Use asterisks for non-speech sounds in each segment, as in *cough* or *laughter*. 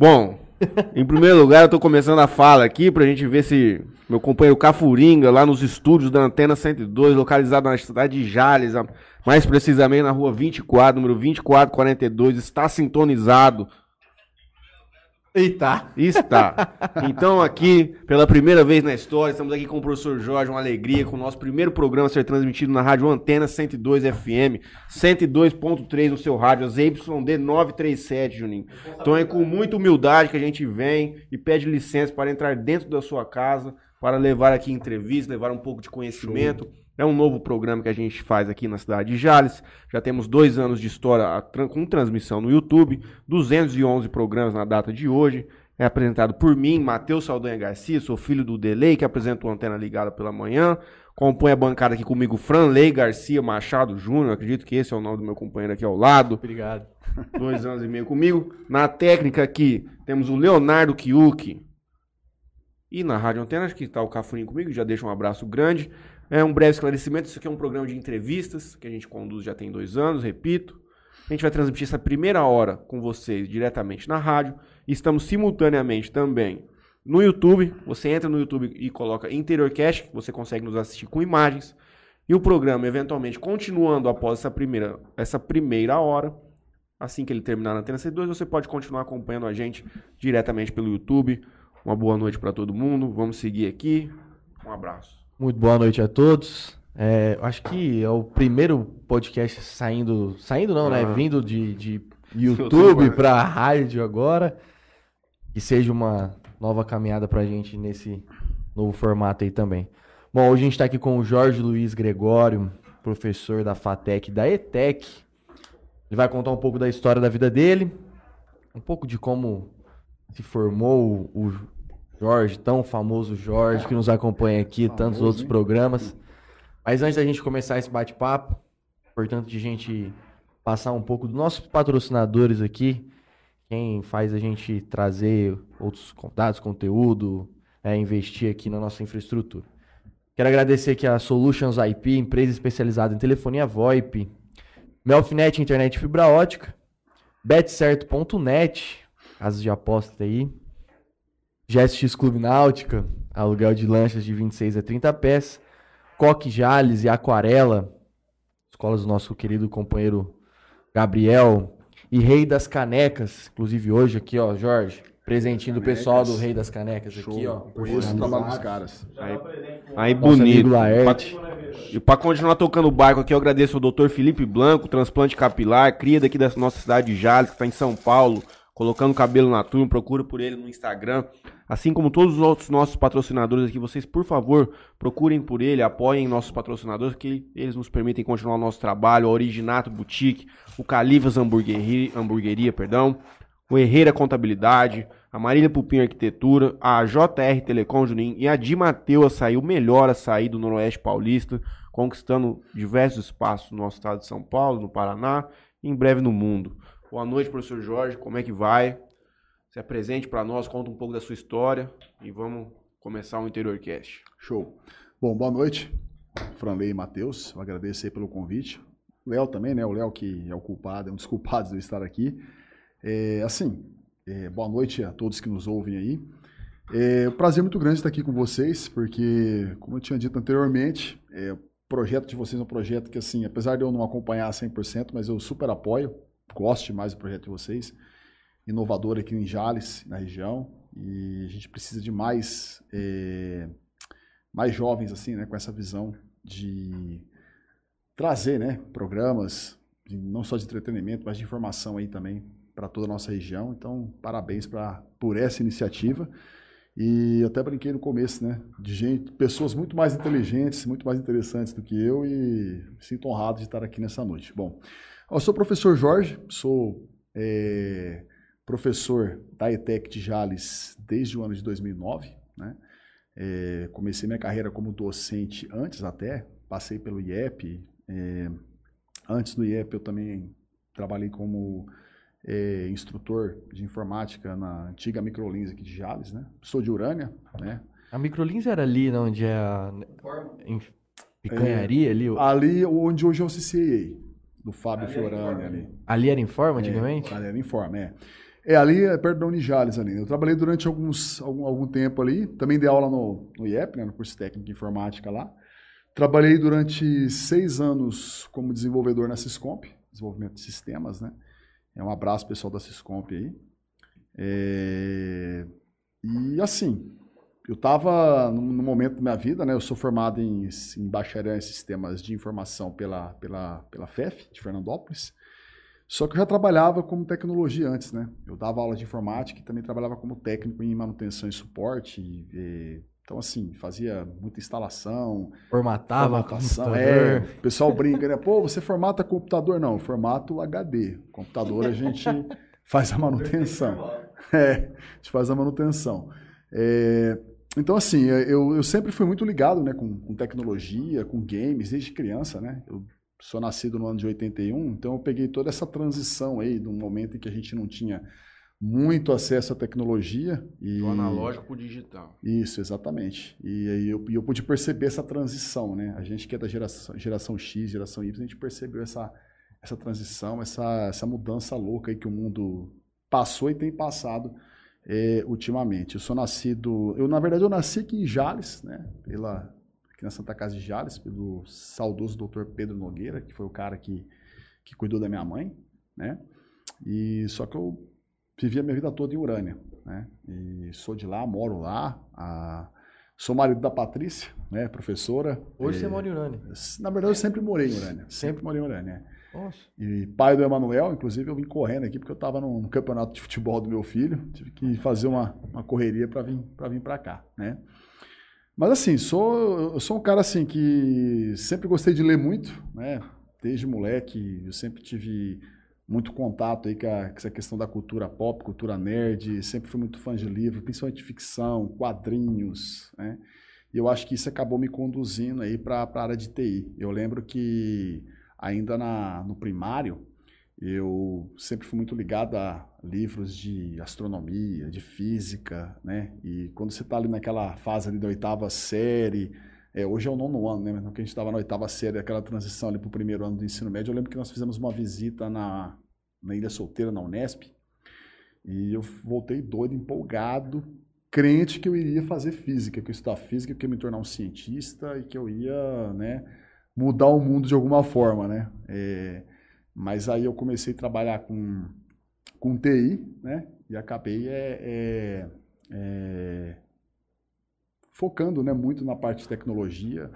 Bom, em primeiro lugar, eu tô começando a fala aqui pra gente ver se meu companheiro Cafuringa, lá nos estúdios da Antena 102, localizado na cidade de Jales, mais precisamente na rua 24, número 2442, está sintonizado. Eita! Está. Então, aqui, pela primeira vez na história, estamos aqui com o professor Jorge, uma alegria, com o nosso primeiro programa a ser transmitido na Rádio Antena 102 FM, 102.3 no seu rádio, as YD 937, Juninho. Então é com muita humildade que a gente vem e pede licença para entrar dentro da sua casa, para levar aqui entrevista, levar um pouco de conhecimento. É um novo programa que a gente faz aqui na cidade de Jales. Já temos dois anos de história com transmissão no YouTube, 211 programas na data de hoje. É apresentado por mim, Matheus Saldanha Garcia, sou filho do Delay, que apresenta o Antena Ligada pela manhã. Compõe a bancada aqui comigo Franley Garcia Machado Júnior, acredito que esse é o nome do meu companheiro aqui ao lado Obrigado. *laughs* dois anos e meio comigo. Na técnica aqui temos o Leonardo Kiuki. E na Rádio Antena, acho que está o Cafurinho comigo, já deixa um abraço grande. É um breve esclarecimento, isso aqui é um programa de entrevistas que a gente conduz já tem dois anos, repito. A gente vai transmitir essa primeira hora com vocês diretamente na rádio. Estamos simultaneamente também no YouTube. Você entra no YouTube e coloca Interiorcast, você consegue nos assistir com imagens. E o programa, eventualmente, continuando após essa primeira, essa primeira hora, Assim que ele terminar na Antena C2, você pode continuar acompanhando a gente diretamente pelo YouTube. Uma boa noite para todo mundo. Vamos seguir aqui. Um abraço. Muito boa noite a todos. É, acho que é o primeiro podcast saindo. Saindo não, né? Vindo de, de *laughs* YouTube pra rádio agora. Que seja uma nova caminhada pra gente nesse novo formato aí também. Bom, hoje a gente tá aqui com o Jorge Luiz Gregório, professor da FATEC e da ETEC. Ele vai contar um pouco da história da vida dele, um pouco de como se formou o Jorge, tão famoso Jorge, que nos acompanha aqui, tantos Famoso, outros hein? programas. Mas antes da gente começar esse bate-papo, importante de gente passar um pouco dos nossos patrocinadores aqui, quem faz a gente trazer outros contatos, conteúdo, é, investir aqui na nossa infraestrutura. Quero agradecer aqui a Solutions IP, empresa especializada em telefonia VoIP, Melfinet Internet Fibra Ótica, betcerto.net, casas de aposta aí, GSX Clube Náutica, aluguel de lanchas de 26 a 30 pés, Coque Jales e Aquarela, escolas do nosso querido companheiro Gabriel, e Rei das Canecas, inclusive hoje aqui, ó, Jorge, presentinho do pessoal do Rei das Canecas aqui, ó. Conheço o trabalho dos caras. Aí, aí bonito. Laerte. E para continuar tocando o barco aqui, eu agradeço ao Dr. Felipe Blanco, transplante capilar, cria daqui da nossa cidade de Jales, que está em São Paulo, colocando cabelo na turma. Procura por ele no Instagram. Assim como todos os outros nossos patrocinadores aqui, vocês, por favor, procurem por ele, apoiem nossos patrocinadores, que eles nos permitem continuar o nosso trabalho. A Originato Boutique, o Califas Hamburgueria, Hamburgueria perdão, o Herreira Contabilidade, a Marília Pupim Arquitetura, a JR Telecom Juninho e a Di Mateu Açaí, o melhor açaí do Noroeste Paulista, conquistando diversos espaços no nosso estado de São Paulo, no Paraná e em breve no mundo. Boa noite, professor Jorge, como é que vai? Se apresente para nós, conta um pouco da sua história e vamos começar o Interiorcast. Show. Bom, boa noite, Franley e Matheus. Eu agradeço aí pelo convite. Léo também, né? O Léo que é o culpado, é um dos *laughs* culpados de eu estar aqui. É, assim, é, boa noite a todos que nos ouvem aí. É um prazer muito grande estar aqui com vocês, porque, como eu tinha dito anteriormente, é, o projeto de vocês é um projeto que, assim, apesar de eu não acompanhar 100%, mas eu super apoio, gosto demais do projeto de vocês. Inovador aqui em Jales, na região, e a gente precisa de mais, é, mais jovens, assim, né, com essa visão de trazer, né, programas, de- não só de entretenimento, mas de informação aí também para toda a nossa região. Então, parabéns pra, por essa iniciativa. E até brinquei no começo, né? De gente, pessoas muito mais inteligentes, muito mais interessantes do que eu e sinto honrado de estar aqui nessa noite. Bom, eu sou o professor Jorge, sou é, professor da ETEC de Jales desde o ano de 2009, né? É, comecei minha carreira como docente antes até, passei pelo IEP. é, antes do IEP eu também trabalhei como é, instrutor de informática na antiga Microlins aqui de Jales, né? Sou de Urânia, né? A Microlins era ali, né, onde é a picanharia ali. o- Ali onde hoje é o CCA, do Fábio Fiorani ali. Ali era Informa antigamente? É, ali era Informa, é. É, ali é perto da Unijales ali. Eu trabalhei durante alguns, algum, algum tempo ali. Também dei aula no, no IEP, né, no curso técnico de informática lá. Trabalhei durante seis anos como desenvolvedor na Syscomp, desenvolvimento de sistemas, né? É um abraço pessoal da Syscomp aí. É... E assim, eu estava no, momento da minha vida, né? Eu sou formado em, em bacharel em sistemas de informação pela, pela, pela FEF de Fernandópolis. Só que eu já trabalhava como tecnologia antes, né? Eu dava aula de informática e também trabalhava como técnico em manutenção e suporte. E, então, assim, fazia muita instalação. Formatava formatação. É, o pessoal brinca, né? Pô, você formata computador? Não, formato HD. Computador a gente faz a manutenção. É, a gente faz a manutenção. É, então, assim, eu, eu sempre fui muito ligado né, com, com tecnologia, com games, desde criança, né? Eu sou nascido no ano de 81, então eu peguei toda essa transição aí, de um momento em que a gente não tinha muito acesso à tecnologia. E... Do analógico para o digital. Isso, exatamente. E aí eu, eu pude perceber essa transição, né? A gente que é da geração, geração X, geração Y, a gente percebeu essa, essa transição, essa, essa mudança louca aí que o mundo passou e tem passado é, ultimamente. Eu sou nascido... Eu, na verdade, eu nasci aqui em Jales, né? Pela aqui na Santa Casa de Jales, pelo saudoso doutor Pedro Nogueira, que foi o cara que, que cuidou da minha mãe, né? E só que eu vivi a minha vida toda em Urânia, né? E sou de lá, moro lá, a, sou marido da Patrícia, né, professora. Hoje e, você mora em Urânia? Na verdade, eu sempre morei em Urânia, sempre, sempre morei em Urânia. Nossa. E pai do Emanuel, inclusive, eu vim correndo aqui porque eu estava no, campeonato de futebol do meu filho, tive que fazer uma, uma correria para vir para vir para cá, né? Mas assim, sou, eu sou um cara assim que sempre gostei de ler muito, né? Desde moleque, eu sempre tive muito contato aí com, a, com essa questão da cultura pop, cultura nerd, sempre fui muito fã de livro, principalmente ficção, quadrinhos, né? E eu acho que isso acabou me conduzindo aí para a área de TI. Eu lembro que ainda na, no primário, eu sempre fui muito ligado a livros de astronomia, de física, né? E quando você está ali naquela fase ali da oitava série, é, hoje é o nono ano, né? Mas que a gente estava na oitava série, aquela transição ali para o primeiro ano do ensino médio, eu lembro que nós fizemos uma visita na, na Ilha Solteira, na Unesp, e eu voltei doido, empolgado, crente que eu iria fazer física, que eu ia estudar física, que eu ia me tornar um cientista e que eu ia, né, mudar o mundo de alguma forma, né? É, mas aí eu comecei a trabalhar com, com TI, né? E acabei é, é, é, focando né, muito na parte de tecnologia.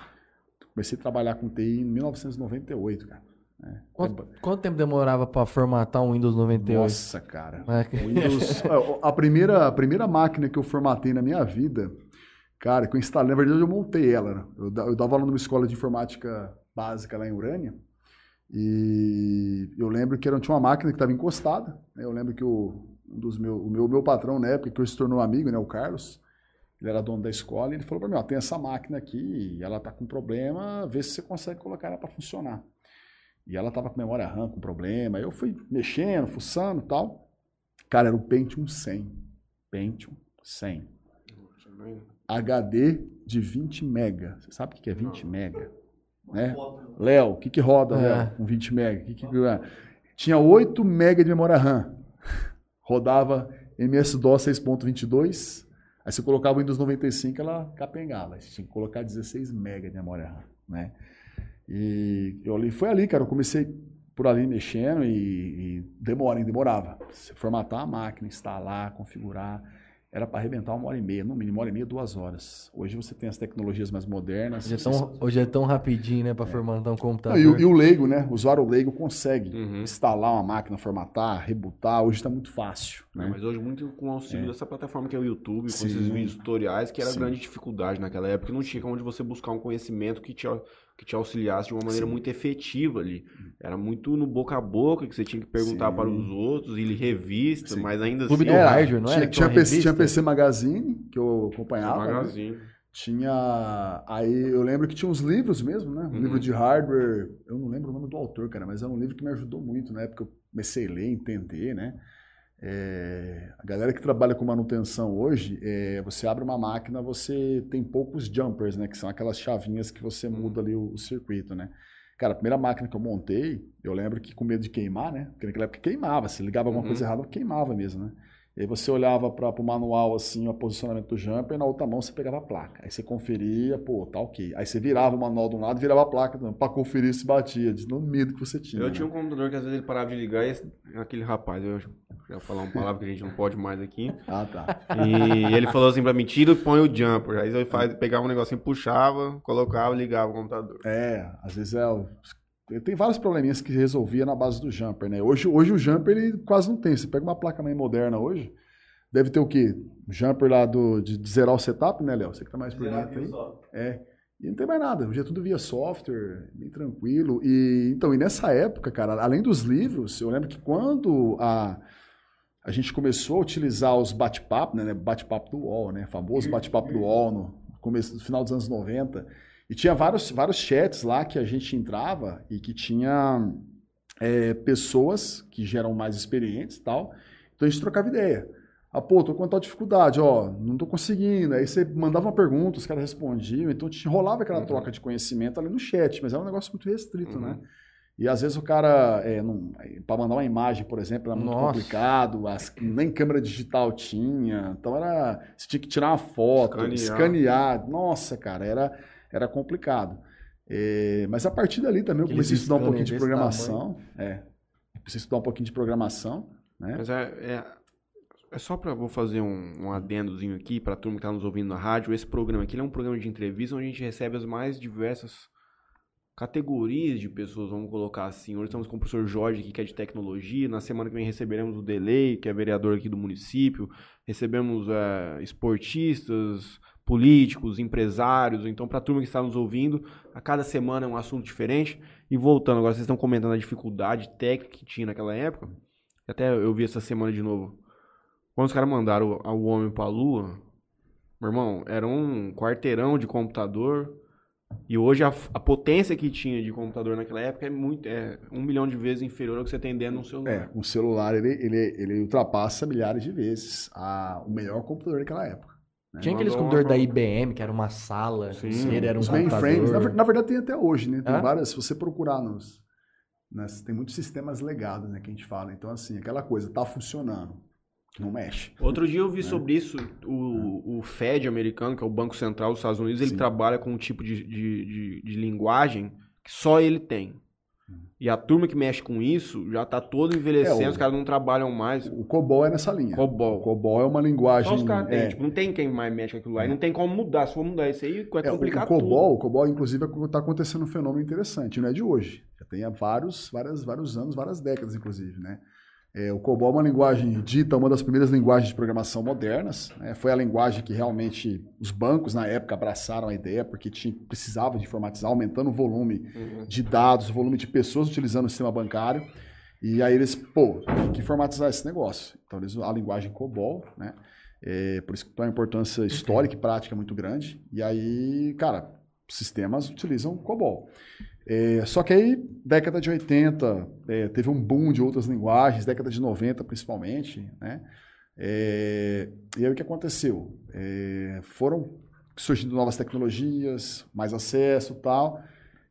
Comecei a trabalhar com TI em 1998, cara. Né? Quanto, quanto, tempo demorava para formatar um Windows 98? Nossa, cara. É. Windows, *laughs* a, primeira, a primeira máquina que eu formatei na minha vida, cara, que eu instalei, na verdade eu montei ela. Né? Eu, eu dava aula numa escola de informática básica lá em Urânia. E eu lembro que era, tinha uma máquina que estava encostada. Né? Eu lembro que o, um dos meu, o meu, meu patrão na época, que hoje se tornou amigo, né, o Carlos, ele era dono da escola, e ele falou para mim, ó, tem essa máquina aqui, ela está com problema, vê se você consegue colocar ela para funcionar. E ela estava com memória RAM com problema, eu fui mexendo, fuçando e tal. Cara, era o Pentium 100. Pentium 100. HD de 20 mega. Você sabe o que é 20 mega? Né? Léo, o que, que roda, é. Léo, com 20 MB? Que que... Tinha 8 MB de memória RAM. *laughs* Rodava MS-DOS 6.22. Aí você colocava o Windows 95, ela capengava. Você tinha que colocar 16 MB de memória RAM, né? E eu ali, foi ali, cara, eu comecei por ali mexendo e, e demora, demorava. Você formatar a máquina, instalar, configurar era para arrebentar uma hora e meia, no mínimo, uma hora e meia, duas horas. Hoje você tem as tecnologias mais modernas. Hoje é tão, hoje é tão rapidinho, né, para é. formatar um computador. Não, e, e, o leigo, né? O usuário leigo consegue uhum. instalar uma máquina, formatar, rebutar. Hoje está muito fácil. Né? Mas hoje muito com o auxílio é. dessa plataforma que é o YouTube, com Sim. esses vídeos tutoriais, que era Sim. grande dificuldade naquela época. Não tinha onde você buscar um conhecimento que te que te auxiliasse de uma maneira Sim. muito efetiva ali. Era muito no boca a boca que você tinha que perguntar Sim. para os outros, e revista, Sim. mas ainda Clube assim... do hardware, não era? Tinha, PC, tinha PC Magazine, que eu acompanhava. Né? Magazine. Né? Tinha. Aí eu lembro que tinha uns livros mesmo, né? Um uhum. livro de hardware. Eu não lembro o nome do autor, cara, mas era um livro que me ajudou muito na época. Eu comecei a ler, entender, né? É, a galera que trabalha com manutenção hoje, é, você abre uma máquina, você tem poucos jumpers, né? Que são aquelas chavinhas que você muda ali o, o circuito, né? Cara, a primeira máquina que eu montei, eu lembro que com medo de queimar, né? Porque naquela época queimava, se ligava alguma Uhum. coisa errada, queimava mesmo, né? E aí você olhava para o manual, assim, o posicionamento do jumper, e na outra mão você pegava a placa. Aí você conferia, pô, tá ok. Aí você virava o manual de um lado e virava a placa para conferir se batia, de no medo que você tinha. Eu né? tinha um computador que às vezes ele parava de ligar e aquele rapaz, eu já falar uma palavra que a gente não pode mais aqui. Ah, tá. E ele falou assim pra mim, tira e põe o jumper. Aí eu faz, pegava um negocinho, puxava, colocava e ligava o computador. É, às vezes é. Tem vários probleminhas que resolvia na base do jumper, né? Hoje, hoje o jumper ele quase não tem. Você pega uma placa mais moderna hoje, deve ter o quê? O jumper lá do, de, de zerar o setup, né, Léo? Você que tá mais por dentro aí. É. E não tem mais nada. Hoje é tudo via software, bem tranquilo. E então, e nessa época, cara, além dos livros, eu lembro que quando a, a gente começou a utilizar os bate-papo, né? Bate-papo do UOL, né? Famoso bate-papo do UOL no começo, no final dos anos 90. E tinha vários, vários chats lá que a gente entrava e que tinha é, pessoas que já eram mais experientes e tal. Então a gente trocava ideia. Ah, pô, tô com tal dificuldade, ó, não tô conseguindo. Aí você mandava uma pergunta, os caras respondiam, então te rolava aquela Uhum. troca de conhecimento ali no chat, mas era um negócio muito restrito, Uhum. né? E às vezes o cara, é, para mandar uma imagem, por exemplo, era muito Nossa. complicado, as- nem câmera digital tinha, então era, você tinha que tirar uma foto, Escanear. escanear. Nossa, cara, era, era complicado. É, mas a partir dali também eu comecei a estudar um pouquinho de programação. É, comecei a estudar um pouquinho de programação, né? Mas é, é, é só pra. Vou fazer um, um adendozinho aqui pra turma que tá nos ouvindo na rádio. Esse programa aqui é um programa de entrevista onde a gente recebe as mais diversas categorias de pessoas, vamos colocar assim. Hoje estamos com o professor Jorge aqui, que é de tecnologia. Na semana que vem receberemos o Delay, que é vereador aqui do município. Recebemos é, esportistas, políticos, empresários. Então, para a turma que está nos ouvindo, a cada semana é um assunto diferente. E voltando, agora vocês estão comentando a dificuldade técnica que tinha naquela época. Até eu vi essa semana de novo. Quando os caras mandaram o, o homem pra lua, meu irmão, era um quarteirão de computador. E hoje a, a potência que tinha de computador naquela época é muito. É um milhão de vezes inferior ao que você tem dentro no celular. É, um celular ele, ele, ele ultrapassa milhares de vezes a, o melhor computador daquela época. Tinha aqueles computadores uma- da IBM, que era uma sala, Sim, era um Os mainframes, na, computador. ver- na verdade tem até hoje, né? Tem É? várias, se você procurar nos, nas- tem muitos sistemas legados, né, que a gente fala. Então assim, aquela coisa tá funcionando, não mexe. Outro dia eu É. vi sobre isso, o, o Fed americano, que é o Banco Central dos Estados Unidos, ele Sim. trabalha com um tipo de, de, de, de linguagem que só ele tem. E a turma que mexe com isso já tá todo envelhecendo. É, o- os caras não trabalham mais. O COBOL é nessa linha. O COBOL. COBOL é uma Só linguagem. os caras é, tipo, não tem quem mais mexe com aquilo lá. E não tem como mudar. Se for mudar isso aí, vai é, o, complicar o COBOL, o COBOL, inclusive, está acontecendo um fenômeno interessante, não é de hoje. Já tem há vários, várias, vários anos, várias décadas, inclusive, né? É, o COBOL é uma linguagem dita uma das primeiras linguagens de programação modernas. né? Foi a linguagem que realmente os bancos, na época, abraçaram a ideia, porque tinha, precisava de informatizar, aumentando o volume tudo. de dados, o volume de pessoas utilizando o sistema bancário. E aí eles, pô, tem que informatizar esse negócio. Então, eles, a linguagem COBOL, né? É, por isso que tem uma importância histórica e prática muito grande. E aí, cara, sistemas utilizam COBOL. É, só que aí, década de 80, é, teve um boom de outras linguagens, década de 90 principalmente, né? É, e aí o que aconteceu? É, foram surgindo novas tecnologias, mais acesso e tal,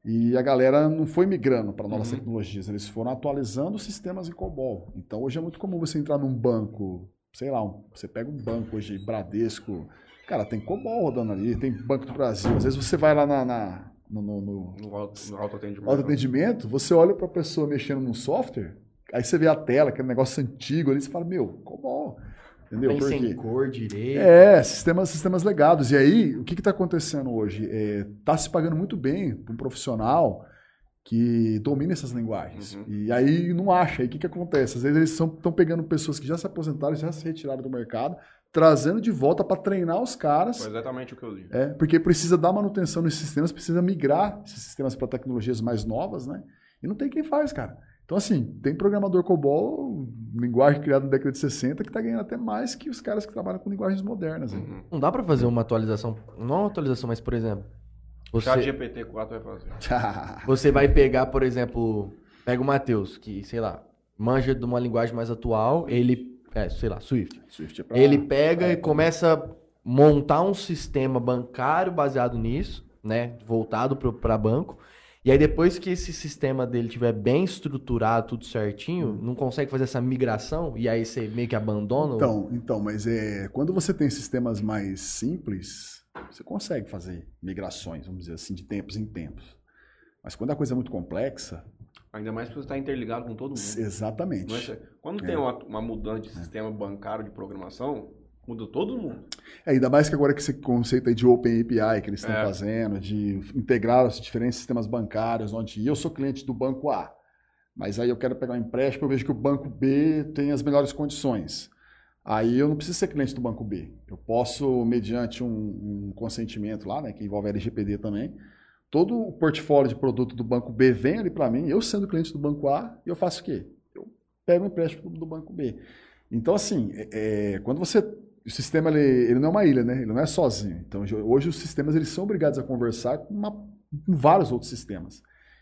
e a galera não foi migrando para novas Uhum. tecnologias, eles foram atualizando os sistemas em COBOL. Então hoje é muito comum você entrar num banco, sei lá, um- você pega um banco hoje, Bradesco, cara, tem COBOL rodando ali, tem Banco do Brasil. Às vezes você vai lá na, na- no, no- no No auto, no autoatendimento. autoatendimento, você olha para a pessoa mexendo num software, aí você vê a tela, aquele negócio antigo ali, você fala, meu, COBOL. Entendeu? Tem Por sem cor direito. É, sistemas, sistemas legados. E aí, o que está acontecendo hoje? Está se pagando muito bem para um profissional que domina essas linguagens. Uhum. E aí não acha. Aí o que, que acontece? Às vezes eles estão pegando pessoas que já se aposentaram, já se retiraram do mercado, trazendo de volta para treinar os caras. Foi exatamente o que eu li. É, porque precisa dar manutenção nesses sistemas, precisa migrar esses sistemas para tecnologias mais novas, né? E não tem quem faz, cara. Então, assim, tem programador COBOL, linguagem criada na década de 60, que está ganhando até mais que os caras que trabalham com linguagens modernas. Uhum. Não dá pra fazer uma atualização. Não uma atualização, mas, por exemplo. Você, Chat GPT-4 vai fazer. *laughs* você vai pegar, por exemplo. Pega o Matheus, que, sei lá, manja de uma linguagem mais atual, ele. É, sei lá, Swift. Swift é pra... Ele pega e começa a montar um sistema bancário baseado nisso, né? Voltado para banco. E aí depois que esse sistema dele tiver bem estruturado, tudo certinho, Hum. não consegue fazer essa migração e aí você meio que abandona? o- Então, então, mas é, quando você tem sistemas mais simples, você consegue fazer migrações, vamos dizer assim, de tempos em tempos. Mas quando a coisa é muito complexa, Ainda mais porque você está interligado com todo mundo. exatamente. É- Quando tem uma, uma mudança de sistema bancário de programação, muda todo mundo. É, ainda mais que agora que esse conceito aí de Open API que eles estão É. fazendo, de integrar os diferentes sistemas bancários, onde eu sou cliente do banco A, mas aí eu quero pegar um empréstimo, eu vejo que o banco B tem as melhores condições. Aí eu não preciso ser cliente do banco B. Eu posso, mediante um, um consentimento lá, né, que envolve LGPD também, todo o portfólio de produto do banco B vem ali para mim, eu sendo cliente do banco A, e eu faço o quê? Eu pego o empréstimo do banco B. Então, assim, é, é, quando você o sistema ele, ele não é uma ilha, né? Ele não é sozinho. Então hoje os sistemas eles são obrigados a conversar com, uma- com vários outros sistemas.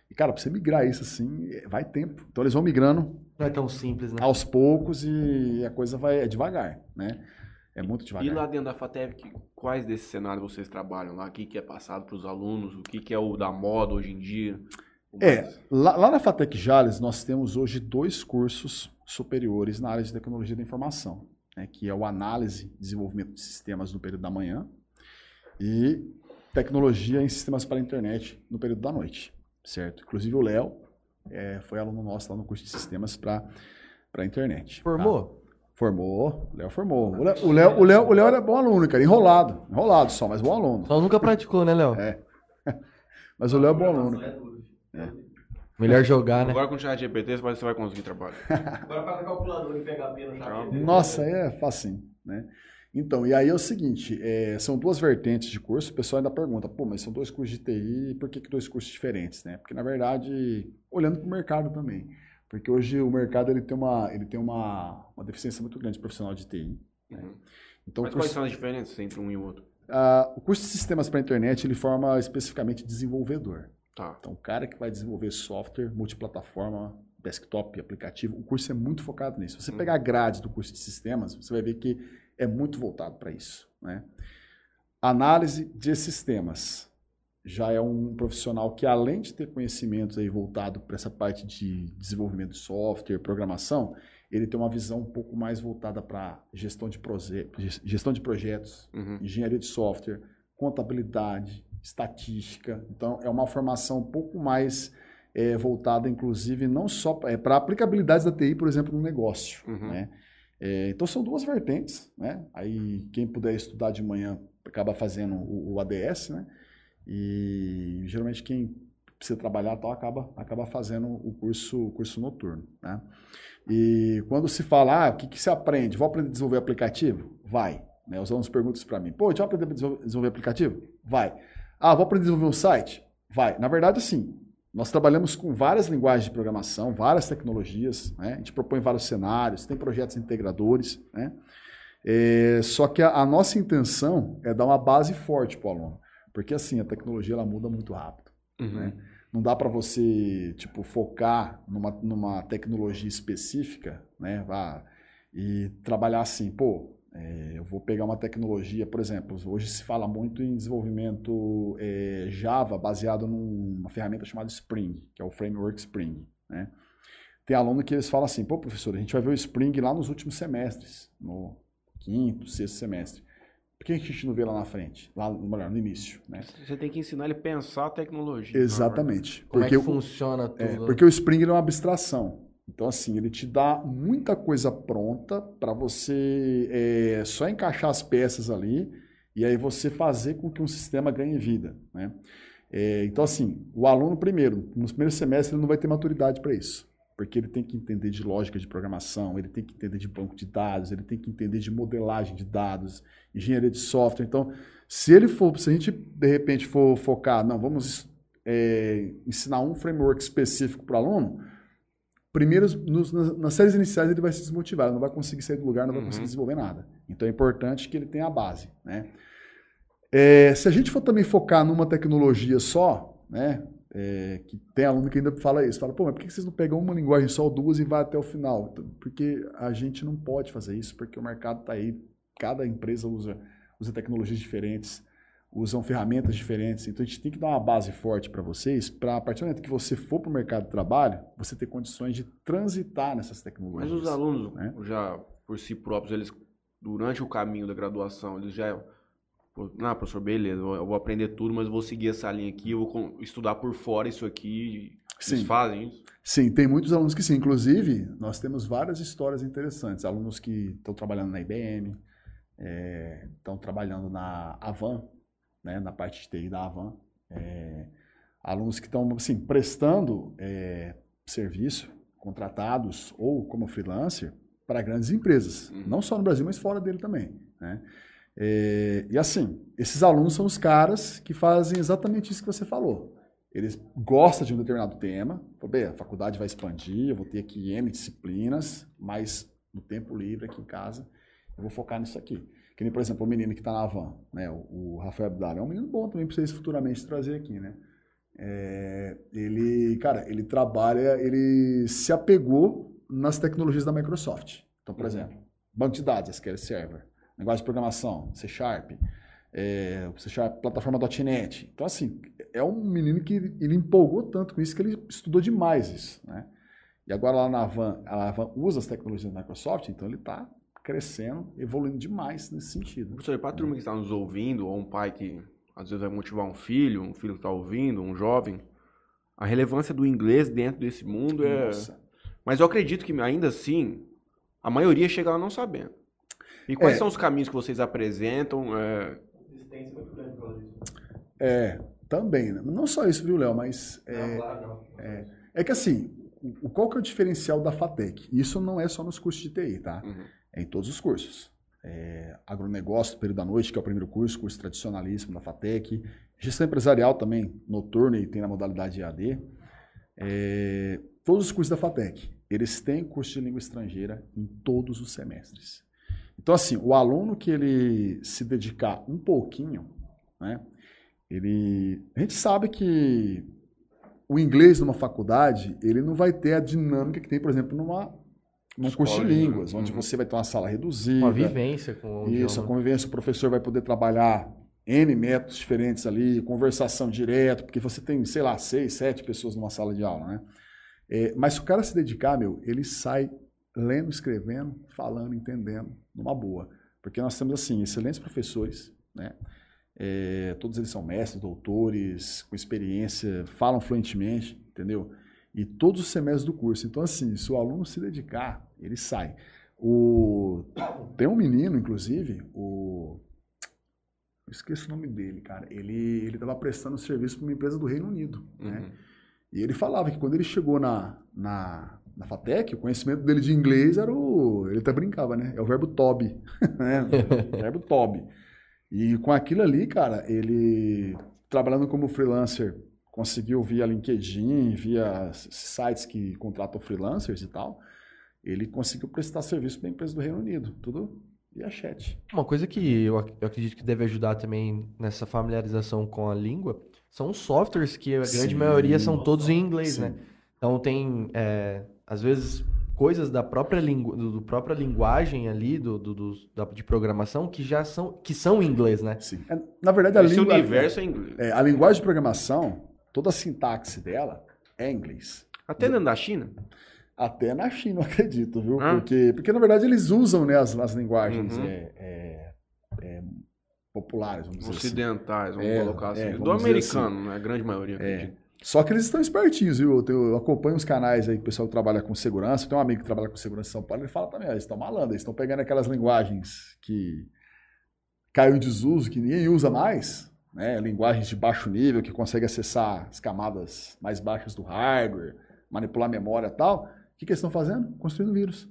E cara, para você migrar isso assim, é- vai tempo. Então eles vão migrando Não é tão simples, né? aos poucos e a coisa vai é devagar, né? É muito devagar. E lá dentro da FATEC, quais desses cenários vocês trabalham lá? O que, que é passado para os alunos? O que, que é o da moda hoje em dia? É, lá, lá na Fatec Jales nós temos hoje dois cursos superiores na área de tecnologia da informação, né, que é o análise e desenvolvimento de sistemas no período da manhã e tecnologia em sistemas para a internet no período da noite, certo? Inclusive o Léo é, foi aluno nosso lá no curso de sistemas para a internet. tá? Formou? Léo formou. O Léo, o, Léo, o, Léo, o Léo era bom aluno, cara, enrolado, enrolado só, mas bom aluno. Só nunca praticou, né, Léo? É. *laughs* Mas o Léo é bom aluno. Melhor jogar, né? Agora com o chat GPT você vai conseguir trabalho. *laughs* Agora faz a calculadora em PHP no chat. Nossa, aí é facinho, né? Então, e aí é o seguinte, é, são duas vertentes de curso, o pessoal ainda pergunta, pô, mas são dois cursos de TI, por que, que dois cursos diferentes, né? Porque, na verdade, olhando para o mercado também, porque hoje o mercado ele tem uma, ele tem uma, uma deficiência muito grande de profissional de TI. né? Uhum. Então, Mas o quais curso, são as diferenças entre um e o outro? ah, o curso de sistemas para a internet, ele forma especificamente desenvolvedor. Tá. Então, o cara que vai desenvolver software, multiplataforma, desktop, aplicativo, o curso é muito focado nisso. Se você Uhum. pegar a grade do curso de sistemas, você vai ver que é muito voltado para isso. Né? Análise de sistemas. Já é um profissional que, além de ter conhecimentos aí voltado para essa parte de desenvolvimento de software, programação, ele tem uma visão um pouco mais voltada para gestão de, gestão de projetos, Uhum. engenharia de software, contabilidade, estatística. Então, é uma formação um pouco mais eh, voltada, inclusive, não só para aplicabilidades da TI, por exemplo, no negócio. Uhum. Né? Eh, então, são duas vertentes. Né? Aí, quem puder estudar de manhã acaba fazendo o, o ADS, né? E geralmente quem precisa trabalhar tal acaba, acaba fazendo o curso, o curso noturno. Né? E quando se fala, ah, o que, que se aprende? Vou aprender a desenvolver aplicativo? Vai. Né? Os alunos perguntam isso para mim. Pô, deixa eu aprender a desenvolver- aplicativo? Vai. Ah, vou aprender a desenvolver um site? Vai. Na verdade, sim. Nós trabalhamos com várias linguagens de programação, várias tecnologias, né? a gente propõe vários cenários, tem projetos integradores. Né? É, só que a, a nossa intenção é dar uma base forte para o aluno, porque assim, a tecnologia ela muda muito rápido. Uhum. Né? Não dá para você tipo focar numa, numa tecnologia específica, né? Vá, e trabalhar assim, pô, é, eu vou pegar uma tecnologia, por exemplo, hoje se fala muito em desenvolvimento é, Java baseado numa ferramenta chamada Spring, que é o framework Spring, né? Tem aluno que eles falam assim, pô, professor, a gente vai ver o Spring lá nos últimos semestres, no quinto, sexto semestre. Por que a gente não vê lá na frente, lá, melhor, no início, né? Você tem que ensinar ele a pensar a tecnologia. Exatamente. Como porque é o- que funciona tudo? é, porque o Spring é uma abstração. Então, assim, ele te dá muita coisa pronta para você é, só encaixar as peças ali e aí você fazer com que um sistema ganhe vida. Né? É, então, assim, o aluno, primeiro, nos primeiros semestres, ele não vai ter maturidade para isso. Porque ele tem que entender de lógica de programação, ele tem que entender de banco de dados, ele tem que entender de modelagem de dados, engenharia de software. Então, se ele for, se a gente de repente for focar, não, vamos é, ensinar um framework específico para o aluno, primeiro, nos- nas, nas séries iniciais ele vai se desmotivar, ele não vai conseguir sair do lugar, não vai Uhum. conseguir desenvolver nada. Então é importante que ele tenha a base, né? É, se a gente for também focar numa tecnologia só, né? É, que tem aluno que ainda fala isso, fala, pô, mas por que vocês não pegam uma linguagem só ou duas e vai até o final? Então, Porque a gente não pode fazer isso, porque o mercado está aí, cada empresa usa, usa tecnologias diferentes, usam ferramentas diferentes. Então a gente tem que dar uma base forte para vocês, para a partir do momento que você for para o mercado de trabalho, você ter condições de transitar nessas Mas tecnologias. os alunos, né? já por si próprios, eles, durante o caminho da graduação, eles já. Não, professor, beleza, eu vou aprender tudo, mas eu vou seguir essa linha aqui, eu vou estudar por fora isso aqui. Vocês Sim. fazem isso? Sim, tem muitos alunos que sim. Inclusive, nós temos várias histórias interessantes. Alunos que estão trabalhando na IBM, eh, estão trabalhando na Avan, né, na parte de TI da Avan. eh, alunos que estão assim, prestando eh, serviço, contratados ou como freelancer para grandes empresas. Uhum. Não só no Brasil, mas fora dele também. Né? Eh, e assim, esses alunos são os caras que fazem exatamente isso que você falou. Eles gostam de um determinado tema. Bem, a faculdade vai expandir, eu vou ter aqui N disciplinas, mas no tempo livre aqui em casa, eu vou focar nisso aqui. Que nem, por exemplo, o menino que está na Avan, né, o, o Rafael Abdala, é um menino bom também para vocês futuramente trazer aqui, né? É, ele, cara, ele trabalha, ele se apegou nas tecnologias da Microsoft. Então, por Uhum. exemplo, banco de dados, SQL Server, linguagem de programação, C Sharp, é, C Sharp, plataforma .NET. Então, assim, é um menino que ele empolgou tanto com isso que ele estudou demais isso, né? E agora lá na Avan, a Avan usa as tecnologias da Microsoft, então ele está crescendo, evoluindo demais nesse sentido. Professor, para a turma que está nos ouvindo, ou um pai que às vezes vai motivar um filho, um filho que está ouvindo, um jovem, a relevância do inglês dentro desse mundo é. Nossa. Mas eu acredito que ainda assim, a maioria chega lá não sabendo. E quais É. são os caminhos que vocês apresentam? é. É, também. né? Não só isso, viu, Léo? Mas é, Não, claro, não. é que assim, o, qual que é o diferencial da FATEC? Isso não é só nos cursos de TI, tá? Uhum. É em todos os cursos. É, agronegócio, período da noite, que é o primeiro curso, curso tradicionalíssimo da FATEC. Gestão empresarial também, noturno e tem na modalidade EAD. É, todos os cursos da FATEC, eles têm curso de língua estrangeira em todos os semestres. Então, assim, o aluno que ele se dedicar um pouquinho, né, ele, a gente sabe que o inglês numa faculdade, ele não vai ter a dinâmica que tem, por exemplo, numa, num curso de línguas, língua. onde Uhum. você vai ter uma sala reduzida. Uma vivência com o Isso, a convivência, o professor vai poder trabalhar N métodos diferentes ali, conversação direto, porque você tem, sei lá, seis, sete pessoas numa sala de aula, né? É, mas se o cara se dedicar, meu, ele sai lendo, escrevendo, falando, entendendo, numa boa. Porque nós temos, assim, excelentes professores, né? É, todos eles são mestres, doutores, com experiência, falam fluentemente, entendeu? E todos os semestres do curso. Então, assim, se o aluno se dedicar, ele sai. O... Tem um menino, inclusive, o. Eu esqueço o nome dele, cara. Ele ele estava prestando serviço para uma empresa do Reino Unido. Né? Uhum. E ele falava que quando ele chegou na, na, na FATEC, o conhecimento dele de inglês era o. Ele até brincava, né? É o verbo tobe. *laughs* né? O *laughs* verbo tobe. E com aquilo ali, cara, ele trabalhando como freelancer, conseguiu via LinkedIn, via sites que contratam freelancers e tal, ele conseguiu prestar serviço para a empresa do Reino Unido. Tudo via chat. Uma coisa que eu acredito que deve ajudar também nessa familiarização com a língua são os softwares que a grande Sim. maioria são todos em inglês, Sim. né? Então tem, é, às vezes, coisas da própria, lingu, do, do própria linguagem ali, do, do, do- da- de programação, que já são, que são em inglês, né? Sim. É, Na verdade, a língua. universo é inglês. É, a linguagem de programação, toda a sintaxe dela é inglês. Até dentro da China? Até na China, *laughs* eu acredito, viu? Ah. Porque, porque, na verdade, eles usam né, as, as linguagens Uhum. é, é, é, populares, vamos dizer assim. Ocidentais, vamos É, colocar assim. é, Do dizer americano, né? A grande maioria, acredito. Só que eles estão espertinhos, viu? Eu, tenho- eu acompanho os canais aí que o pessoal trabalha com segurança. Tem um amigo que trabalha com segurança em São Paulo, ele fala também, ó, eles estão malandros, eles estão pegando aquelas linguagens que caiu em desuso, que ninguém usa mais, né? Linguagens de baixo nível, que consegue acessar as camadas mais baixas do hardware, manipular memória e tal. O que, que eles estão fazendo? Construindo vírus.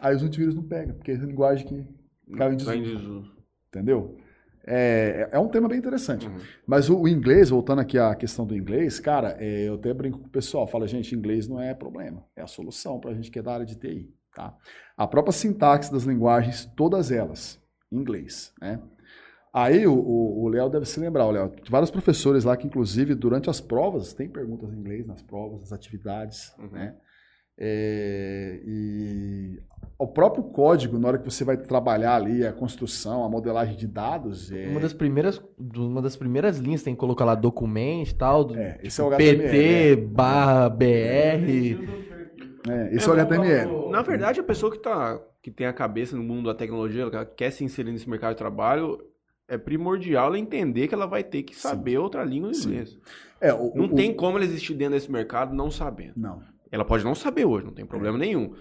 Aí os antivírus não pegam, porque é linguagem que caiu em desuso. Entendeu? É, é um tema bem interessante. Uhum. Mas o, o inglês, voltando aqui à questão do inglês, cara, é, eu até brinco com o pessoal, fala, gente, inglês não é problema, é a solução para a gente que é da área de TI, tá? A própria sintaxe das linguagens, todas elas, inglês, né? Aí o- Léo deve se lembrar, Léo, vários professores lá que, inclusive, durante as provas, tem perguntas em inglês nas provas, nas atividades, Uhum. né? É, e o próprio código, na hora que você vai trabalhar ali a construção, a modelagem de dados, é, Uma das primeiras, uma das primeiras linhas tem que colocar lá documento e tal, do, É, esse é o PT HTML, barra BR. é, esse é o HTML. Na verdade, a pessoa que, tá, que tem a cabeça no mundo da tecnologia, ela quer se inserir nesse mercado de trabalho, é primordial ela entender que ela vai ter que saber outra língua do Sim. inglês. É, o- Não o- tem como ela existir dentro desse mercado não sabendo. Não. Ela pode não saber hoje, não tem problema nenhum.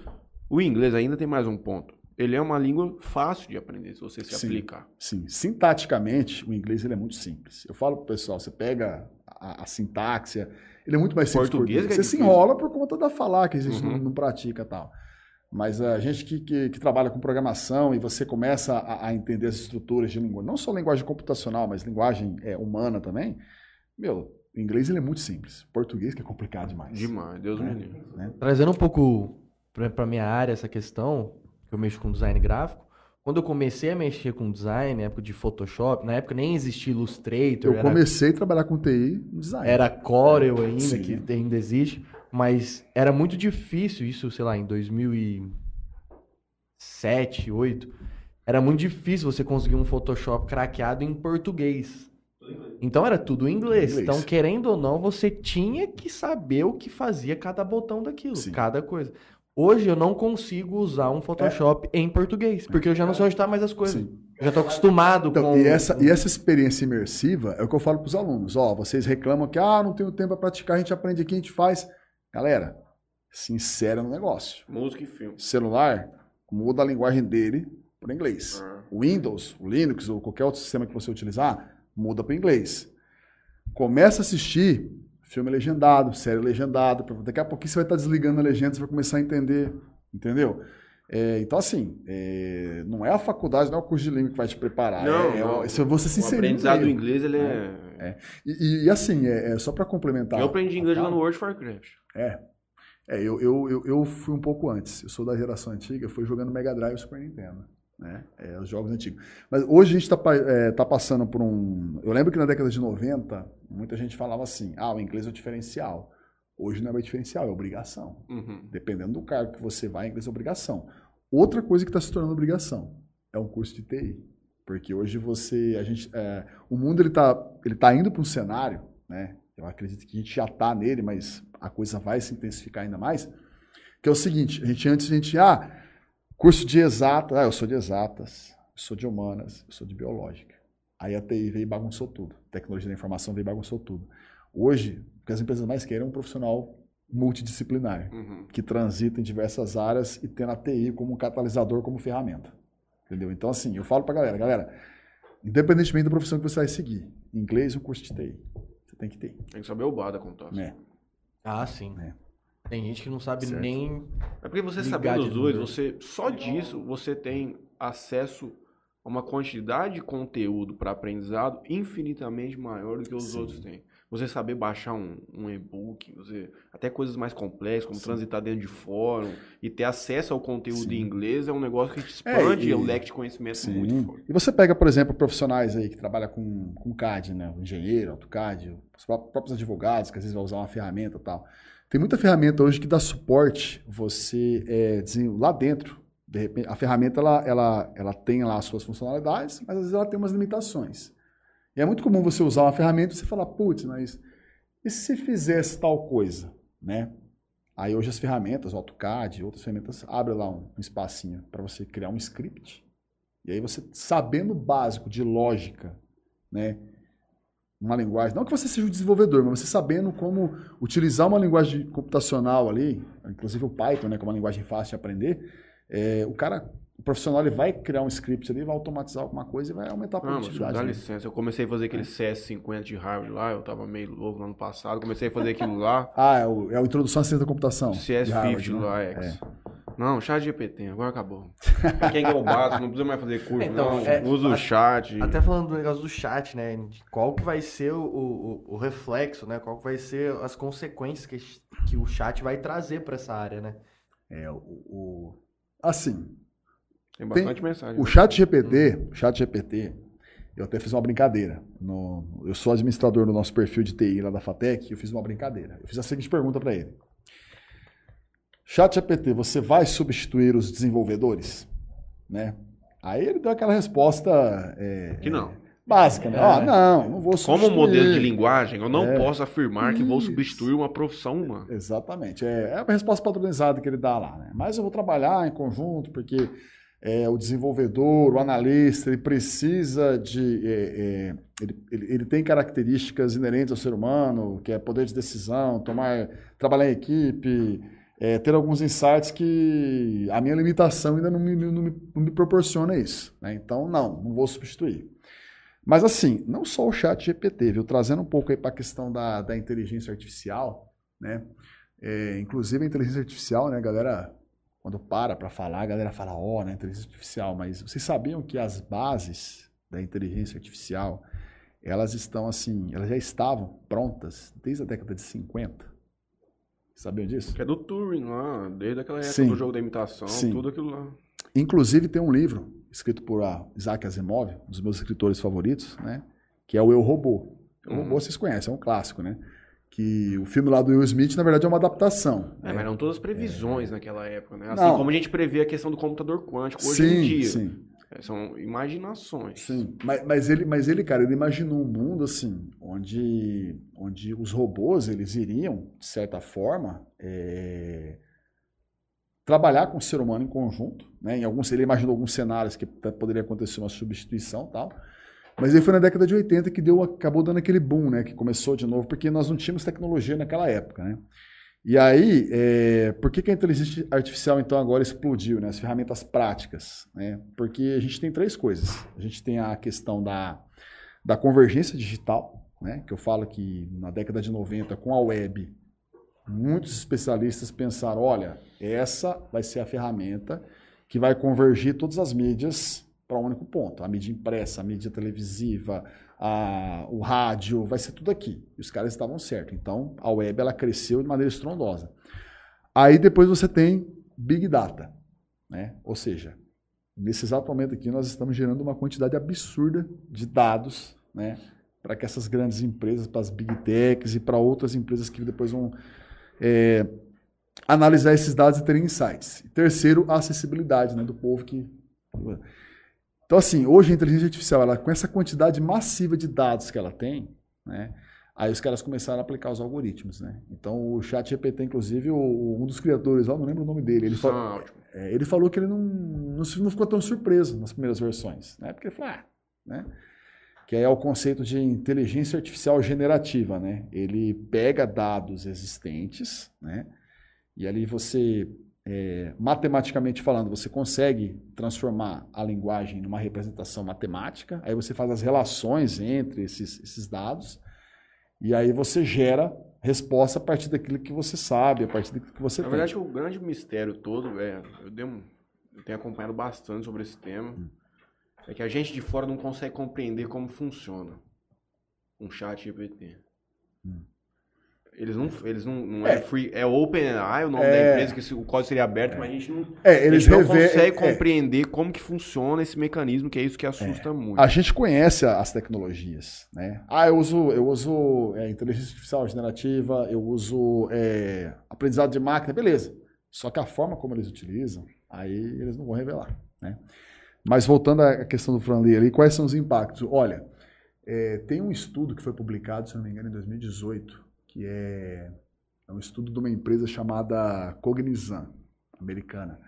O inglês ainda tem mais um ponto. Ele é uma língua fácil de aprender se você se Sim. aplicar. Sim, sintaticamente, o inglês ele é muito simples. Eu falo pro pessoal, você pega a, a sintaxe, ele é muito mais simples. Português que é Você se difícil. enrola por conta da falar, que a gente Uhum. não, não pratica e tal. Mas a gente que, que, que trabalha com programação e você começa a, a entender as estruturas de linguagem, não só linguagem computacional, mas linguagem é, humana também, meu, o inglês ele é muito simples. Português que é complicado demais. Demais, Deus me livre. né? Trazendo um pouco pra, pra minha área essa questão, que eu mexo com design gráfico. Quando eu comecei a mexer com design, na época de Photoshop, na época nem existia Illustrator, Eu era, comecei a trabalhar com TI no design. era Corel ainda, Sim. que ainda existe, mas era muito difícil isso, sei lá, em 2007, 2008, era muito difícil você conseguir um Photoshop craqueado em português. Então era tudo em inglês. Inglês. Então, querendo ou não, você tinha que saber o que fazia cada botão daquilo, Sim. cada coisa. Hoje eu não consigo usar um Photoshop em português, porque eu já não sei onde tá mais as coisas. Sim. Eu já tô acostumado Então, com e, essa, e essa experiência imersiva é o que eu falo para os alunos. Ó, vocês reclamam que ah, não tenho tempo para praticar, a gente aprende aqui, a gente faz. Galera, se insere no negócio. Música e filme. Celular, muda a linguagem dele para inglês. O Windows, o Linux ou qualquer outro sistema que você utilizar, muda para inglês. Começa a assistir filme legendado, série legendada. pra- Daqui a pouquinho você vai estar desligando a legenda, você vai começar a entender. Entendeu? É, então, assim, é, não é a faculdade, não é o curso de língua que vai te preparar. Não, é, é, não. se você se O aprendizado do inglês, ele é... E, e- e, assim, é, é só para complementar. Eu aprendi inglês lá fala. no World of Warcraft. É. É, eu, eu, eu, eu fui um pouco antes. Eu sou da geração antiga, fui jogando Mega Drive e Super Nintendo. Né? É, os jogos antigos. Mas hoje a gente está tá passando por um. Eu lembro que na década de 90, muita gente falava assim: ah, o inglês é o diferencial. Hoje não é mais diferencial, é obrigação. Uhum. Dependendo do cargo que você vai, inglês é obrigação. Outra coisa que está se tornando obrigação é um curso de TI. Porque hoje você. A gente, é, o mundo ele está ele tá indo para um cenário, né? Eu acredito que a gente já está nele, mas a coisa vai se intensificar ainda mais. Que é o seguinte: a gente antes a gente. Ah, curso de exatas. Ah, eu sou de exatas, eu sou de humanas, eu sou de biológica. Aí a TI veio e bagunçou tudo. Tecnologia da informação veio e bagunçou tudo. Hoje, o que as empresas mais querem é um profissional multidisciplinar Uhum. que transita em diversas áreas e tendo a TI como um catalisador, como ferramenta. Entendeu? Então, assim, eu falo pra galera, galera, independentemente da profissão que você vai seguir, inglês ou curso de TI, você tem que ter. Tem que saber o bar da contato. Né? Ah, sim. É. Tem gente que não sabe Certo. nem. É porque você sabendo de os dois, você só disso você tem acesso a uma quantidade de conteúdo para aprendizado infinitamente maior do que os Sim. outros têm. Você saber baixar um, um e-book, você até coisas mais complexas, como Sim. transitar dentro de fórum e ter acesso ao conteúdo Sim. em inglês é um negócio que te É, expande e- o leque de conhecimento muito Sim. forte. E você pega, por exemplo, profissionais aí que trabalham com, com CAD, né? O engenheiro, AutoCAD, os pró- próprios advogados, que às vezes vai usar uma ferramenta e tal. Tem muita ferramenta hoje que dá suporte você é, lá dentro. De repente, a ferramenta ela, ela, ela tem lá as suas funcionalidades, mas às vezes ela tem umas limitações. E é muito comum você usar uma ferramenta e você falar, putz, mas e se fizesse tal coisa, né? Aí hoje as ferramentas, o AutoCAD, outras ferramentas, abrem lá um, um espacinho para você criar um script. E aí você, sabendo o básico de lógica, né? Uma linguagem, não que você seja o desenvolvedor, mas você sabendo como utilizar uma linguagem computacional ali, inclusive o Python, né, que é uma linguagem fácil de aprender, é, o cara, o profissional, ele vai criar um script ali, vai automatizar alguma coisa e vai aumentar a Ah, produtividade. dá dele. licença, eu comecei a fazer aquele CS50 de Harvard lá, eu tava meio louco no ano passado, comecei a fazer aquilo lá, *laughs* Ah, é, o, é a introdução à ciência da computação. de CS50 Harvard, né? lá, X. Não, chat GPT, agora acabou. Quem que é o básico, não precisa mais fazer curso, Então, não. é, Usa o chat. Até falando do negócio do chat, né? de Qual que vai ser o, o, o reflexo, né? Qual que vai ser as consequências que, que o chat vai trazer para essa área, né? É, o, o- assim, Tem bastante mensagem. O chat GPT, o chat GPT, eu até fiz uma brincadeira. No, eu sou administrador do nosso perfil de TI lá da FATEC, e eu fiz uma brincadeira. Eu fiz a seguinte pergunta para ele. Chat GPT, você vai substituir os desenvolvedores? Né? Aí ele deu aquela resposta é, Que não. básica, né? Ah, não, não vou substituir. Como modelo de linguagem, eu não É. posso afirmar que vou Isso. substituir uma profissão humana. Exatamente. É, é a resposta padronizada que ele dá lá. Né? Mas eu vou trabalhar em conjunto, porque é, o desenvolvedor, o analista, ele precisa de. é, é, ele, ele- ele tem características inerentes ao ser humano, que é poder de decisão, tomar, trabalhar em equipe, é, ter alguns insights que a minha limitação ainda não me, não me- não me proporciona isso. né? Então, não, não vou substituir. Mas assim, não só o chat GPT, viu? Trazendo um pouco aí para a questão da, da inteligência artificial, né? É, inclusive a inteligência artificial, né, a galera, quando para para falar, a galera fala, ó, né, inteligência artificial, mas vocês sabiam que as bases da inteligência artificial, elas estão assim, elas já estavam prontas desde a década de 50? Sabiam disso? Que é do Turing lá, desde aquela época Sim. do jogo da imitação, Sim. tudo aquilo lá. Inclusive tem um livro escrito por Isaac Asimov, um dos meus escritores favoritos, né? Que é o Eu Robô. O Uhum. Robô vocês conhecem, é um clássico, né? Que o filme lá do Will Smith, na verdade, é uma adaptação. É, né? mas eram todas previsões naquela época, né? Assim Não. como a gente prevê a questão do computador quântico hoje sim, em dia. sim, É, São imaginações. sim. Mas, mas ele, mas ele, cara, ele imaginou um mundo assim, onde, onde os robôs eles iriam, de certa forma, é, trabalhar com o ser humano em conjunto, né? Em alguns, ele imaginou alguns cenários que poderia acontecer uma substituição, tal. Mas aí foi na década de 80 que deu, acabou dando aquele boom, né? Que começou de novo, porque nós não tínhamos tecnologia naquela época, né? E aí, é, por que, que a inteligência artificial então agora explodiu, né? As ferramentas práticas, né? Porque a gente tem três coisas. A gente tem a questão da, da convergência digital, né? Que eu falo que na década de 90, com a web, muitos especialistas pensaram, olha, essa vai ser a ferramenta que vai convergir todas as mídias para um único ponto. A mídia impressa, a mídia televisiva, a- o rádio, vai ser tudo aqui. E os caras estavam certos. Então, a web ela cresceu de maneira estrondosa. Aí depois você tem Big Data, né? Ou seja, nesse exato momento aqui nós estamos gerando uma quantidade absurda de dados, né? Para que essas grandes empresas, para as Big Techs e para outras empresas que depois vão é, analisar esses dados e terem insights. E terceiro, a acessibilidade né, do povo que. Então, assim, hoje a inteligência artificial, ela, com essa quantidade massiva de dados que ela tem, né, aí os caras começaram a aplicar os algoritmos. Né? Então, o chat GPT, inclusive, o- um dos criadores lá, não lembro o nome dele, ele, São fa- ótimos. é, ele falou que ele não, não, não ficou tão surpreso nas primeiras versões. Né? Porque ele falou, ah, né? que é o conceito de inteligência artificial generativa, né? Ele pega dados existentes, né? E ali você, é, matematicamente falando, você consegue transformar a linguagem numa representação matemática. Aí você faz as relações entre esses, esses dados e aí você gera resposta a partir daquilo que você sabe, a partir daquilo que você Na tem. verdade, o grande mistério todo, é, eu, dei um- eu tenho acompanhado bastante sobre esse tema, é que a gente de fora não consegue compreender como funciona um chat GPT. Hum. Eles não, eles não, não é, É. free, é OpenAI o nome É. da empresa, que o código seria aberto, mas a gente não, É, a eles gente não consegue é, compreender como que funciona esse mecanismo, que é isso que assusta muito. A gente conhece a- as tecnologias, né? Ah, eu uso, eu uso é, inteligência artificial generativa, eu uso é, aprendizado de máquina, beleza. Só que a forma como eles utilizam, aí eles não vão revelar, né? Mas voltando à questão do Franley ali, quais são os impactos? Olha, é, tem um estudo que foi publicado, se não me engano, em 2018, que é, é um estudo de uma empresa chamada Cognizant, americana.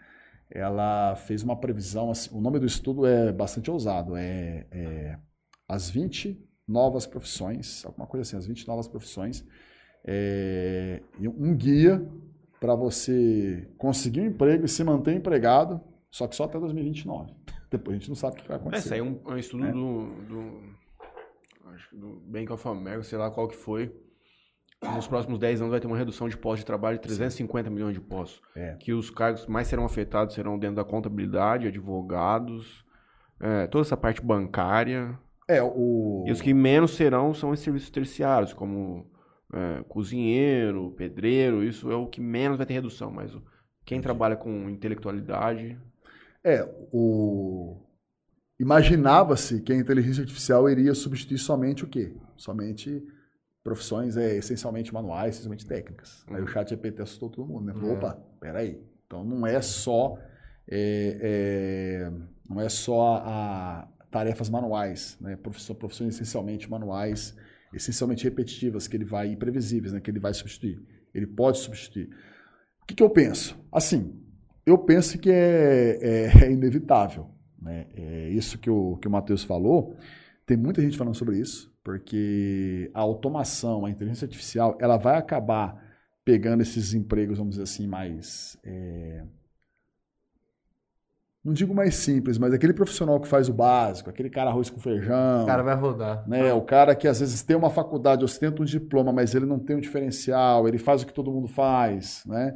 Ela fez uma previsão, assim, o nome do estudo é bastante ousado, é, é as 20 novas profissões, alguma coisa assim, as 20 novas profissões, é, e um guia para você conseguir um emprego e se manter empregado, só que só até 2029. *laughs* Depois a gente não sabe o que vai Esse acontecer. aí é um, é um estudo É. do, do, acho do Bank of America, sei lá qual que foi. Nos próximos 10 anos vai ter uma redução de postos de trabalho de 350 milhões de postos. É. Que os cargos mais serão afetados serão dentro da contabilidade, advogados, é, toda essa parte bancária. É, o... E os que menos serão são os serviços terciários, como é, cozinheiro, pedreiro, isso é o que menos vai ter redução, mas quem trabalha com intelectualidade É, o... Imaginava-se que a inteligência artificial iria substituir somente o quê? Somente profissões é, essencialmente manuais, essencialmente técnicas. Aí o chat GPT assustou todo mundo, né? Falou, É. opa, peraí. Então não é só é, é, não é só a, tarefas manuais, né? Profissões, profissões essencialmente manuais, essencialmente repetitivas, que ele vai, e previsíveis, né? Que ele vai substituir. Ele pode substituir. O que, que eu penso? Assim, eu penso que é, é- é inevitável. Né? É isso que o, que o Matheus falou. Tem muita gente falando sobre isso, porque a automação, a inteligência artificial, ela vai acabar pegando esses empregos, vamos dizer assim, mais. é, Não digo mais simples, mas aquele profissional que faz o básico, aquele cara arroz com feijão O cara vai rodar. né? O cara que às vezes tem uma faculdade, ostenta um diploma, mas ele não tem um diferencial, ele faz o que todo mundo faz, né?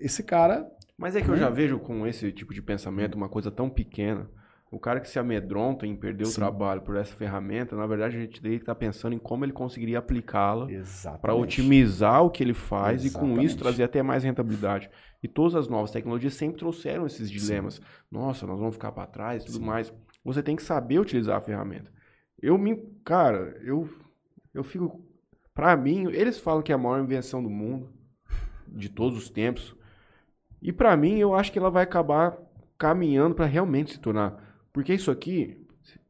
Esse cara, Mas é que eu Né? já vejo com esse tipo de pensamento uma coisa tão pequena. O cara que se amedronta em perder o Sim. trabalho por essa ferramenta, na verdade a gente teria que estar pensando em como ele conseguiria aplicá-la exatamente. para otimizar o que ele faz e com isso Exatamente. trazer até mais rentabilidade. E todas as novas tecnologias sempre trouxeram esses dilemas. Nossa, nós vamos ficar para trás e tudo Sim. mais. Você tem que saber utilizar a ferramenta. Eu me, cara, eu eu fico para mim, eles falam que é a maior invenção do mundo de todos os tempos. E para mim, eu acho que ela vai acabar caminhando para realmente se tornar, porque isso aqui,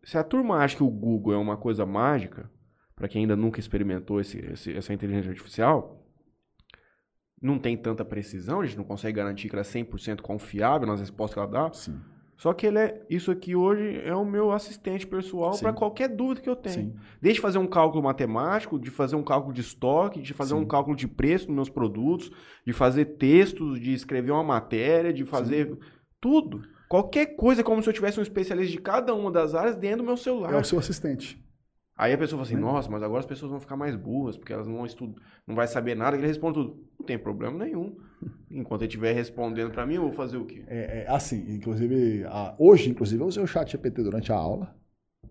se a turma acha que o Google é uma coisa mágica, para quem ainda nunca experimentou esse- esse- essa inteligência artificial, não tem tanta precisão, a gente não consegue garantir que ela é 100% confiável nas respostas que ela dá. Sim, Só que ele é, isso aqui hoje é o meu assistente pessoal Sim. para qualquer dúvida que eu tenha. sim, Desde fazer um cálculo matemático, de fazer um cálculo de estoque, de fazer Sim. um cálculo de preço dos meus produtos, de fazer textos, de escrever uma matéria, de fazer tudo. Qualquer coisa, como se eu tivesse um especialista de cada uma das áreas dentro do meu celular. é o seu assistente. Aí a pessoa fala assim, Né? nossa, mas agora as pessoas vão ficar mais burras, porque elas não vão estudar, não vai saber nada, que ele responde tudo. Não tem problema nenhum. Enquanto ele estiver respondendo para mim, eu vou fazer o quê? É, é assim, inclusive, a- hoje, inclusive, eu usei o chat GPT durante a aula.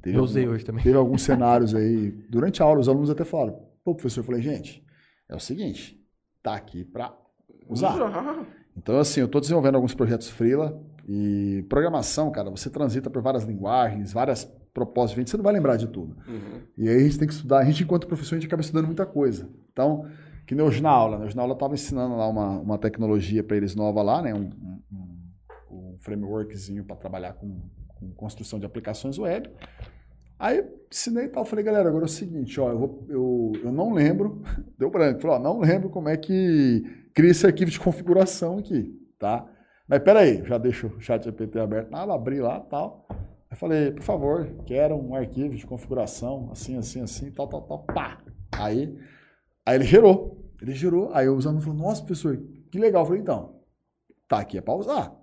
Teve Eu usei algum- hoje também. Teve alguns cenários aí, durante a aula, os alunos até falaram, pô, professor, eu falei, gente, é o seguinte, tá aqui para usar. Usar. Então, assim, eu estou desenvolvendo alguns projetos freela e programação, cara, você transita por várias linguagens, várias propósitos diferentes, você não vai lembrar de tudo. Uhum. E aí a gente tem que estudar, a gente enquanto professor, a gente acaba estudando muita coisa. Então, que nem hoje na aula, né? Hoje na aula eu estava ensinando lá uma, uma tecnologia para eles nova lá, né? Um, um- um- frameworkzinho para trabalhar com, com construção de aplicações web. Aí ensinei e tal, falei, galera, agora é o seguinte, ó, eu, vou, eu, eu não lembro, *laughs* deu branco, falei, ó, não lembro como é que cria esse arquivo de configuração aqui, tá? Mas peraí, já deixo o chat GPT aberto, nada, abri lá e tal. Aí falei, por favor, quero um arquivo de configuração, assim, assim, assim, tal, tal, tal, pá. Aí, aí ele gerou, ele gerou, aí os alunos falaram, nossa, professor, que legal. Eu falei, então, tá aqui é para usar.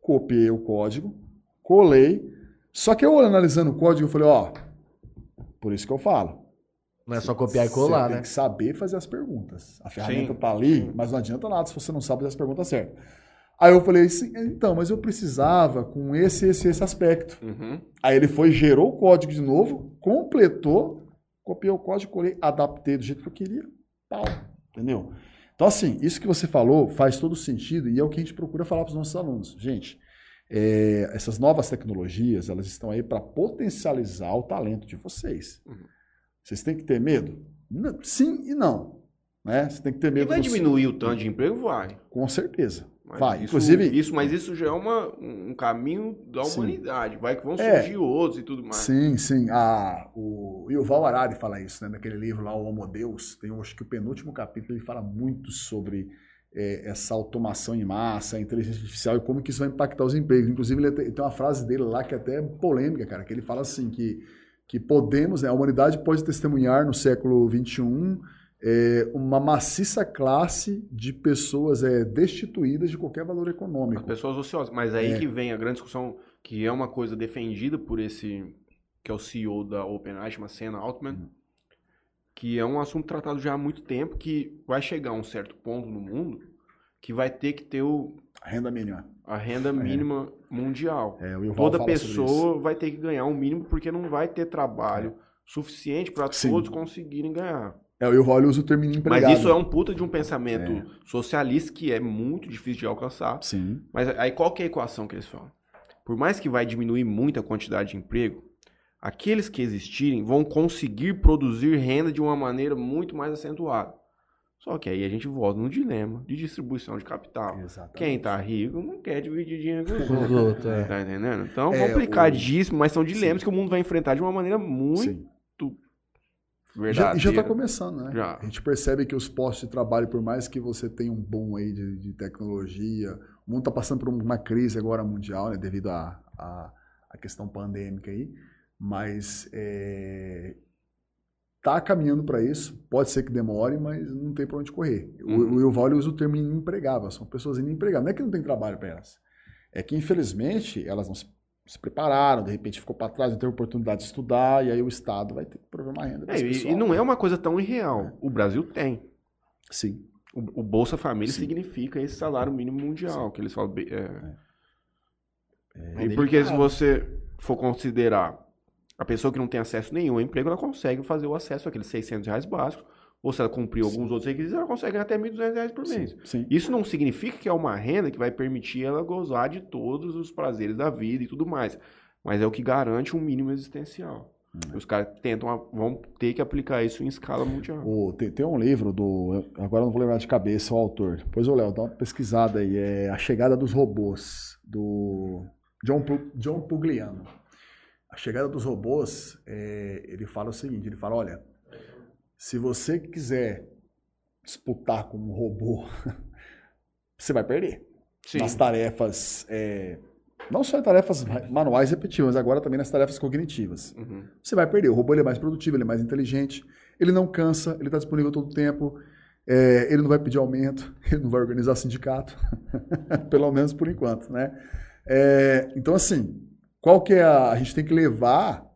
Copiei o código, colei, só que eu analisando o código, eu falei, ó, por isso que eu falo, Não é só copiar e colar, você né? tem que saber fazer as perguntas. A ferramenta tá ali, mas não adianta nada se você não sabe fazer as perguntas certas. Aí eu falei assim, então, mas eu precisava com esse, esse, esse aspecto. Uhum. Aí ele foi, gerou o código de novo, completou, copiei o código, colei, adaptei do jeito que eu queria, pau, entendeu? Então, assim, isso que você falou faz todo sentido e é o que a gente procura falar para os nossos alunos. Gente, é, essas novas tecnologias, elas estão aí para potencializar o talento de vocês. Uhum. Vocês têm que ter medo? Não, sim e não. Né? Você tem que ter E medo. vai do- diminuir o tanto de emprego? Vai. Com certeza. Mas Vai. Isso, Inclusive, isso, mas isso já é uma, um caminho da Sim. humanidade. Vai que vão É. surgir outros e tudo mais. Sim, sim. A, o Yuval Harari fala isso, né? Naquele livro lá, O Homo Deus, tem acho que o penúltimo capítulo, ele fala muito sobre é, essa automação em massa, a inteligência artificial e como que isso vai impactar os empregos. Inclusive, ele tem, tem uma frase dele lá que é até polêmica, cara, que ele fala assim, que, que podemos, né, a humanidade pode testemunhar no século XXI é, uma maciça classe de pessoas é, destituídas de qualquer valor As econômico. pessoas ociosas. Mas aí É. que vem a grande discussão, que é uma coisa defendida por esse, que é o CEO da OpenAI, chama Senna Altman, Uhum. que é um assunto tratado já há muito tempo, que vai chegar a um certo ponto no mundo que vai ter que ter o, Renda mínima. a renda mínima mundial. É, o Yuval Toda pessoa vai ter que ganhar um mínimo porque não vai ter trabalho suficiente para todos conseguirem ganhar. É, o ele usa o termo empregado. Mas isso é um puta de um pensamento É. socialista que é muito difícil de alcançar. Sim. Mas aí qual que é a equação que eles falam? Por mais que vai diminuir muito a quantidade de emprego, aqueles que existirem vão conseguir produzir renda de uma maneira muito mais acentuada. Só que aí a gente volta no dilema de distribuição de capital. Exatamente. Quem tá rico não quer dividir dinheiro com os *laughs* Os outros. é. Tá entendendo? Então, É, complicadíssimo, mas são dilemas que o mundo vai enfrentar de uma maneira muito Sim. E verdadeira. já está começando, né? Já. A gente percebe que os postos de trabalho, por mais que você tenha um boom aí de, de tecnologia, o mundo está passando por uma crise agora mundial, né? Devido à à à questão pandêmica aí, mas é, tá caminhando para isso. Pode ser que demore, mas não tem para onde correr. O, Uhum. o Yuval usa o termo inempregável. São pessoas inempregáveis. Não é que não tem trabalho para elas. É que, infelizmente, elas não se, se prepararam, de repente ficou para trás, não teve oportunidade de estudar, e aí o Estado vai ter que uma renda É, e, pessoal. e não é uma coisa tão irreal. O Brasil tem. Sim. O, o Bolsa Família Sim. significa esse salário mínimo mundial, que eles falam. be- é. É e porque se você for considerar a pessoa que não tem acesso nenhum ao emprego, ela consegue fazer o acesso àqueles 600 reais básicos. Ou se ela cumprir alguns outros requisitos, ela consegue ganhar até 1.200 reais por mês. Sim, sim. Isso não significa que é uma renda que vai permitir ela gozar de todos os prazeres da vida e tudo mais. Mas é o que garante um mínimo existencial. Hum. Os caras tentam, vão ter que aplicar isso em escala mundial. O- tem, tem um livro do. Agora eu não vou lembrar de cabeça o autor. Pois, ô Léo, dá uma pesquisada aí. É A Chegada dos Robôs, do John, John Pugliano. A Chegada dos Robôs, é, ele fala o seguinte: ele fala, olha, se você quiser disputar com um robô, *laughs* você vai perder. Sim. Nas tarefas. é, não só em tarefas manuais repetitivas, mas agora também nas tarefas cognitivas. Uhum. Você vai perder. O robô ele é mais produtivo, ele é mais inteligente, ele não cansa, ele está disponível todo o tempo, é, ele não vai pedir aumento, *laughs* ele não vai organizar sindicato, *laughs* pelo menos por enquanto, né? É, então, assim, qual que é a... A gente tem que levar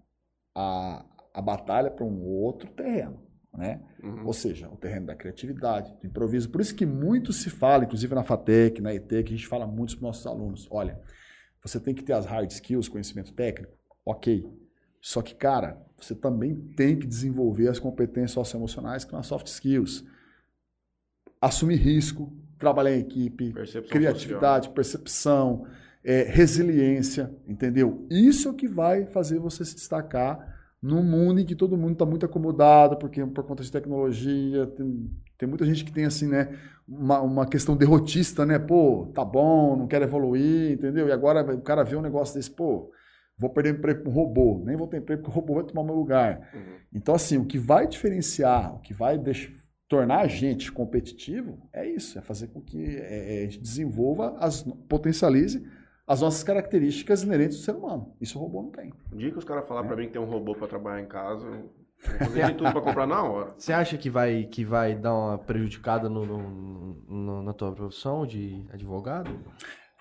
a, a batalha para um outro terreno, né? Uhum. Ou seja, o terreno da criatividade, do improviso. Por isso que muito se fala, inclusive na FATEC, na ET, que a gente fala muito para os nossos alunos. Olha, você tem que ter as hard skills, conhecimento técnico, ok. Só que, cara, você também tem que desenvolver as competências socioemocionais, que são as soft skills. Assumir risco, trabalhar em equipe, Percepção criatividade, percepção, é, resiliência, entendeu? Isso é o que vai fazer você se destacar num mundo em que todo mundo está muito acomodado, porque por conta de tecnologia, tem, tem muita gente que tem assim, né, uma, uma questão derrotista, né? Pô, tá bom, não quero evoluir, entendeu? E agora o cara vê um negócio desse, pô, vou perder emprego com robô, nem vou ter emprego porque o robô vai tomar meu lugar. Uhum. Então, assim, o que vai diferenciar, o que vai deixar, tornar a gente competitivo é isso, é fazer com que é, é, a gente desenvolva, as, potencialize as nossas características inerentes do ser humano. Isso o robô não tem. O dia que os caras falar É. pra mim que tem um robô pra trabalhar em casa, eu vou fazer de tudo pra comprar na hora. Você acha que vai, que vai dar uma prejudicada no, no- no- na tua profissão de advogado?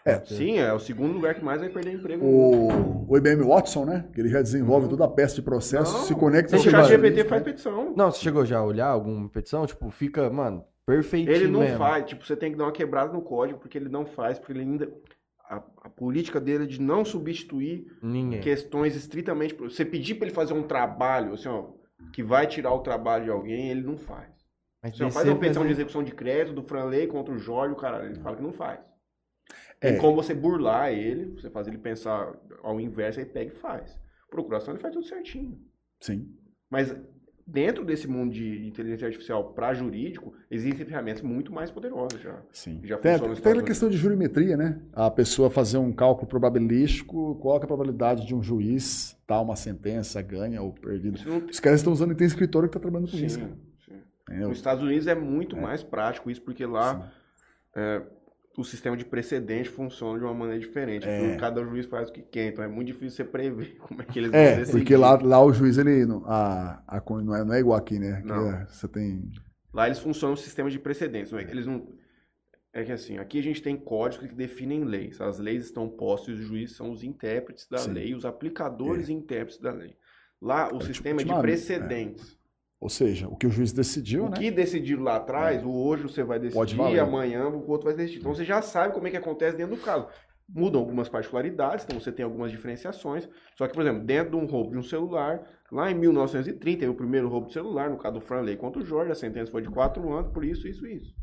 É, Sim, é o segundo lugar que mais vai perder emprego. O, o IBM Watson, né? Que ele já desenvolve toda a peça de processo, Não, se conecta O chat chegou a- GPT faz petição. Não, você chegou já a olhar alguma petição? Tipo, fica, mano, perfeitinho Ele não mesmo. faz, tipo, você tem que dar uma quebrada no código, porque ele não faz, porque ele ainda. A, a política dele é de não substituir Ninguém. questões estritamente. Você pedir pra ele fazer um trabalho, assim, ó, que vai tirar o trabalho de alguém, ele não faz. Mas tem faz uma petição de execução de crédito do Franley contra o Jorge, o cara, ele fala que não faz. É. Tem como você burlar ele, você faz ele pensar ao inverso, aí pega e faz. Procuração ele faz tudo certinho. Sim. Mas dentro desse mundo de inteligência artificial para jurídico, existem ferramentas muito mais poderosas já. Sim. Já Tem, tem a questão de jurimetria, né? A pessoa fazer um cálculo probabilístico, qual é a probabilidade de um juiz dar uma sentença, ganha ou. Isso não Os caras estão usando e tem escritório que está trabalhando com Sim, isso. cara. sim. Nos Estados Unidos é muito mais prático isso, porque lá é, o sistema de precedente funciona de uma maneira diferente. É. Porque Cada juiz faz o que quer, então é muito difícil você prever *laughs* como é que eles É, vão decidir. porque lá, lá o juiz, ele não, a, a, não, é, não é igual aqui, né? Aqui Não. é- você tem... Lá eles funcionam no sistema de precedentes. não é? Eles não. É que assim, aqui a gente tem códigos que definem leis. As leis estão postas e os juízes são os intérpretes da Sim. É. lei, os aplicadores e intérpretes da lei. Lá o tipo sistema é de ultimamente, precedentes. Ou seja, o que o juiz decidiu, O né? que decidiram lá atrás, o hoje você vai decidir, amanhã o outro vai decidir. Então você já sabe como é que acontece dentro do caso. Mudam algumas particularidades, então você tem algumas diferenciações. Só que, por exemplo, dentro de um roubo de um celular, lá em 1930, aí o primeiro roubo de celular, no caso do Franley contra o Jorge, a sentença foi de quatro anos, por isso, isso, isso.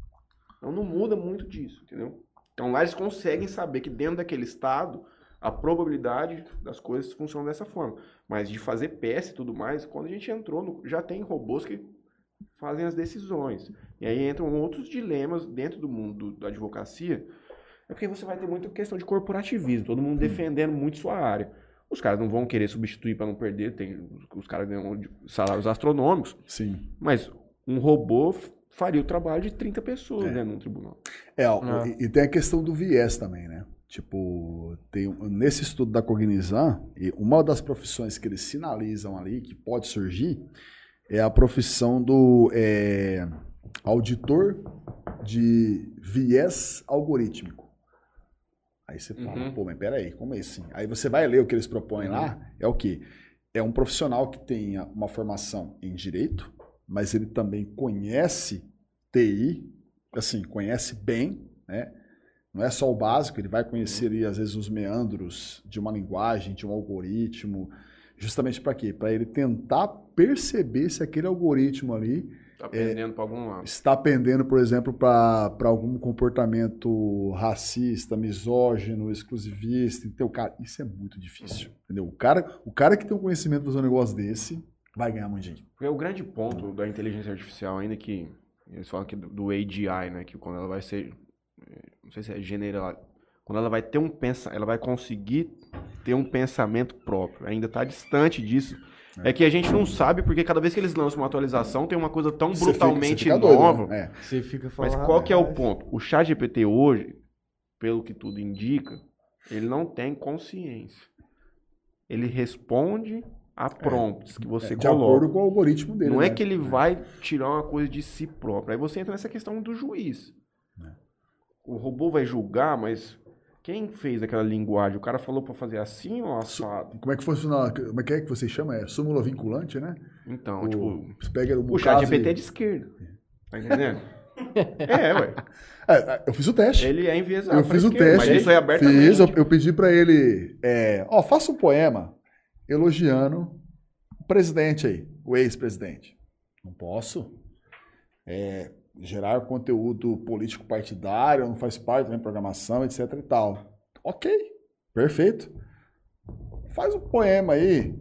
Então não muda muito disso, entendeu? Então lá eles conseguem saber que dentro daquele estado, A probabilidade das coisas funcionam dessa forma. Mas de fazer peça e tudo mais, quando a gente entrou, no- já tem robôs que fazem as decisões. E aí entram outros dilemas dentro do mundo do- da advocacia. É porque você vai ter muita questão de corporativismo, todo mundo defendendo muito sua área. Os caras não vão querer substituir para não perder, tem, os caras ganham salários astronômicos, Sim. mas um robô faria o trabalho de 30 pessoas É. né, num tribunal. É, Ah. e, e tem a questão do viés também, né? Tipo, tem, nesse estudo da Cognizant, uma das profissões que eles sinalizam ali que pode surgir é a profissão do é, auditor de viés algorítmico. Aí você fala, Uhum. pô, mas peraí, como é assim? Aí você vai ler o que eles propõem lá, é o quê? É um profissional que tenha uma formação em direito, mas ele também conhece TI, assim, conhece bem, né? Não é só o básico, ele vai conhecer ali, às vezes, os meandros de uma linguagem, de um algoritmo, justamente para quê? Para ele tentar perceber se aquele algoritmo ali Tá pendendo para algum lado. está pendendo, por exemplo, para algum comportamento racista, misógino, exclusivista. Então, cara, isso é muito difícil, entendeu? O cara, o cara que tem um conhecimento de fazer um negócio desse vai ganhar muito dinheiro. Porque o grande ponto da inteligência artificial, ainda que eles falam que do, AGI, né, que quando ela vai ser, não sei se é general, quando ela vai ter um pensa, ela vai conseguir ter um pensamento próprio. Ainda está distante disso. É. que a gente não sabe porque cada vez que eles lançam uma atualização tem uma coisa tão Você fica- brutalmente você fica doido, nova. né? É. Você fica falando. Mas qual que é o "Rapaz, ponto? O chat GPT hoje, pelo que tudo indica, ele não tem consciência. Ele responde a prompts que você É, de coloca. acordo com o algoritmo dele. Não é né? que ele vai tirar uma coisa de si próprio. Aí você entra nessa questão do juiz. É. O robô vai julgar, mas quem fez aquela linguagem? O cara falou pra fazer assim ou assado? Como é que funciona? Como é que é que você chama? É súmula vinculante, né? Então, O- tipo, você pega um o chat GPT é e- de esquerda. Tá entendendo? *laughs* é, ué. É, eu fiz o teste. Ele é enviesado. eu fiz o esquerda, teste. Mas isso é abertamente. Fiz, eu, eu pedi pra ele, é, ó, faça um poema elogiando o presidente aí, o ex-presidente. Não posso. É, gerar conteúdo político partidário, não faz parte da minha programação, etc e tal. Ok, perfeito. Faz um poema aí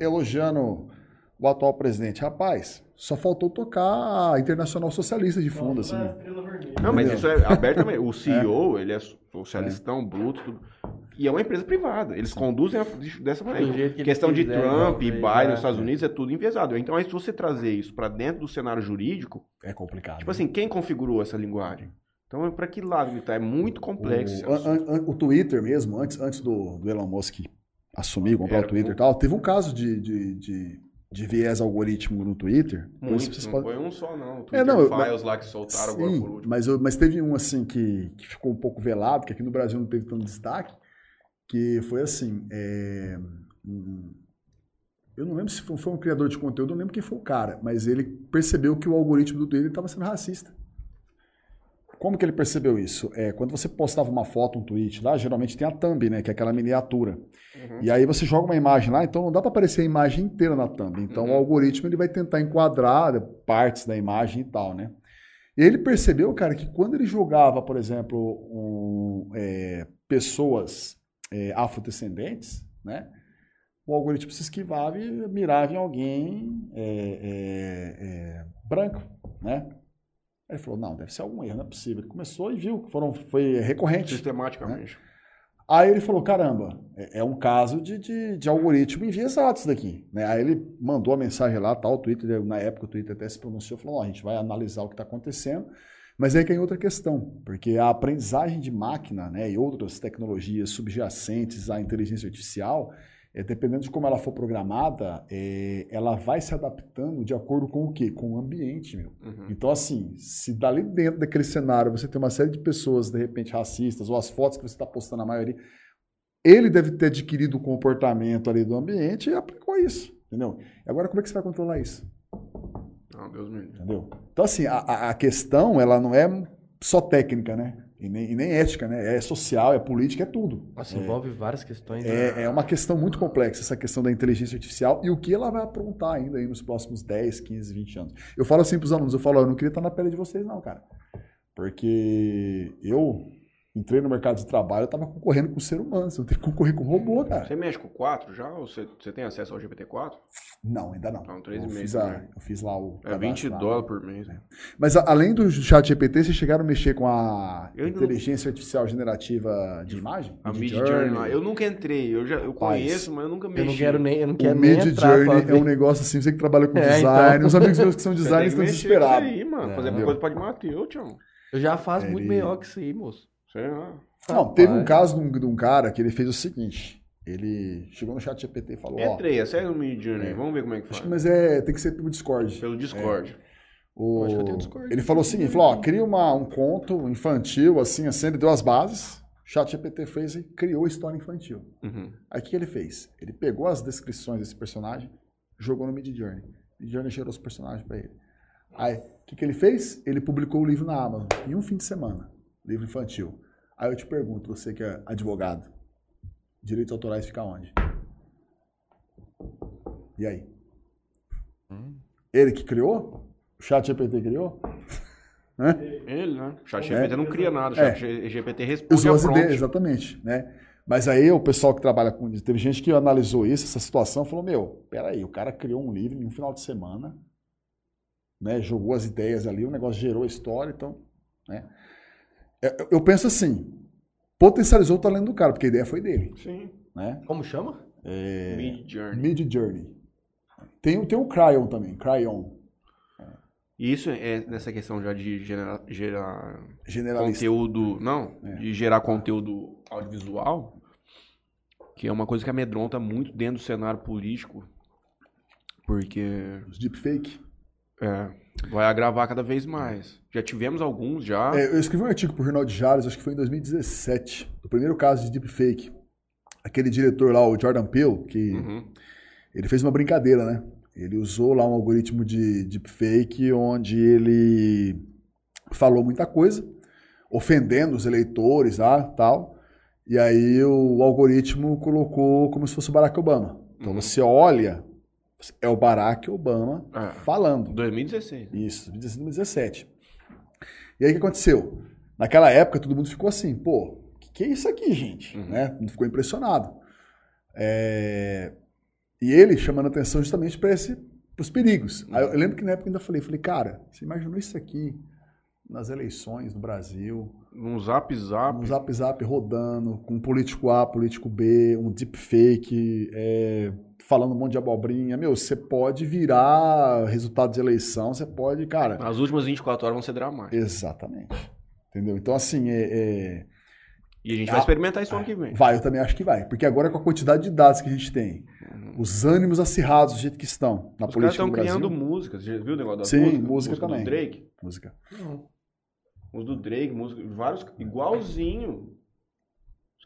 elogiando o atual presidente. Rapaz, só faltou tocar a Internacional Socialista de fundo, assim. Vermelha. Não, mas isso é abertamente. O *laughs* CEO, ele é socialistão, bruto, tudo. E é uma empresa privada. Eles conduzem a- dessa maneira. que questão de quiserem, Trump e Biden é. nos Estados Unidos é tudo enviesado. Então, aí, se você trazer isso para dentro do cenário jurídico, É complicado. tipo assim, quem configurou essa linguagem? Então, para que lado ele tá? É muito complexo. O, an- an- o Twitter mesmo, antes, antes do, do Elon Musk assumir, comprar Era o Twitter e tal, teve um caso de, de, de, de viés algoritmo no Twitter. Por isso Muito, vocês não foi um só, não. O É, Twitter não, eu- Files lá que soltaram agora Sim, por último. mas, eu- mas teve um assim que, que ficou um pouco velado, que aqui no Brasil não teve tanto destaque, que foi assim, é, um- eu não lembro se foi, foi um criador de conteúdo, eu não lembro quem foi o cara, mas ele percebeu que o algoritmo do Twitter estava sendo racista. Como que ele percebeu isso? É, quando você postava uma foto, um tweet lá, geralmente tem a thumb, né, que é aquela miniatura. Uhum. E aí você joga uma imagem lá, então não dá para aparecer a imagem inteira na thumb. Então Uhum. o algoritmo ele vai tentar enquadrar partes da imagem e tal, né? E ele percebeu, cara, que quando ele jogava, por exemplo, um, é, pessoas é, afrodescendentes, né? O algoritmo se esquivava e mirava em alguém é, é, é, branco, né? Aí ele falou, não, deve ser algum erro, não é possível. Ele começou e viu que foram, foi recorrente. Sistematicamente. Aí ele falou, caramba, é, é um caso de, de, de algoritmo enviesado isso daqui. Né? Aí ele mandou a mensagem lá, tal, o Twitter, na época o Twitter até se pronunciou, falou, a gente vai analisar o que está acontecendo, mas aí tem outra questão, porque a aprendizagem de máquina né, e outras tecnologias subjacentes à inteligência artificial, é, dependendo de como ela for programada, é, ela vai se adaptando de acordo com o quê? Com o ambiente, meu. Uhum. Então, assim, se dali dentro daquele cenário você tem uma série de pessoas, de repente, racistas, ou as fotos que você está postando, a maioria, ele deve ter adquirido o comportamento ali do ambiente e aplicou isso, entendeu? Agora, como é que você vai controlar isso? Não, Deus me livre. Entendeu? Então, assim, a- a, questão, ela não é só técnica, né? E nem, e nem ética, né? É social, é política, é tudo. Nossa, envolve várias questões. né? É, é uma questão muito complexa, essa questão da inteligência artificial e o que ela vai aprontar ainda aí nos próximos 10, 15, 20 anos. Eu falo assim para os alunos, eu falo, eu não queria estar na pele de vocês não, cara. Porque eu, entrei no mercado de trabalho, eu tava concorrendo com o ser humano. Você não tem que concorrer com o robô, cara. Você mexe com o 4 já? Ou você, você tem acesso ao GPT-4? Não, ainda não. Não, três eu, meio fiz a- também. eu fiz lá o. É 20 cadastro lá. dólares por mês. né? Mas a- além do chat GPT, vocês chegaram a mexer com a Eu inteligência artificial generativa de imagem? A Mid Journey. Eu nunca entrei. Eu, já, eu conheço, mas eu nunca mexi. Eu não quero nem, eu não O quero nem Mid Journey é um negócio assim, você que trabalha com *laughs* É, design. então. Os amigos meus que são designers estão desesperados. aí, mano. É. Fazer Entendeu? coisa pode matar eu, tchau. Eu já faço É, muito melhor que isso aí, moço. Sei lá. Não, teve um caso de um, de um cara que ele fez o seguinte. Ele chegou no chat GPT e falou, ó... Entrei, segue no Mid Journey. Vamos ver como é que faz. que, mas é, tem que ser pelo Discord. Pelo Discord. O- Acho que eu tenho Discord. Ele falou o seguinte, falou, ó, cria uma, um conto infantil, assim, assim, ele deu as bases, o chat GPT fez e criou a história infantil. Uhum. Aí o que que ele fez? Ele pegou as descrições desse personagem, jogou no Mid Journey. Mid Journey gerou os personagens para ele. Aí, o que, que ele fez? Ele publicou o livro na Amazon, em um fim de semana. Livro infantil. Aí eu te pergunto, você que é advogado, direitos autorais fica onde? E aí? Ele que criou? O chat GPT criou? *laughs* Ele, né? O chat É. GPT não cria nada. O É. chat GPT responde a exatamente, né? Mas aí o pessoal que trabalha com teve gente que analisou isso, essa situação, falou: "Meu, peraí, o cara criou um livro em um final de semana, né? Jogou as ideias ali, o negócio gerou a história, então, né? Eu, eu penso assim, potencializou o talento do cara, porque a ideia foi dele, Sim. né? Como chama? É, Mid Journey. Mid Journey. Tem, o- tem o Cryon também, Cryon, E isso é nessa questão já de gerar, gerar conteúdo. Não, É. de gerar conteúdo audiovisual, que é uma coisa que amedronta muito dentro do cenário político. Porque Os deepfake. É, vai agravar cada vez mais. Já tivemos alguns já. É, eu escrevi um artigo pro Jornal de Jales, acho que foi em 2017, do primeiro caso de deepfake. Aquele diretor lá, o Jordan Peele, que Uhum. ele fez uma brincadeira, né? Ele usou lá um algoritmo de deepfake onde ele falou muita coisa, ofendendo os eleitores lá, tal. E aí o algoritmo colocou como se fosse o Barack Obama. Então Uhum. você olha, é o Barack Obama É. falando. 2016. Isso, 2017. E aí o que aconteceu? Naquela época todo mundo ficou assim, pô, o que, que é isso aqui, gente? Uhum. Né? Todo mundo ficou impressionado. É, E ele chamando atenção justamente para os perigos. Aí eu, lembro que na época eu ainda falei, falei, cara, você imaginou isso aqui nas eleições no Brasil, Um zap zap. um zap zap rodando, com um político A, político B, um deepfake, é, falando um monte de abobrinha. Meu, você pode virar resultado de eleição, você pode, cara. As últimas 24 horas vão ser dramáticas. Exatamente. Entendeu? Então, assim, é, é, E a gente Ah, vai experimentar isso ano que vem. vai, eu também acho que vai. Porque agora, com a quantidade de dados que a gente tem, os ânimos acirrados do jeito que estão na Os política estão do Brasil. criando músicas. Você já viu o negócio da Sim, música? música do também. Drake. Música. Os do Drake, música. Vários. Igualzinho.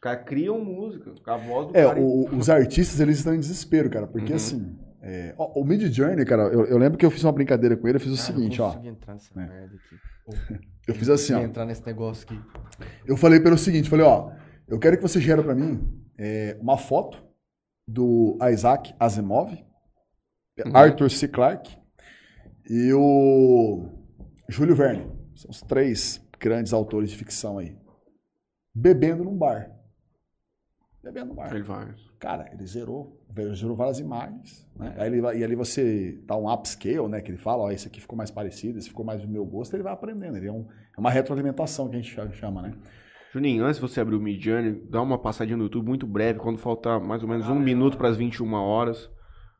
Os caras criam música. A voz do É, cara. o- os artistas, eles estão em desespero, cara. Porque, Uhum. assim, é, ó, o Mid Journey, cara, eu, eu lembro que eu fiz uma brincadeira com ele, eu fiz o Cara, seguinte, eu ó. entrar nessa É. merda aqui. *laughs* Eu fiz assim, ó. Consegui entrar nesse negócio aqui. Eu falei pelo seguinte, falei, ó, eu quero que você gere pra mim é, uma foto do Isaac Asimov, Uhum. Arthur C. Clarke e o Júlio Verne. São os três grandes autores de ficção aí. Bebendo num bar. Bebendo bar. Ele vai. Cara, ele zerou, ele zerou várias imagens, né? Aí ele e ali você dá um upscale, né? Que ele fala, ó, esse aqui ficou mais parecido, esse ficou mais do meu gosto, ele vai aprendendo. Ele é, um- é uma retroalimentação que a gente chama, né? Juninho, antes de você abrir o Mid Journey, dá uma passadinha no YouTube muito breve, quando faltar mais ou menos um minuto para as 21 horas.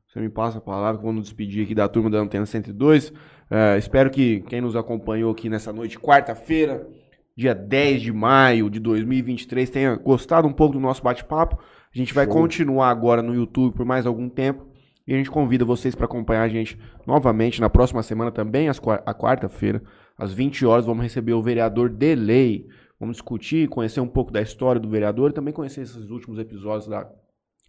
Você me passa a palavra, nos despedir aqui da turma da Antena 102. É, espero que quem nos acompanhou aqui nessa noite, quarta-feira, dia 10 de maio de 2023, tenha gostado um pouco do nosso bate-papo. A gente vai Show. continuar agora no YouTube por mais algum tempo. E a gente convida vocês para acompanhar a gente novamente na próxima semana também, às à quarta-feira, às 20 horas, vamos receber o vereador Delay. Vamos discutir, conhecer um pouco da história do vereador e também conhecer esses últimos episódios da,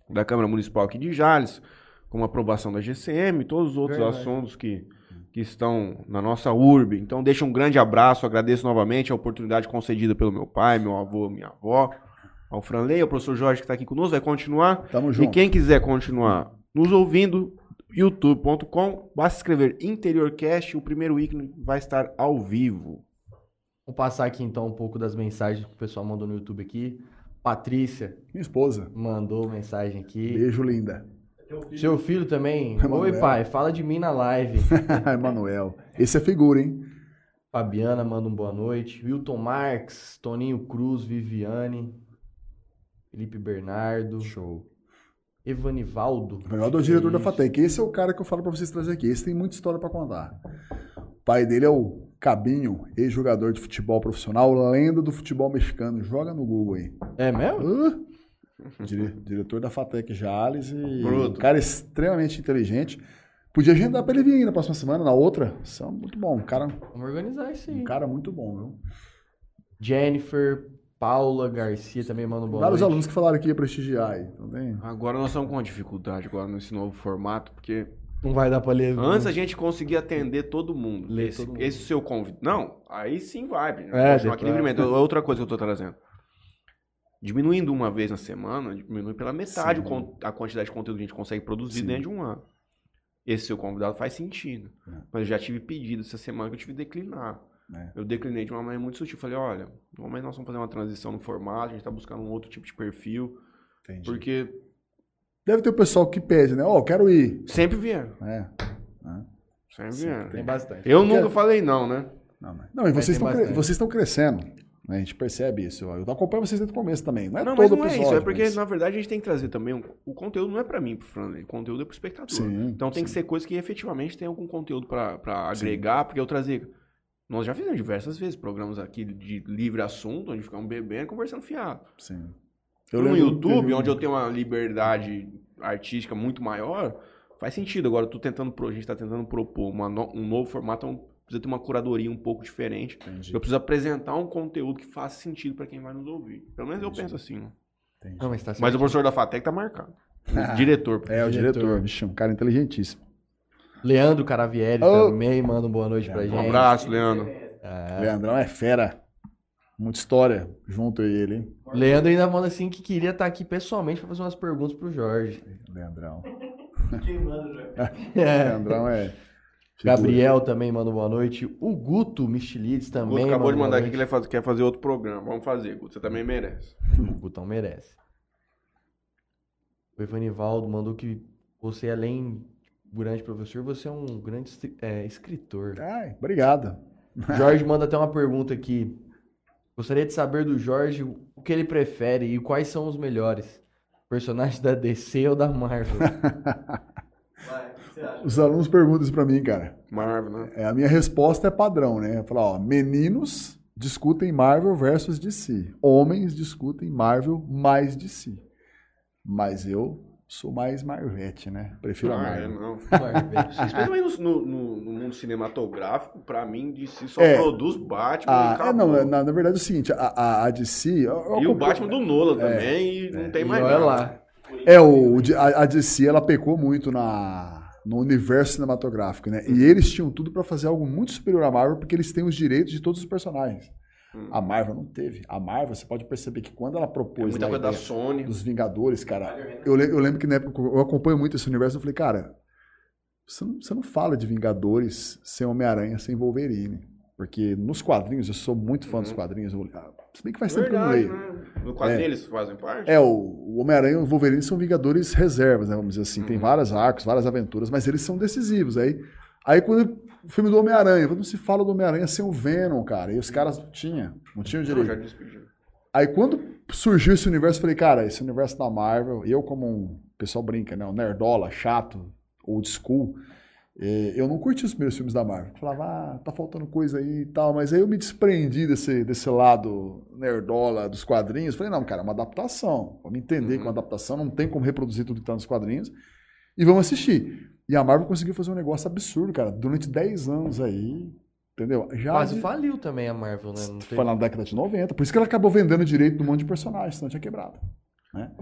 da Câmara Municipal aqui de Jales, como a aprovação da GCM e todos os outros Verdade. assuntos que, que estão na nossa urbe. Então, deixa um grande abraço, agradeço novamente a oportunidade concedida pelo meu pai, meu avô, minha avó, ao Franley, ao professor Jorge que está aqui conosco, vai continuar. Tamo E junto. quem quiser continuar nos ouvindo, youtube.com, basta escrever InteriorCast, o primeiro ícone vai estar ao vivo. Vou passar aqui então um pouco das mensagens que o pessoal mandou no YouTube aqui. Patrícia Minha esposa. mandou mensagem aqui. Beijo, linda. Seu filho também. Emanuel. Oi, pai, fala de mim na live. *laughs* Emanuel. Esse é figura, hein? Fabiana manda um boa noite. Wilton Marques, Toninho Cruz, Viviane, Felipe Bernardo, Show. Evanivaldo. O Ronaldo é o diretor da. FATEC. Esse é o cara que eu falo pra vocês trazer aqui. Esse tem muita história pra contar. O pai dele é o Cabinho, ex-jogador de futebol profissional, lenda do futebol mexicano. Joga no Google aí. É mesmo? Ah, dire- diretor da FATEC Jales e Bruto. um cara extremamente inteligente. Podia agendar pra ele vir aí na próxima semana, na outra. São muito bom. Um cara, Vamos organizar isso aí. um cara muito bom, viu? Jennifer, Paula Garcia também manda um boa Vários noite. alunos que falaram que ia prestigiar aí. Tem... Agora nós estamos com uma dificuldade agora nesse novo formato, porque Não vai dar pra ler. antes a gente conseguia atender todo mundo. Ler esse, todo mundo. esse seu convite. Não, aí sim vai. né? É, aquele livramento. Outra coisa que eu tô trazendo. Diminuindo uma vez na semana, diminui pela metade Sim. a quantidade de conteúdo que a gente consegue produzir Sim. dentro de um ano. Esse seu convidado faz sentido. É. Mas eu já tive pedido essa semana que eu tive que declinar. É. Eu declinei de uma maneira muito sutil. Falei, olha, momento nós vamos fazer uma transição no formato, a gente tá buscando um outro tipo de perfil. Entendi. Porque Deve ter o pessoal que pede, né? Ó, quero ir. sempre vieram. É. Sempre Sim, vieram. Tem bastante. Eu Porque- nunca falei não, né? Não, mas... não e Mas vocês estão, cre... vocês estão crescendo. Né? A gente percebe isso. Eu acompanho vocês desde o começo também. Não é não, mas todo não é episódio. isso. É porque, mas- na verdade, a gente tem que trazer também. um- O conteúdo não é pra mim, pro Franley. O conteúdo é pro espectador. Sim, então tem que sim. ser coisa que efetivamente tem algum conteúdo pra, pra Sim. agregar, porque eu trazer. Nós já fizemos diversas vezes programas aqui de livre assunto, onde ficamos bebendo e conversando fiado. Sim. no lembro- YouTube, um- onde eu tenho uma liberdade artística muito maior, faz sentido. Agora eu tô tentando, a gente tá tentando propor uma no- um novo formato, então precisa ter uma curadoria um pouco diferente. Entendi. Eu preciso apresentar um conteúdo que faça sentido pra quem vai nos ouvir. Pelo menos eu Entendi. penso assim. né? Não, mas tá Mas o professor da FATEC tá marcado. Ah. Diretor. É, o Diretor. diretor. Vixe, um cara inteligentíssimo. Leandro Caravieri Ô. também manda um boa noite pra Um gente. Um abraço, Leandro. É. Leandrão é fera. Muita história junto a ele, hein? Leandro ainda manda assim que queria estar aqui pessoalmente pra fazer umas perguntas pro Jorge. Leandrão. Quem manda? É. *laughs* Leandrão é. Figura. Gabriel também manda boa noite. O Guto Michelides O também. Guto acabou de manda mandar aqui que ele fazer- quer fazer outro programa. Vamos fazer, Guto. Você também merece. O Gutão merece. O Evanivaldo mandou que você, além de grande professor, você é um grande é, escritor. Ai, obrigado. *laughs* Jorge manda até uma pergunta aqui. Gostaria de saber do Jorge o que ele prefere e quais são os melhores. Personagens da DC ou da Marvel? *laughs* Vai, o que você acha? Os alunos perguntam isso pra mim, cara. Marvel, né? É, a minha resposta é padrão, né? Eu falo, ó, meninos discutem Marvel versus DC. Homens discutem Marvel mais DC. Mas eu sou mais Marvete, né? Prefiro a Ah, é, Marvel. não. *laughs* Especialmente no, no- no mundo cinematográfico, pra mim, DC só É. produz Batman e Ah, é, não, na, na verdade é o seguinte, a, a, a DC... eu- eu E o Batman do Nolan também, e não tem mais nada. lá. É, o, a, a DC, ela pecou muito na, no universo cinematográfico, né? E eles tinham tudo pra fazer algo muito superior à Marvel, porque eles têm os direitos de todos os personagens. Hum. A Marvel não teve. A Marvel, você pode perceber que quando ela É propôs muita lá a coisa da Sony. dos Vingadores, cara, eu, eu lembro que na época eu acompanho muito esse universo, eu falei, cara, você não, você não fala de Vingadores sem Homem-Aranha, sem Wolverine. Porque nos quadrinhos, eu sou muito fã dos Uhum. quadrinhos, eu, ah, se bem que faz tempo que eu não Verdade, leio. né? No quadrinho eles fazem parte? É, o, o Homem-Aranha e o Wolverine são Vingadores reservas, né? Vamos dizer assim. Tem Uhum. vários arcos, várias aventuras, mas eles são decisivos. Aí, aí quando o filme do Homem-Aranha, quando se fala do Homem-Aranha sem o Venom, cara, e os caras não tinham, não tinham Não, direito. já despedi. Aí quando surgiu esse universo, eu falei, cara, esse universo da Marvel, eu como um, o pessoal brinca, né? Um nerdola, chato, old school, eu não curti os primeiros filmes da Marvel. Eu falava, ah, tá faltando coisa aí e tal, mas aí eu me desprendi desse, desse lado nerdola dos quadrinhos. Falei, não, cara, é uma adaptação. Vamos entender Uhum. que é uma adaptação, não tem como reproduzir tudo que tá nos quadrinhos. E vamos assistir. E a Marvel conseguiu fazer um negócio absurdo, cara, durante 10 anos aí, entendeu? Já Quase de- faliu também a Marvel, né? Não teve- foi na década de 90. Por isso que ela acabou vendendo direito de um monte de personagens, senão tinha quebrado.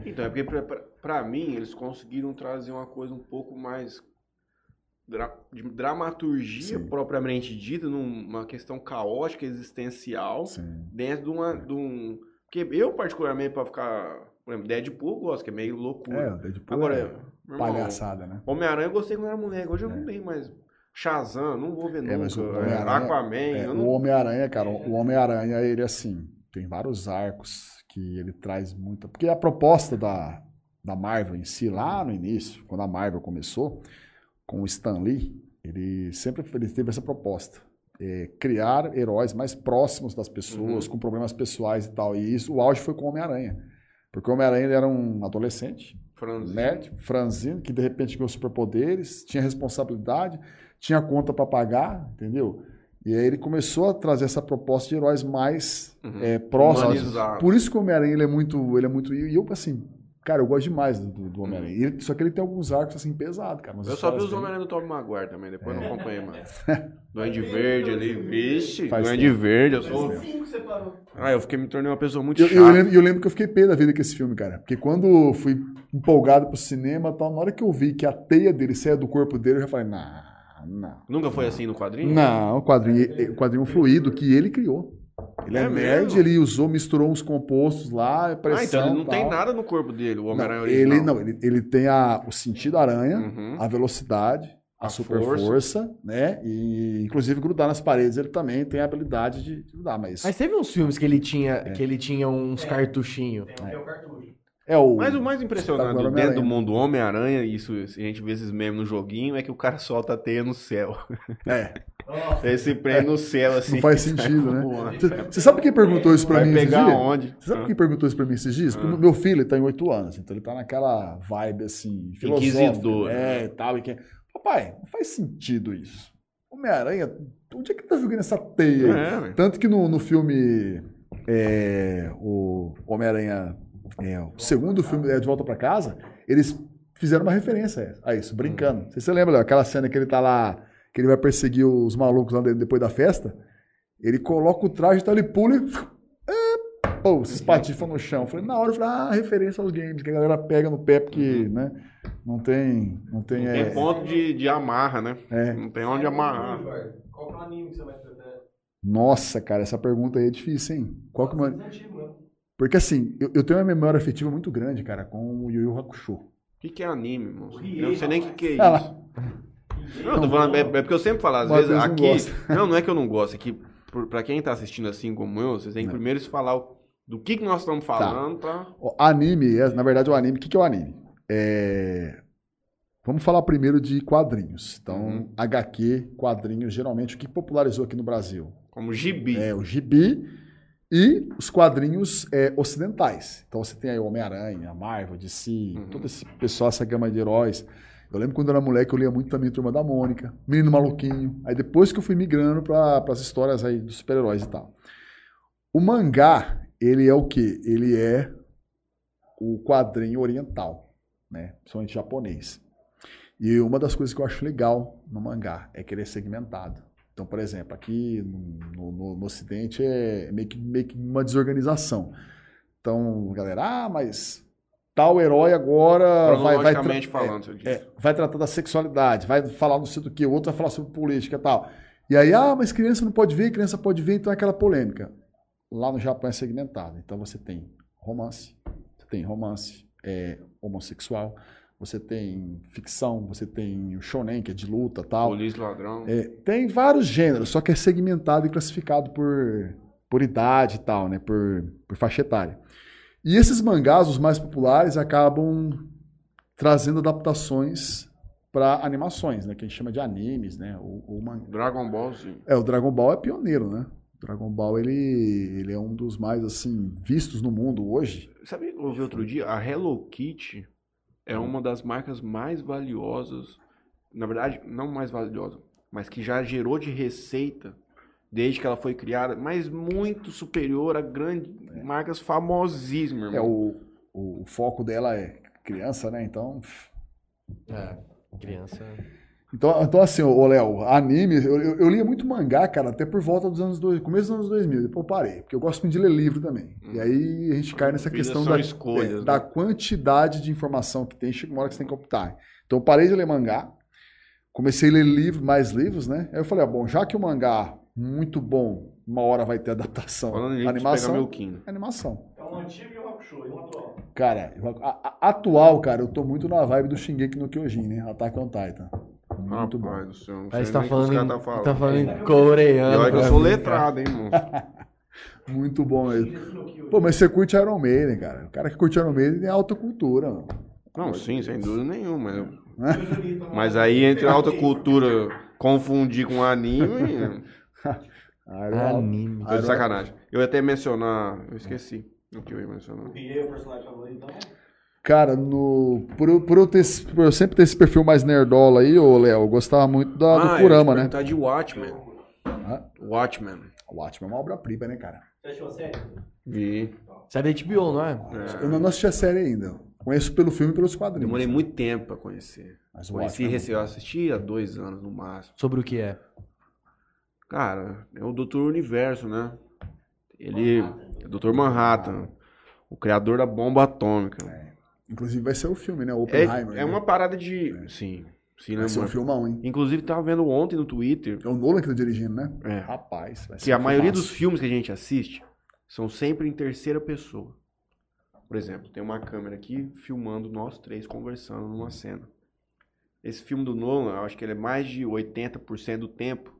Então, é porque pra, pra, pra mim, eles conseguiram trazer uma coisa um pouco mais de dramaturgia Sim. propriamente dita, numa questão caótica, existencial, Sim. dentro de, uma, de um... Porque eu, particularmente, pra ficar... Por exemplo, Deadpool eu gosto, que é meio loucura. É, Deadpool Agora, é irmão, palhaçada, né? Homem-Aranha eu gostei quando era moleque, hoje eu É. não tenho mais... Shazam, não vou ver É, nunca. mas o É, Homem-Aranha- Aquaman, É, eu o não... Homem-Aranha, cara, o Homem-Aranha, ele assim, tem vários arcos que ele traz muita. Porque a proposta da, da Marvel em si, lá no início, quando a Marvel começou, com o Stan Lee, ele sempre ele teve essa proposta. é, criar heróis mais próximos das pessoas, com problemas pessoais e tal. E isso, o auge foi com o Homem-Aranha. Porque o Homem-Aranha era um adolescente, Franzino. nerd, franzino, que de repente ganhou superpoderes, tinha responsabilidade, tinha conta para pagar, entendeu? E aí ele começou a trazer essa proposta de heróis mais Uhum. é, próximos. Por isso que o Homem-Aranha é muito, ele é muito e eu assim, cara, eu gosto demais do, do Homem-Aranha. Ele- Só que ele tem alguns arcos assim pesados, cara. Eu só vi os bem- Homem-Aranha do Tobey Maguire também, depois não acompanhei mais. *laughs* Duende Verde ali, vixe, Duende. Verde, eu sou... Cinco separou. Ah, eu fiquei me tornei uma pessoa muito Eu, chata. eu lembro, eu lembro que eu fiquei pé da vida com esse filme, cara. Porque quando eu fui empolgado pro cinema e tal, na hora que eu vi que a teia dele saia do corpo dele, eu já falei, não, não. Nunca foi assim no quadrinho? Não, o quadrinho, o quadrinho fluido que ele criou. Ele é, É nerd, mesmo? ele usou, misturou uns compostos lá, Ah, pressão então ele não tem tal. nada no corpo dele, o Homem-Aranha ele original. não, ele, ele tem a, o sentido aranha, Uhum. a velocidade, a, A super força. força. né? E inclusive grudar nas paredes, ele também tem a habilidade de, grudar, mas Mas teve uns filmes que ele tinha, É. que ele tinha uns cartuchinhos. Tem um que é o cartucho. é o Mas o mais Tá impressionante o dentro do mundo Homem-Aranha, isso a gente vê esses memes no joguinho, é que o cara solta a teia no céu. é, *laughs* Nossa, Ele se prende no céu assim. não faz sentido, né? Você- sabe quem perguntou isso pra Vai mim esses dias? onde? Você sabe Ah. quem perguntou isso pra mim esses dias? Porque Meu filho ele tá em 8 anos, então ele tá naquela vibe assim, filosófica. Inquisidor, É, né? e tal. E que... Papai, não faz sentido isso. Homem-Aranha, onde é que tá jogando essa teia? aí? É, velho. Tanto que no, no filme é, o Homem-Aranha, é, o segundo filme é De Volta pra Casa, eles fizeram uma referência a isso, brincando. Você se lembra, Léo, aquela cena que ele tá lá, que ele vai perseguir os malucos lá de- depois da festa? Ele coloca o traje, tá, ele pula e... *laughs* É, pô, se espatifam no chão. Eu Falei, na hora eu falei, ah, referência aos games, que a galera pega no pé porque, né, não tem... Não tem, Tem é, ponto de, de amarra, né? É. Não tem onde amarrar. Qual que é o anime que você vai tratar? Nossa, cara, essa pergunta aí é difícil, hein? Qual que é o meu- Nossa, é antigo mesmo. Porque assim, eu, eu tenho uma memória afetiva muito grande, cara, com o Yu Yu Hakusho. O que, que é anime, moço? Eu não sei nem o que, que é Ah Não, tô falando, é, é porque eu sempre falo, às vezes não aqui. gosta. *laughs* Não, não é que eu não gosto, é que pra quem tá assistindo assim como eu, vocês têm que Não. primeiro se falar do que, que nós estamos falando pra. O anime, é- na verdade, o anime, o que, que é o anime? É... Vamos falar primeiro de quadrinhos. Então, Uhum. HQ, quadrinhos, geralmente, o que popularizou aqui no Brasil? Como gibi. É o gibi e os quadrinhos é, ocidentais. Então, você tem aí o Homem-Aranha, a Marvel, DC, Uhum. todo esse pessoal, essa gama de heróis. Eu lembro quando eu era moleque, eu lia muito também Turma da Mônica, Menino Maluquinho. Aí depois que eu fui migrando para as histórias aí dos super-heróis e tal. O mangá, ele é o quê? Ele é o quadrinho oriental, né? Principalmente japonês. E uma das coisas que eu acho legal no mangá é que ele é segmentado. Então, por exemplo, aqui no, no- no Ocidente é meio que, meio que uma desorganização. Então, galera, ah, mas tal herói agora vai, vai, Cronologicamente falando, diz. é, vai tratar da sexualidade, vai falar não sei do que, o outro vai falar sobre política e tal. E aí, ah, mas criança não pode ver, criança pode ver, então é aquela polêmica. Lá no Japão é segmentado. Então você tem romance, você tem romance é, homossexual, você tem ficção, você tem o shonen, que é de luta tal. Polícia ladrão. É, tem vários gêneros, só que é segmentado e classificado por, por idade e tal, né? Por, por faixa etária. E esses mangás, os mais populares, acabam trazendo adaptações para animações, né? Que a gente chama de animes, né? O, o man- Dragon Ball Z. É, o Dragon Ball é pioneiro, né? O Dragon Ball, ele, ele é um dos mais, assim, vistos no mundo hoje. Sabe o que eu ouvi outro dia? A Hello Kitty é uma das marcas mais valiosas. Na verdade, não mais valiosa, mas que já gerou de receita desde que ela foi criada, mas muito superior a grandes marcas famosíssimas, É, irmão. o, o, o foco dela é criança, né? Então, É, criança. Então, então assim, ô Léo, anime, eu, eu, eu lia muito mangá, cara, até por volta dos anos dois, começo dos anos 2000, depois eu parei, porque eu gosto muito de ler livro também. E aí a gente cai nessa Vidas questão da, escolhas, é, né? da quantidade de informação que tem, chega uma hora que você tem que optar. Então eu parei de ler mangá, comecei a ler livro, mais livros, né? Aí eu falei, ah, bom, já que o mangá, muito bom, uma hora vai ter adaptação, Falando animação, meu animação. É um antigo e um Hakusho, e um atual. Cara, a- a- atual, cara, eu tô muito na vibe do Shingeki no Kyojin, né? Attack on Titan. Muito bom. Rapaz do céu, não Aí você tá falando, em, caras tá tá falando. falando em E coreano. olha que eu sou mim, letrado, hein, irmão. *laughs* Muito bom mesmo. Pô, mas você curte Iron Maiden, cara. O cara que curte Iron Maiden é alta cultura, mano. Não, sim, sem dúvida nenhuma. eu- Mas aí entre a alta cultura confundir com anime, Iron- *laughs* Anime. tô de sacanagem. Eu ia até mencionar, eu esqueci o que eu ia mencionar. E aí, o personagem favorito, então? Cara, no, por, eu- por, eu ter, por eu sempre ter esse perfil mais nerdola aí, ô Léo, eu gostava muito da, do Ah, Kurama, eu ia né? perguntar de Watchmen. Ah, Watchmen. Watchmen é uma obra-prima, né, cara? Você achou a série? Vi. Série da HBO, não é? Eu não assisti a série ainda. Conheço pelo filme e pelos quadrinhos. Demorei muito tempo pra conhecer. Mas Conheci, Watchmen é eu assisti há dois anos no máximo. Sobre o que é? Cara, é o Doutor Universo, né? Ele é o Doutor Manhattan, o criador da bomba atômica. Inclusive vai ser o filme, né? É, Oppenheimer. é né? uma parada de. Sim, sim, né, Vai ser um filmão, hein? Inclusive, tava vendo ontem no Twitter É o Nolan que tá dirigindo, né? É. Rapaz, vai ser que a um maioria filmaço. dos filmes que a gente assiste são sempre em terceira pessoa. Por exemplo, tem uma câmera aqui filmando nós três conversando numa cena. Esse filme do Nolan, eu acho que ele é mais de 80% do tempo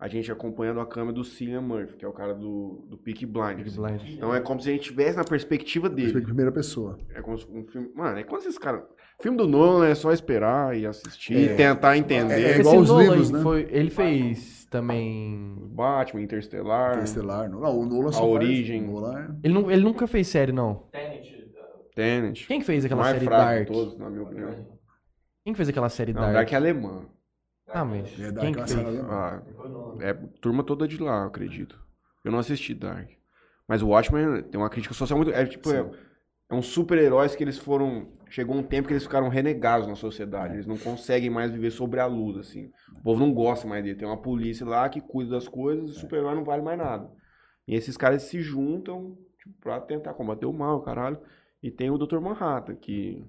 a gente acompanhando a câmera do Cillian Murphy, que é o cara do, do Peaky Blinders. Blind. Então é como se a gente estivesse na perspectiva Perspectiva dele. de primeira pessoa. É como se um filme. Mano, é quando esses caras. Filme do Nolan é só esperar e assistir, É. tentar entender. É Esse igual os Nolan livros, né? foi- ele fez também. Batman, Interstellar, Interestelar. Não, o Nolan só A Origem. Nolan é... Ele, nu- ele nunca fez série, não. Tenet. uh, Tenet. Quem que fez aquela mais série fraco Dark? todos, na minha opinião. Quem que fez aquela série Não, Dark? Dark é alemã. Ah, mas É, Dark quem é que fez? Ah, é turma toda de lá, eu acredito. Eu não assisti Dark. Mas o Watchmen tem uma crítica social muito. É tipo, é, é uns super-heróis que eles foram. Chegou um tempo que eles ficaram renegados na sociedade. Eles não conseguem mais viver sobre a luz, assim. O povo não gosta mais dele. Tem uma polícia lá que cuida das coisas e o super-herói não vale mais nada. E esses caras se juntam tipo, pra tentar combater o mal, caralho. E tem o Dr. Manhattan, que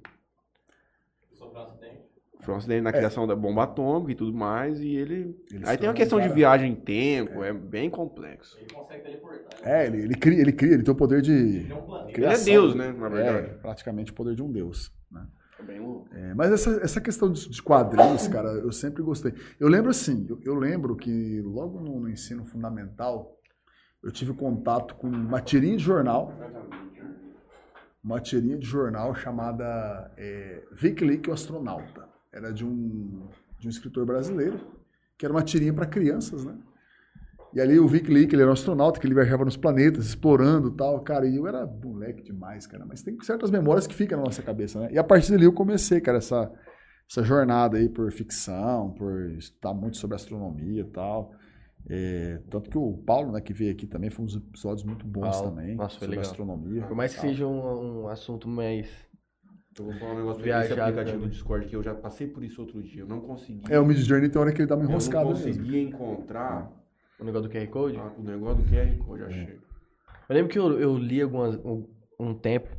Sofreu um um acidente na criação da bomba atômica e tudo mais. E ele. Ele Aí tem uma um questão de viagem em tempo, é bem complexo. Ele consegue teleportar. É, ele, ele cria, ele cria, ele tem o poder de Ele é um planeta. criação. Ele é Deus, né, na verdade. É, praticamente o poder de um deus. Né? É bem louco. É, mas essa, essa questão de, de quadrinhos, cara, eu sempre gostei. Eu lembro assim, eu, eu lembro que logo no, no ensino fundamental, eu tive contato com uma tirinha de jornal, uma tirinha de jornal chamada é, Vic Leak, o Astronauta. Era de um, de um escritor brasileiro, que era uma tirinha para crianças, né? E ali o Vic Leak, ele era um astronauta, que ele viajava nos planetas, explorando e tal, cara, e eu era moleque demais, cara, mas tem certas memórias que ficam na nossa cabeça, né? E a partir dali eu comecei, cara, essa, essa jornada aí por ficção, por estudar muito sobre astronomia e tal. É, tanto que o Paulo, né, que veio aqui também, foi uns episódios muito bons Paulo, também, nossa, foi sobre legal. astronomia. Por mais que seja um, um assunto mais. Eu vou falar um negócio Viajado desse aplicativo do Discord que eu já passei por isso outro dia. Eu não consegui. É, o Mid Journey tem hora que ele dá uma eu não enroscada mesmo. conseguia encontrar O negócio do QR Code? ah, o negócio do QR Code, achei. Eu lembro que eu, eu li algumas, um, um tempo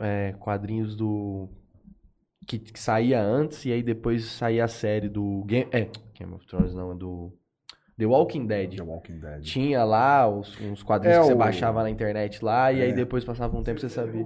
é, quadrinhos do. Que, que saía antes e aí depois saía a série do. Game, é, Game of Thrones não, é do. The Walking Dead. The Walking Dead. Tinha lá os, uns quadrinhos É, que você o- baixava na internet lá e aí É. depois passava um tempo você sabia.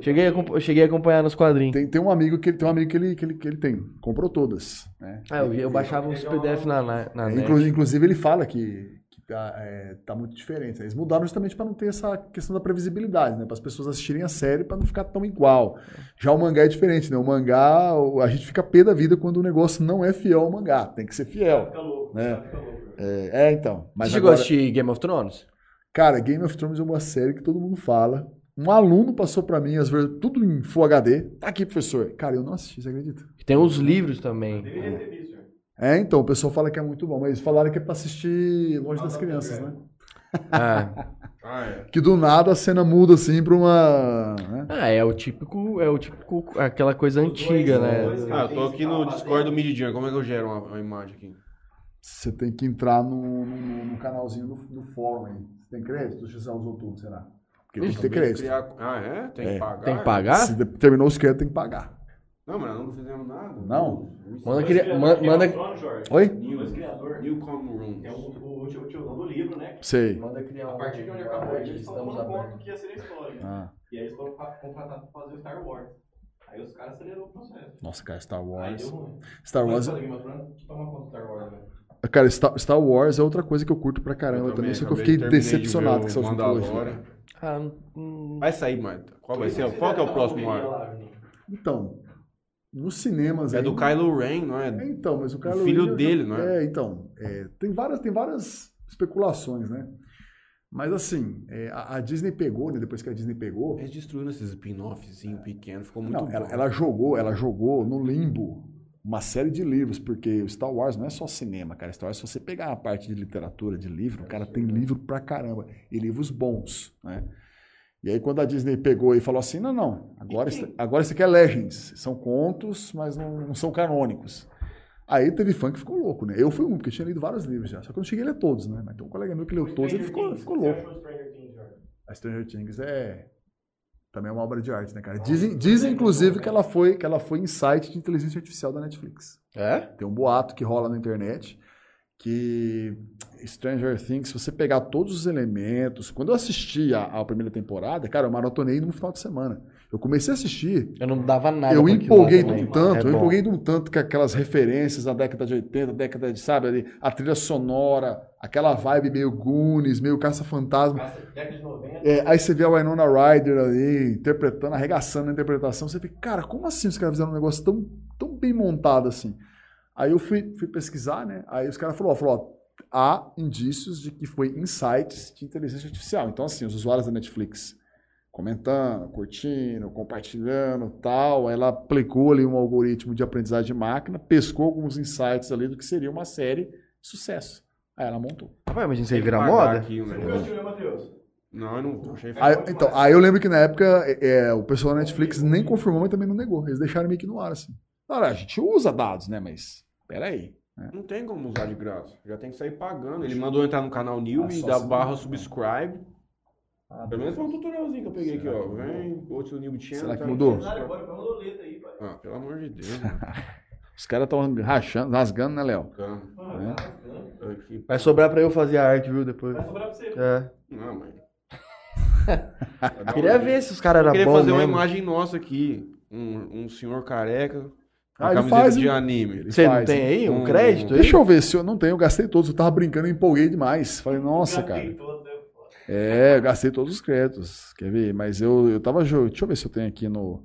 Cheguei a, cheguei a acompanhar nos quadrinhos. Tem, tem um amigo que ele tem um amigo que ele, que ele, que ele tem, comprou todas, né? Ah, eu, eu baixava uns PDF na, na, na É, net. inclu- inclusive ele fala que, que tá, é, tá muito diferente. Eles mudaram justamente para não ter essa questão da previsibilidade, né? Para as pessoas assistirem a série para não ficar tão igual. Já o mangá é diferente, né? O mangá, a gente fica pé da vida quando o negócio não é fiel ao mangá. Tem que ser fiel. Fica louco. É. Fica louco. É, é, então. Mas Você chegou a agora, assistir Game of Thrones? cara, Game of Thrones é uma série que todo mundo fala. Um aluno passou para mim, as vezes, tudo em Full HD. Tá aqui, professor. Cara, eu não assisti, você acredita? Tem os livros também. Deveria ter visto. É, então, o pessoal fala que é muito bom, mas eles falaram que é pra assistir longe das crianças, né? Ah, Ah, é. *laughs* Que do nada a cena muda assim pra uma. né? Ah, é o típico, é o típico, aquela coisa antiga, dois, né? dois, Ah, eu tô aqui no Discord do Mid Journey. Como é que eu gero uma, uma imagem aqui? Você tem que entrar no, no, no canalzinho do, do fórum aí. Você tem crédito? Você já usou tudo, será? Porque tem que ter crédito. Criar- Ah, é? Tem É. que pagar? Tem que pagar? Se terminou os créditos, tem que pagar. Não, mas nós não fizemos nada. Não? Manda Dois cri- criadores man- de manda-. Oi? Dois criadores. Newcom Rooms. É o, o, o, tio- o tiozão do livro, né? Sei. Manda criar A um partir de onde acabou, estão tomando conta abertos. do que ia ser a história. Ah. E aí eles foram contratados pra fazer o Star Wars. Aí os caras aceleraram o processo. Nossa, cara, Star Aí Wars. deu ruim. Star Wars. Thrones, toma conta do Star Wars, né? Cara, Star, Wars é outra coisa que eu curto pra caramba Eu também, só que eu fiquei de decepcionado ver com essa última. Mandalorian. Ah, hum, Vai sair, Marta. Qual vai ser? Qual que é o próximo ar? Então, nos cinemas É do Kylo Ren, não É, é? então, mas o Kylo filho Ren já- dele, não é? É, então, é, tem várias, tem várias especulações, né? Mas assim, é, a, a Disney pegou, né? Depois que a Disney pegou, Eles destruíram esses spin-offzinhos pequenos, ficou muito não, ela, ela jogou, ela jogou no limbo uma série de livros, porque o Star Wars não é só cinema, cara. Star Wars, se você pegar a parte de literatura, de livro, cara, tem livro pra caramba. E livros bons, né? E aí quando a Disney pegou e falou assim, não, não, agora, isso, *laughs* agora isso aqui é Legends. São contos, mas não, não são canônicos. Aí teve fã que ficou louco, né? Eu fui um, porque eu tinha lido vários livros já. Só que eu não cheguei a ler todos, né? Mas tem um colega meu que leu todos e ele ficou, ficou louco. A Stranger Things é também é uma obra de arte, né, cara? Dizem, dizem inclusive que ela foi que ela foi insight de inteligência artificial da Netflix. É? Tem um boato que rola na internet que Stranger Things, se você pegar todos os elementos, quando eu assisti a, a primeira temporada, cara, eu maratonei no final de semana. Eu comecei a assistir, Eu não dava nada eu empolguei de um tanto, É eu empolguei de um tanto que aquelas referências da década de 80, década de, sabe, ali, a trilha sonora, aquela vibe meio Goonies, meio Caça-Fantasma. Década de 90. É, aí você vê a Winona Ryder ali, interpretando, arregaçando a interpretação. Você fica, cara, como assim os caras fizeram um negócio tão, tão bem montado assim? Aí eu fui, fui pesquisar, né? Aí os caras falaram, ó, falou, ó, há indícios de que foi insights de inteligência artificial. Então, assim, os usuários da Netflix comentando, curtindo, compartilhando, tal, ela aplicou ali um algoritmo de aprendizagem de máquina, pescou alguns insights ali do que seria uma série de sucesso. Aí ela montou. Rapaz, imagina isso aí pagar moda. Aqui, um Você negócio. viu, né, Matheus? Não, eu não achei Aí, então, aí eu lembro que na época é, o pessoal da Netflix nem confirmou, mas também não negou. Eles deixaram meio que no ar, assim. Olha, a gente usa dados, né? Mas, peraí. Não tem como usar de graça. Já tem que sair pagando. Ele mandou entrar no canal Newbie, Ah, só da se- barra subscribe. Ah, Pelo menos foi um tutorialzinho que eu peguei aqui, ó. Vem, outro Newbie Channel. Será que tá? mudou? Nada, agora foi uma doleta aí, pai. Ah, pelo amor de Deus. *laughs* Os caras estão rachando, rasgando, né, Léo? Rasgando. Aqui. Vai sobrar pra eu fazer a arte, viu, depois. Vai sobrar pra você. É. Não, mas... *laughs* Queria ver se os caras Eu eram queria bons fazer uma mesmo. imagem nossa aqui. Um, um senhor careca. Com Ah, camiseta faz, de hein? anime. Ele Você não tem hein? aí um Um- crédito aí? Deixa eu ver se eu não tenho, eu gastei todos. Eu tava brincando, eu empolguei demais. Falei, nossa, cara. Todo, né? É, eu gastei todos os créditos. Quer ver? Mas eu, eu tava. Deixa eu ver se eu tenho aqui no.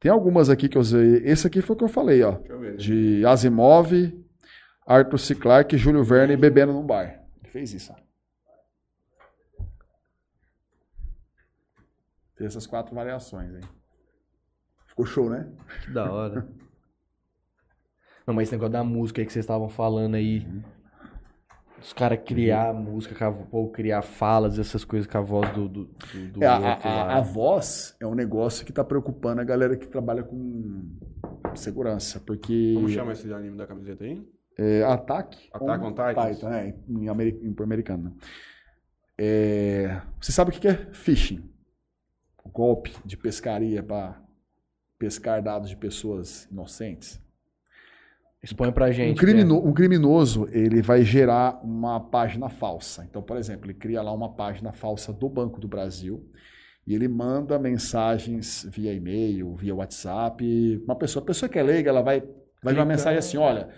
Tem algumas aqui que eu usei. Esse aqui foi o que eu falei, ó. Deixa eu ver. De Asimov, Arthur C. Clarke, Júlio Verne bebendo num bar. Ele fez isso, ó. Tem essas quatro variações aí. Ficou show, né? Que da hora. *laughs* Não, mas esse negócio da música aí que vocês estavam falando aí. Os caras criar música, com a vo- ou criar falas, essas coisas com a voz do, do, do, do É, a, outro a- lá. a voz é um negócio que tá preocupando a galera que trabalha com segurança, porque Como chama esse anime da camiseta aí? é, Attack, Attack on Titans. é, em, ameri- em americano. né? É, você sabe o que que é phishing? O golpe de pescaria para pescar dados de pessoas inocentes. Expõe pra gente. Um, crimino- um criminoso, ele vai gerar uma página falsa. Então, por exemplo, ele cria lá uma página falsa do Banco do Brasil e ele manda mensagens via e-mail, via WhatsApp. Uma pessoa, a pessoa que é leiga, ela vai, vai ver uma mensagem assim, olha,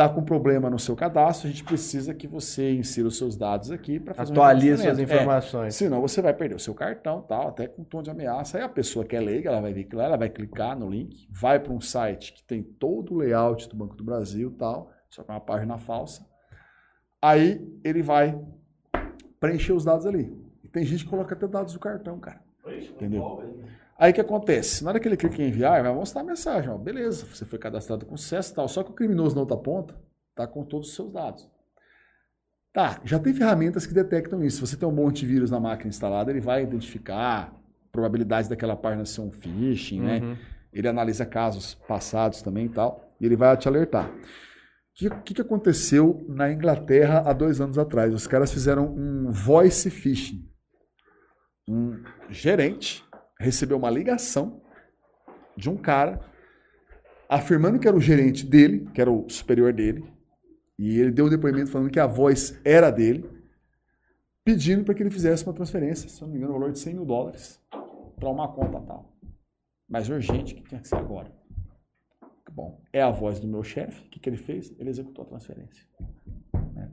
tá com problema no seu cadastro, a gente precisa que você insira os seus dados aqui para fazer um Atualiza suas cadastramento." É, informações. Senão você vai perder o seu cartão, tal, até com um tom de ameaça. Aí a pessoa que é leiga, ela vai ver que lá, ela vai clicar no link, vai para um site que tem todo o layout do Banco do Brasil, tal, só que é uma página falsa. Aí ele vai preencher os dados ali. E tem gente que coloca até dados do cartão, cara. Entendeu? Aí o que acontece? Na hora que ele clica em enviar, vai mostrar a mensagem, ó, beleza, você foi cadastrado com sucesso e tal. Só que o criminoso na outra ponta tá com todos os seus dados. Tá, já tem ferramentas que detectam isso. Se você tem um bom antivírus na máquina instalada, ele vai identificar probabilidades daquela página ser um phishing, né? Uhum. Ele analisa casos passados também e tal, e ele vai te alertar. O que, que, que aconteceu na Inglaterra há dois anos atrás? Os caras fizeram um voice phishing. Um gerente recebeu uma ligação de um cara afirmando que era o gerente dele, que era o superior dele, e ele deu um depoimento falando que a voz era dele, pedindo para que ele fizesse uma transferência, se não me engano, no valor de 100 mil dólares, para uma conta tal. mais urgente que tinha que ser agora. Bom, é a voz do meu chefe. O que, que ele fez? Ele executou a transferência. né?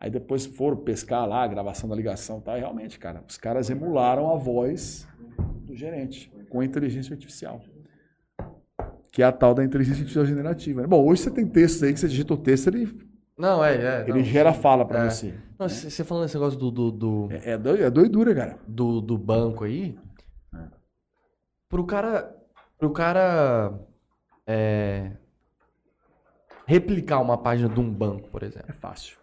Aí depois foram pescar lá a gravação da ligação, tá? E realmente, cara, os caras emularam a voz do gerente com a inteligência artificial. Que é a tal da inteligência artificial generativa. né? Bom, hoje você tem textos aí que você digita o texto, ele, Não, é, é. ele não. gera fala pra É. você. Não, você falando esse negócio do, do, do, É, é é doidura, cara. do, do banco aí. É. Pro cara. Pro cara. é, replicar uma página de um banco, por exemplo. É fácil.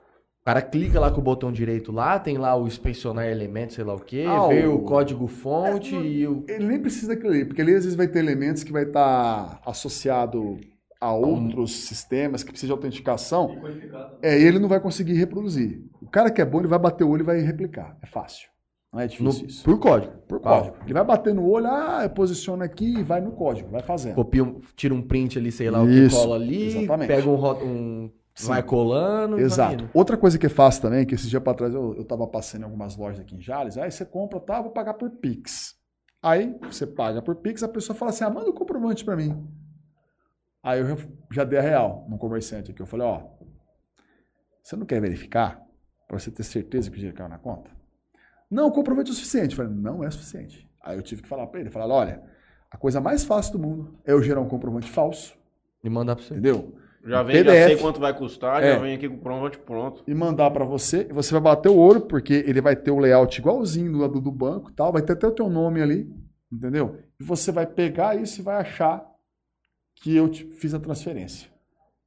O cara clica lá com o botão direito lá, tem lá o inspecionar elementos, sei lá o quê, Ah, vê o- o código fonte É, e o. Ele nem precisa daquilo ali, porque ali às vezes vai ter elementos que vai estar associado a outros sistemas que precisam de autenticação. É, e ele não vai conseguir reproduzir. O cara que é bom, ele vai bater o olho e vai replicar. É fácil. Não é no- difícil isso. por código. Por código. Ele vai bater no olho, ah, posiciona aqui e vai no código, vai fazendo. Copia, um- tira um print ali, sei lá o que Isso, cola ali, exatamente. pega um, um Sim. vai colando. Exato. indo. Outra coisa que é fácil também, que esse dia para trás eu, eu tava passando em algumas lojas aqui em Jales, aí você compra, tá, vou pagar por Pix. Aí você paga por Pix, a pessoa fala assim, ah, manda o comprovante para mim. Aí eu já- dei a real no comerciante aqui. Eu falei, ó, você não quer verificar para você ter certeza que o dinheiro caiu na conta? Não, o comprovante é o suficiente. Eu falei, não é suficiente. Aí eu tive que falar para ele, falar, olha, a coisa mais fácil do mundo é eu gerar um comprovante falso, E mandar pra você. entendeu? Já vem, já PDF. sei quanto vai custar, É. já vem aqui com o pronto, pronto. e mandar para você, e você vai bater o ouro, porque ele vai ter o layout igualzinho do lado do banco, e tal, vai ter até o teu nome ali, entendeu? E você vai pegar isso e vai achar que eu te fiz a transferência.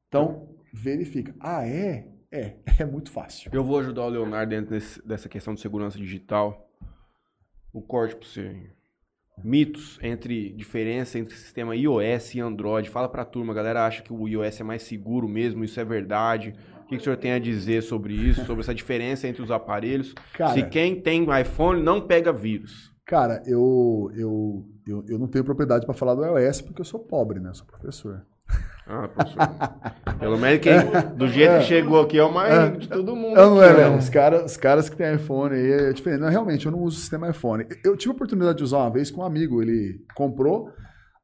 Então, verifica. Ah, é? É, *laughs* é muito fácil. Eu vou ajudar o Leonardo dentro desse- dessa questão de segurança digital. O corte para você. Mitos entre diferença entre sistema iOS e Android. Fala pra turma, a galera acha que o iOS é mais seguro mesmo, isso é verdade. O que, que o senhor tem a dizer sobre isso, sobre essa diferença entre os aparelhos? Cara, Se quem tem iPhone não pega vírus. cara eu, eu, eu, eu não tenho propriedade para falar do iOS porque eu sou pobre, né? Eu sou professor. Ah, professor. Pelo menos quem, do jeito que chegou aqui é o mais rico de todo mundo. Eu não é, aqui, não. né? Os caras, os caras que têm iPhone aí é diferente. Não, realmente, eu não uso o sistema iPhone. Eu tive a oportunidade de usar uma vez com um amigo. Ele comprou,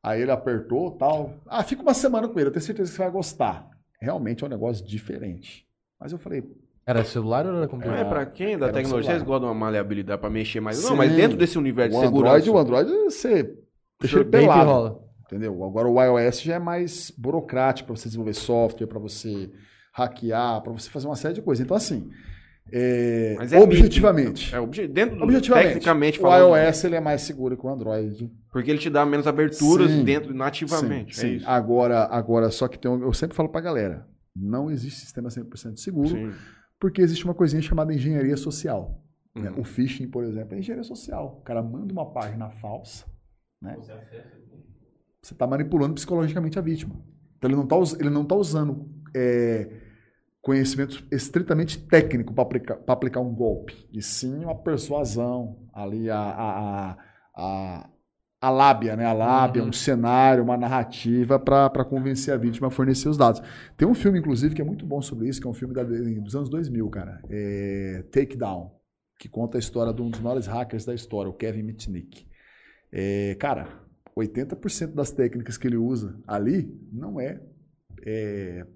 aí ele apertou tal. Ah, fica uma semana com ele, eu tenho certeza que você vai gostar. Realmente é um negócio diferente. Mas eu falei, Era celular ou era Não computador? é pra quem da Era tecnologia, vocês gostam de uma maleabilidade pra mexer mais. Sim. Não, mas dentro desse universo o de Android, segurança. o Android você deixa ele Bem que pelado. rola. Entendeu? Agora o iOS já é mais burocrático para você desenvolver software, para você hackear, para você fazer uma série de coisas. Então, assim, é, Mas é objetivamente. É, obje- dentro do, objetivamente, tecnicamente o falando, iOS ele é mais seguro que o Android. porque ele te dá menos aberturas Sim. dentro nativamente. Sim, é sim. Agora, agora, só que tem um, eu sempre falo pra galera, não existe sistema 100% seguro, Sim. porque existe uma coisinha chamada engenharia social. né? Uhum. O phishing, por exemplo, é engenharia social. O cara manda uma página falsa, né? Você está manipulando psicologicamente a vítima. Então ele não está ele não tá usando é, conhecimento estritamente técnico para aplicar, pra aplicar um golpe, e sim uma persuasão, ali a, a, a, a, a lábia, né? A lábia, Uhum. um cenário, uma narrativa para convencer a vítima a fornecer os dados. Tem um filme, inclusive, que é muito bom sobre isso, que é um filme da- dos anos 2000, cara. É Takedown, que conta a história de um dos maiores hackers da história, o Kevin Mitnick. É, cara, 80% das técnicas que ele usa ali não é, é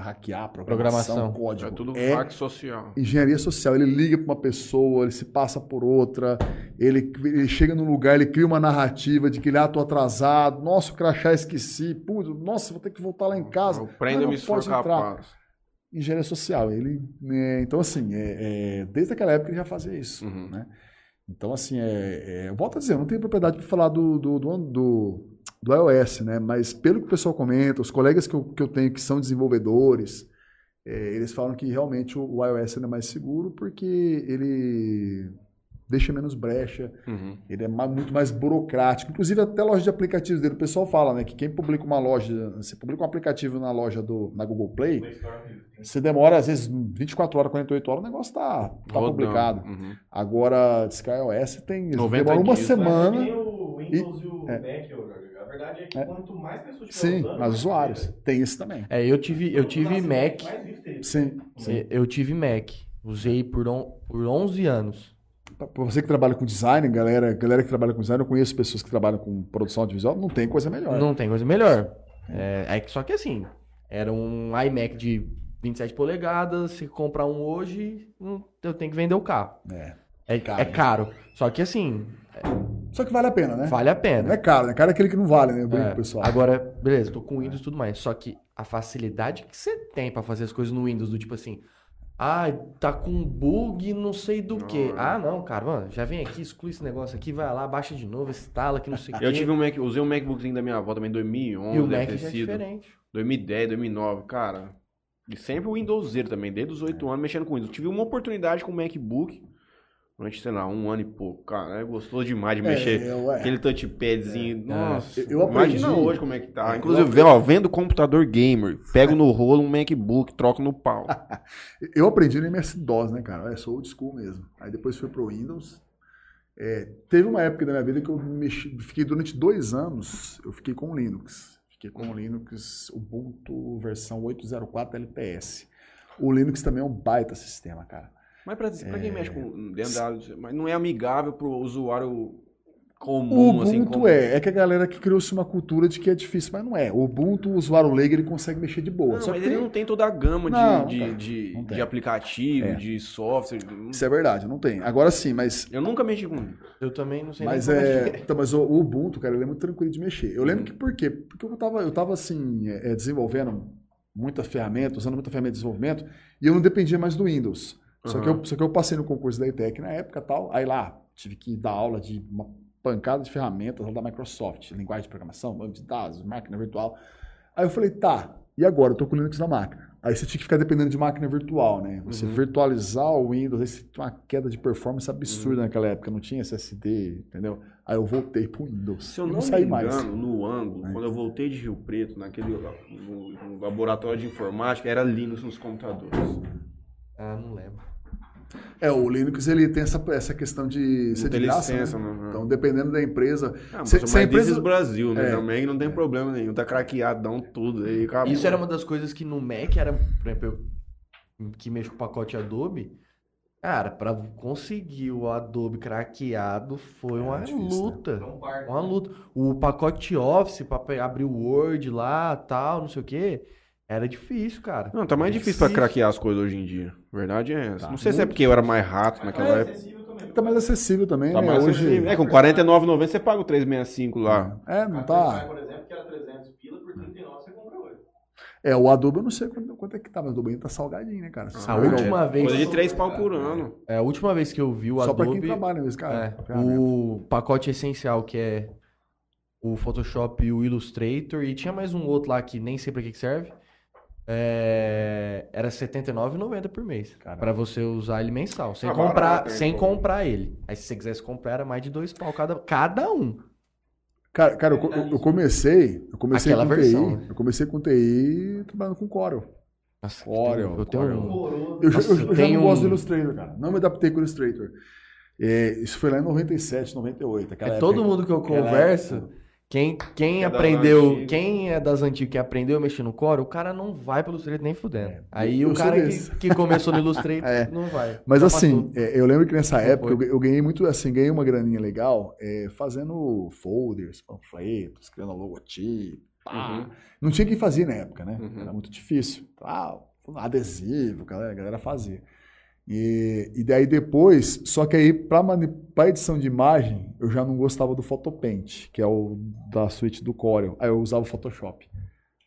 hackear, programação, Programação. código. É tudo é hack social. engenharia social. Ele liga para uma pessoa, ele se passa por outra, ele, ele chega num lugar, ele cria uma narrativa de que ele, ah, tô atrasado, nossa, o crachá esqueci, putz, nossa, vou ter que voltar lá em casa. Prenda-me se for capaz. Engenharia social. Ele, né, então, assim, é, é, desde aquela época ele já fazia isso. Uhum. Né? Então, assim, é, é, volto a dizer, eu não tenho propriedade para falar do, do, do, do, do iOS, né? mas pelo que o pessoal comenta, os colegas que eu, que eu tenho que são desenvolvedores, é, eles falam que realmente o, o iOS ainda é mais seguro porque ele deixa menos brecha, Uhum. ele é muito mais burocrático. Inclusive, até a loja de aplicativos dele, o pessoal fala né, que quem publica uma loja, você publica um aplicativo na loja do, na Google Play, você demora, às vezes, 24 horas, 48 horas, o negócio está tá Rodando. publicado. Uhum. Agora, iOS tem. eles 90 demoram uma dias. semana. Mas é que nem o Windows e, o é. Mac. A verdade é que É. quanto mais pessoas Sim, usando, mas mais usuários. Tem isso também. É, eu tive, eu tive Mac. Sim, sim. Eu tive Mac. Usei por, on, por 11 anos. Pra você que trabalha com design, galera, galera que trabalha com design, eu conheço pessoas que trabalham com produção audiovisual, não tem coisa melhor. Não tem coisa melhor. É, é só que assim, era um iMac de 27 polegadas, se comprar um hoje, eu tenho que vender o carro. É. É, Caro. é caro. Só que assim, Só que vale a pena, né? vale a Não pena. é caro, né? Caro é aquele que não vale, né? Eu brinco É, pessoal. Agora, beleza, tô com Windows e tudo mais. Só que a facilidade que você tem pra fazer as coisas no Windows, do tipo assim, ah, tá com bug não sei do que. Ah, não, cara, mano, já vem aqui, exclui esse negócio aqui, vai lá, baixa de novo, instala que não sei o quê. Eu tive um Mac, usei um MacBookzinho da minha avó também em 2011, E o Mac já é diferente. 2010, 2009, cara. E sempre o Windows Zero também, desde os 8 anos mexendo com Windows. Tive uma oportunidade com o MacBook durante, sei lá, um ano e pouco. Cara, é gostoso demais de mexer. É, eu- é. Aquele touchpadzinho. Nossa, Eu- eu aprendi- imagina hoje como é que tá. É, Inclusive, ó, vendo computador gamer, pego no rolo um MacBook, troco no pau. *laughs* Eu aprendi no MS-DOS, né, cara? Eu sou old school mesmo. Aí depois fui pro Windows. É, teve uma época da minha vida que eu mexi, fiquei durante dois anos, eu fiquei com o Linux. Fiquei com o Linux Ubuntu versão 8.04 LTS. O Linux também é um baita sistema, cara. Mas pra, pra É. quem mexe com dentro da mas não é amigável pro usuário O comum, assim. Ubuntu como- é. É que a galera que criou-se uma cultura de que é difícil, mas não é. O Ubuntu, o usuário leigo, ele consegue mexer de boa. Não, Só mas que ele tem- não tem toda a gama de, Não, de, tem. de, Não de aplicativo, É. de software. Isso é verdade, não tem. Agora sim, mas Eu nunca mexi com. Eu também não sei Mas nem como é. Então, mas o, o Ubuntu, cara, ele é muito tranquilo de mexer. Eu lembro Uhum. que por quê? Porque eu tava, eu tava assim, é, é, desenvolvendo muita ferramenta, usando muita ferramenta de desenvolvimento, e eu não dependia mais do Windows. Só, que Uhum. eu, só que eu passei no concurso da ETEC na época tal, aí lá tive que dar aula de uma pancada de ferramentas da Microsoft, linguagem de programação, banco de dados, máquina virtual. Aí eu falei, tá, e agora? Eu tô com o Linux na máquina. Aí você tinha que ficar dependendo de máquina virtual, né? Você Uhum. virtualizar o Windows, aí você tinha uma queda de performance absurda Uhum. naquela época, não tinha SSD, entendeu? Aí eu voltei pro Windows. Se eu E não, saí me mais. engano, no ângulo, É. quando eu voltei de Rio Preto, naquele no, no laboratório de informática, era Linux nos computadores. Ah, não lembro. É, o Linux ele tem essa, essa questão de ser Não de graça, licença, né? né? Então, dependendo da empresa... Ah, mas, se- mas se a empresa- is Brasil, né? É. Também não tem problema nenhum. Tá craqueadão tudo aí. Acabou. Isso era uma das coisas que no Mac era, por exemplo, eu que mexo com o pacote Adobe, cara, pra conseguir o Adobe craqueado foi uma difícil, né? luta. Não parte. Uma luta. O pacote Office pra pe- abrir o Word lá, tal, não sei o quê, era difícil, cara. Não, tá mais difícil pra craquear as coisas hoje em dia. Verdade é essa. Tá não sei se é porque eu era mais rato naquela É época. acessível também. Tá mais acessível também, Tá né? mais Hoje... acessível. É, com R$ 49,90 você paga o 365 lá. É, não A tá... Por exemplo, que era 300 pila, por 39 você compra hoje. É, o Adobe eu não sei quanto, quanto é que tá, mas o Adobe ainda tá salgadinho, né, cara? A Legal. última vez. Coisa de 3 pau por ano. É, a última vez que eu vi o Só pra quem Adobe. trabalha mesmo, cara. É, ferramenta. o pacote essencial, que é o Photoshop e o Illustrator, e tinha mais um outro lá que nem sei pra que serve. É, era R$ 79,90 por mês. Pra você usar ele mensal. Sem Ah, comprar, sem comprar ele. Aí se você quisesse comprar, era mais de dois pau cada, cada um. Cara, cara eu, eu comecei, eu comecei Aquela com versão, TI, né? eu comecei com TI trabalhando com Corel. Nossa, Corel, eu tenho um. Horroroso. Eu, já- Nossa, eu- eu já tem não um- gosto do Illustrator, cara. Não me adaptei com o Illustrator. É, isso foi lá em 97, 98. aquela É época todo que- mundo que eu aquela converso, época- quem, quem é das aprendeu, antigas. quem é das antigas que aprendeu a mexer no Core, o cara não vai pelo Illustrator nem fudendo. É, Aí eu o cara que, que começou no Illustrator *laughs* É. não vai. Mas Já assim, é, eu lembro que nessa época eu, eu ganhei muito, assim, ganhei uma graninha legal é, fazendo folders, panfletos, criando logotipo. pá. Uhum. Não tinha quem fazia na época, né? Uhum. Era muito difícil. Ah, adesivo, a galera, a galera fazia. E, e daí depois, só que aí para edição de imagem, eu já não gostava do Photopaint, que é o da suíte do Corel. Aí eu usava o Photoshop.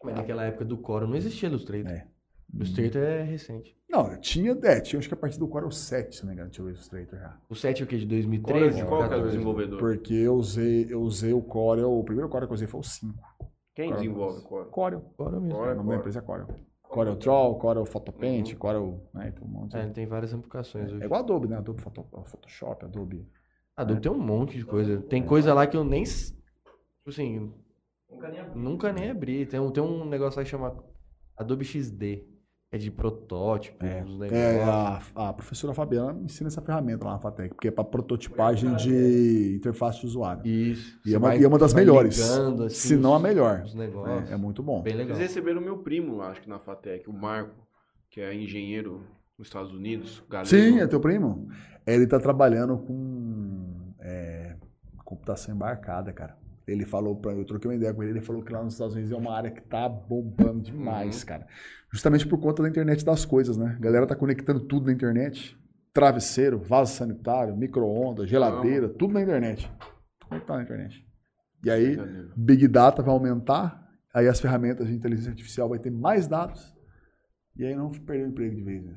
Mas naquela época do Core não existia Illustrator. É. Illustrator é recente. Não, eu tinha, é, tinha acho que a partir do Corel 7, se não me engano, tinha o Illustrator já. O 7 é o que? De Qual, 2013? de qual que é o 14? desenvolvedor? Porque eu usei, eu usei o Corel, o primeiro Corel que eu usei foi o 5. Quem Corel. desenvolve Corel? Corel. Corel mesmo. Corel. O nome da empresa é Corel. Corel Draw, Corel Photopaint, Uhum. Corel, né, então um monte. É, de- tem várias aplicações hoje. É igual Adobe, né? Adobe Photo- Photoshop, Adobe. Adobe tem um monte de coisa. Tem coisa lá que eu nem. Tipo assim, Nunca nem abri. nunca nem abri. Tem um, tem um negócio lá que chama Adobe XD. É de protótipo, É, uns É, negócios. a, a professora Fabiana ensina essa ferramenta lá na FATEC, porque é para prototipagem de interface de usuário. Isso. E é uma, vai- e é uma das melhores. ligando, assim, se não a melhor. Os negócios. É, é muito bom. Bem legal. Eles receberam o meu primo, acho que na FATEC, o Marco, que é engenheiro nos Estados Unidos? Galego? Sim, é teu primo. Ele tá trabalhando com é, computação embarcada, cara. Ele falou pra eu troquei uma ideia com ele, ele falou que lá nos Estados Unidos é uma área que tá bombando demais, Uhum. cara. Justamente por conta da internet das coisas, né? A galera tá conectando tudo na internet. Travesseiro, vaso sanitário, micro-ondas, geladeira, tudo na internet. Tudo conectado na internet. E aí, Galego. Big Data vai aumentar, aí as ferramentas de inteligência artificial vai ter mais dados, e aí não perder o emprego de vez. Né?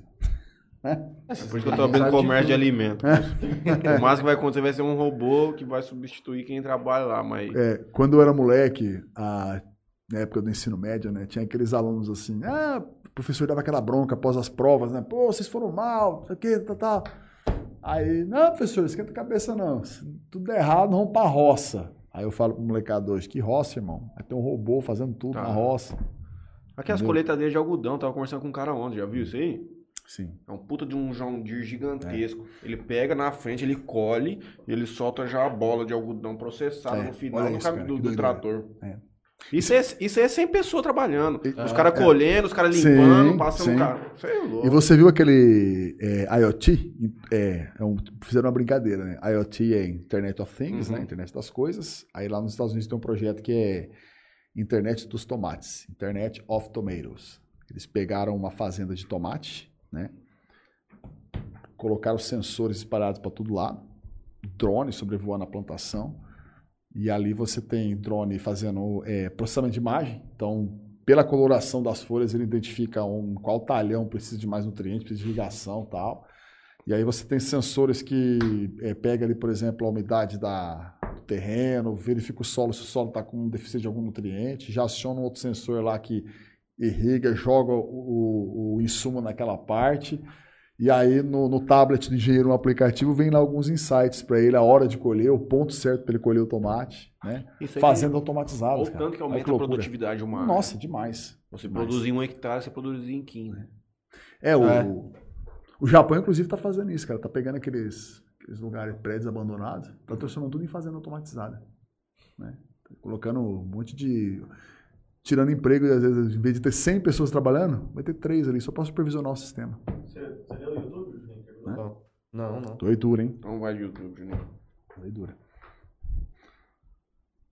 É por isso que eu tô abrindo comércio de alimentos. o máximo que vai acontecer vai ser um robô que vai substituir quem trabalha lá, mas... É, quando eu era moleque, a- na época do ensino médio, né, tinha aqueles alunos assim, ah, o professor dava aquela bronca após as provas, né, pô, vocês foram mal, isso aqui, tal, tal. Aí, não, professor, esquenta a cabeça não, se tudo der errado, vamos pra roça. Aí eu falo pro molecado hoje, que roça, irmão? Vai ter um robô fazendo tudo Tá. na roça. Aqui as colheitadeiras de algodão, tava conversando com um cara ontem, já viu isso aí? Sim. É um puta de um John Deere gigantesco. Ele pega na frente, ele colhe e ele solta já a bola de algodão processada É, no final olha do, isso, do- do trator. É. Isso é, isso é 100 pessoas trabalhando. Os caras é. colhendo, os caras Sim, limpando, passando sim. o carro. Isso é louco. E você viu aquele é, IoT? É, é um- fizeram uma brincadeira, né? IoT é Internet of Things, Uhum. né? Internet das coisas. Aí lá nos Estados Unidos tem um projeto que é Internet dos Tomates, Internet of Tomatoes. Eles pegaram uma fazenda de tomate, né? Colocaram sensores espalhados para todo lado, drone sobrevoando a plantação. E ali você tem drone fazendo é, processamento de imagem. Então, pela coloração das folhas, ele identifica um, qual talhão precisa de mais nutrientes, precisa de irrigação tal. E aí você tem sensores que é, pega ali, por exemplo, a umidade da, do terreno, verifica o solo, se o solo está com deficiência de algum nutriente, já aciona um outro sensor lá que irriga, joga o, o- o insumo naquela parte. E aí no, no tablet do engenheiro, no aplicativo, vem lá alguns insights para ele, a hora de colher, o ponto certo para ele colher o tomate, né? Isso aí Fazendo tem- automatizadas, Olha o cara. tanto que aumenta a loucura. produtividade humana. Nossa, demais. Você demais. produzir em um hectare, você produzir em 15. É, o, É. o Japão, inclusive, tá fazendo isso, cara. Tá pegando aqueles, aqueles lugares, prédios abandonados, tá transformando tudo em fazenda automatizada. Né? Tá Colocando um monte de. Tirando emprego, e às vezes, em vez de ter 100 pessoas trabalhando, vai ter três ali, só para supervisionar o sistema. Você, você leu o YouTube, Juninho? Perguntou? Não, não, não. Doidura, hein? Então vai de YouTube, Juninho. Doidura.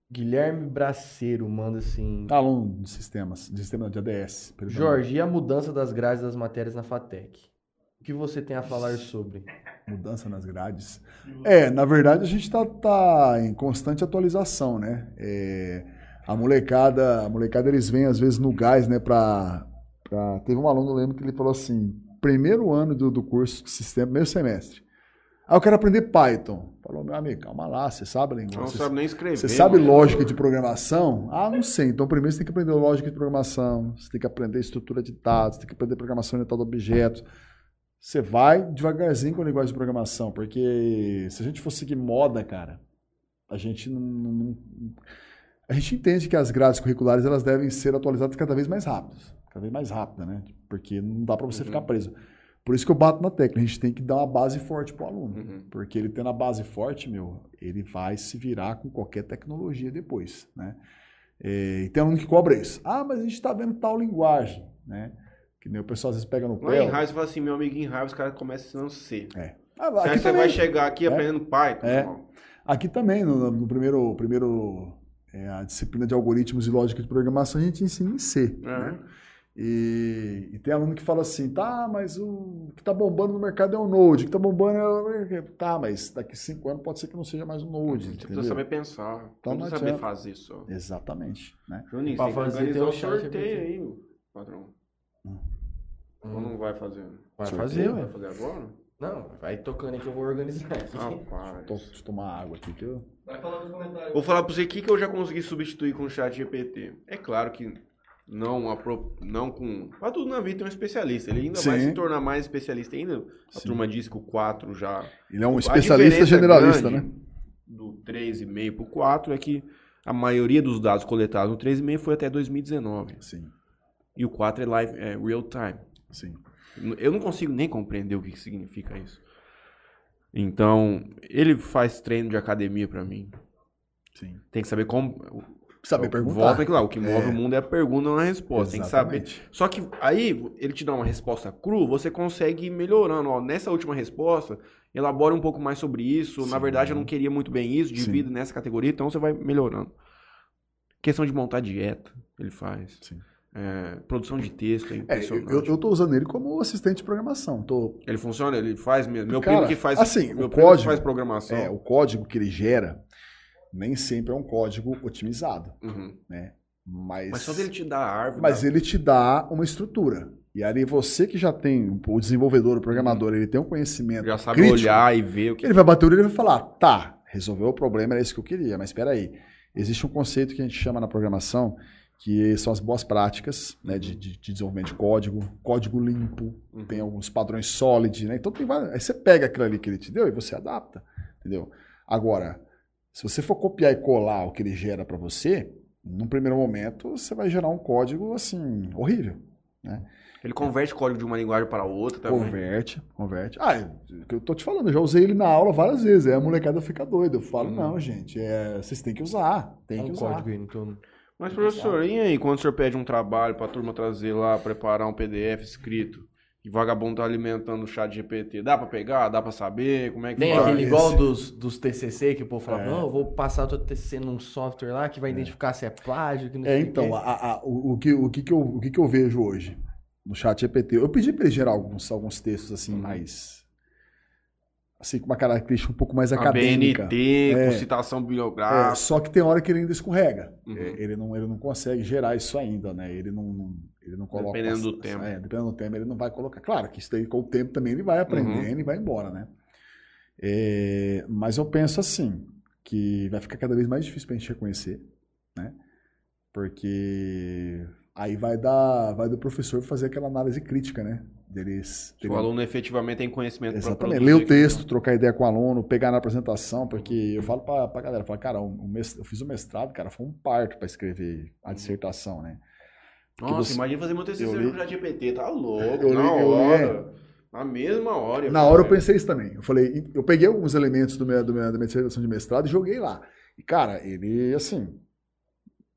Guilherme Braceiro manda assim. Aluno de sistemas, de sistema de ADS. perdão. Jorge, e a mudança das grades das matérias na FATEC? O que você tem a falar sobre? Mudança nas grades. É, na verdade a gente está tá em constante atualização, né? É, a molecada, a molecada eles vêm às vezes no gás, né? Pra, pra- teve um aluno, eu lembro que ele falou assim, primeiro ano do, do curso de sistema, primeiro semestre. Ah, eu quero aprender Python. Falou, meu amigo, calma lá, você sabe a linguagem? Não Você- sabe nem escrever. você sabe mano. lógica de programação? Ah, não sei. Então, primeiro você tem que aprender lógica de programação, você tem que aprender estrutura de dados, tem que aprender programação orientada a objetos. Você vai devagarzinho com a linguagem de programação, porque se a gente for seguir moda, cara, a gente não, não- não- a gente entende que as grades curriculares elas devem ser atualizadas cada vez mais rápidas, cada vez mais rápida, né? Porque não dá para você Uhum. ficar preso. Por isso que eu bato na tecla, a gente tem que dar uma base forte pro aluno. Uhum. Porque ele tendo a base forte, meu, ele vai se virar com qualquer tecnologia depois, né? É, e tem aluno que cobra isso. Ah, mas a gente está vendo tal linguagem, né? Que nem o pessoal às vezes pega no Lá pé. em raiva, você fala assim, meu amigo em raiva, os caras começam ensinando C. É. Ah, Você você vai também, chegar aqui É. aprendendo Python? É. aqui também, no, no primeiro, primeiro é, a disciplina de algoritmos e lógica de programação, a gente ensina em C. É. né? E, e tem aluno que fala assim, tá, mas o que tá bombando no mercado é o Node, o que tá bombando é o... Tá, mas daqui cinco anos pode ser que não seja mais o Node, Você entendeu? precisa saber pensar. Então precisa saber fazer só. Exatamente, né? Juninho, Pra você tem que fazer, organizar tem sorteio aí, meu patrão. Ou não vai fazer? Vai Sorteio? fazer, Vai fazer agora? Não, vai tocando aí que eu vou organizar aqui. Rapaz. Tô, deixa eu tomar água aqui que eu... Vai falar nos comentários. Vou falar pra você o que eu já consegui substituir com o chat GPT. É claro que não, apro- não com... Pra tudo na vida tem um especialista. Ele ainda vai Sim. se tornar mais especialista ainda. A Sim. turma disse que o 4 já... Ele é um especialista generalista, né? Do 3,5 pro 4 é que a maioria dos dados coletados no 3,5 foi até 2019. Sim, E o 4 é live, é real time. sim. Eu não consigo nem compreender o que significa isso. Então, ele faz treino de academia pra mim. Sim. Tem que saber como. Saber perguntar. Volta aqui lá, o que move É. o mundo é a pergunta, não a resposta. Tem que saber. Exatamente. Só que aí ele te dá uma resposta cru, você consegue ir melhorando. Ó, nessa última resposta, elabora um pouco mais sobre isso. Na Sim. verdade, eu não queria muito bem isso, divida nessa categoria, então você vai melhorando. Questão de montar dieta, ele faz. Sim. É, produção de texto é É, impressionante. eu, eu tô usando ele como assistente de programação. Tô, Ele funciona, ele faz mesmo. Meu Cara, primo que faz, assim, meu o primo que código- faz programação. é, o código que ele gera nem sempre é um código otimizado, Uhum. mas, Mas só dele te dar a árvore. mas dá- ele te dá uma estrutura. E aí você que já tem, o desenvolvedor, o programador, ele tem um conhecimento já sabe crítico, olhar e ver o que. Ele vai bater o olho e vai falar, tá, resolveu o problema, era isso que eu queria, mas espera aí. Existe um conceito que a gente chama na programação, que são as boas práticas né, de, de- de desenvolvimento de código, código limpo, Uhum. tem alguns padrões sólidos, né? Então tem várias, aí você pega aquilo ali que ele te deu e você adapta, entendeu? Agora, se você for copiar e colar o que ele gera para você, num primeiro momento você vai gerar um código assim horrível. Ele converte código de uma linguagem para outra também. Converte, converte. Ah, é que eu tô te falando, eu já usei ele na aula várias vezes. Aí a molecada fica doida. Eu falo, Uhum. não, gente, é, vocês têm que usar. Tem Tem que um usar. código aí, então. Mas, professor, e aí, quando o senhor pede um trabalho pra turma trazer lá, preparar um PDF escrito, e vagabundo tá alimentando o chat GPT, dá pra pegar? Dá pra saber? Como é que Tem faz? aquele igual dos, dos TCC que o povo fala, É. não, eu vou passar o teu TCC num software lá que vai identificar se é plágio, que não É, sei o então, quê. a- a- o, o que, o, que, que, eu, o que, que eu vejo hoje no chat GPT? Eu pedi para ele gerar alguns, alguns textos assim, mais. Assim, com uma característica um pouco mais A acadêmica. BNT, É. com citação É, bibliográfica. só que tem hora que ele ainda escorrega. Uhum. É, ele, não, ele não consegue gerar isso ainda, né? Ele não, não- ele não coloca. Dependendo do tempo. É, dependendo do tempo, ele não vai colocar. Claro que isso daí com o tempo também ele vai aprendendo Uhum. e vai embora, né? É, mas eu penso assim, que vai ficar cada vez mais difícil pra gente reconhecer, né? Porque aí vai dar, vai do professor fazer aquela análise crítica, né? Deles, Se o aluno efetivamente tem conhecimento Exatamente. Ler o aquilo. texto, trocar ideia com o aluno, pegar na apresentação, porque eu falo pra, pra galera, falo, cara, o mes- eu fiz o mestrado, cara, foi um parto pra escrever a dissertação, né? Nossa, você- imagina fazer eu li- no chat GPT, tá louco, Eu na li- hora. Na mesma hora. Na hora eu pensei isso também. Eu falei, eu peguei alguns elementos do meu, do meu, da minha dissertação de mestrado e joguei lá. E, cara, ele, assim,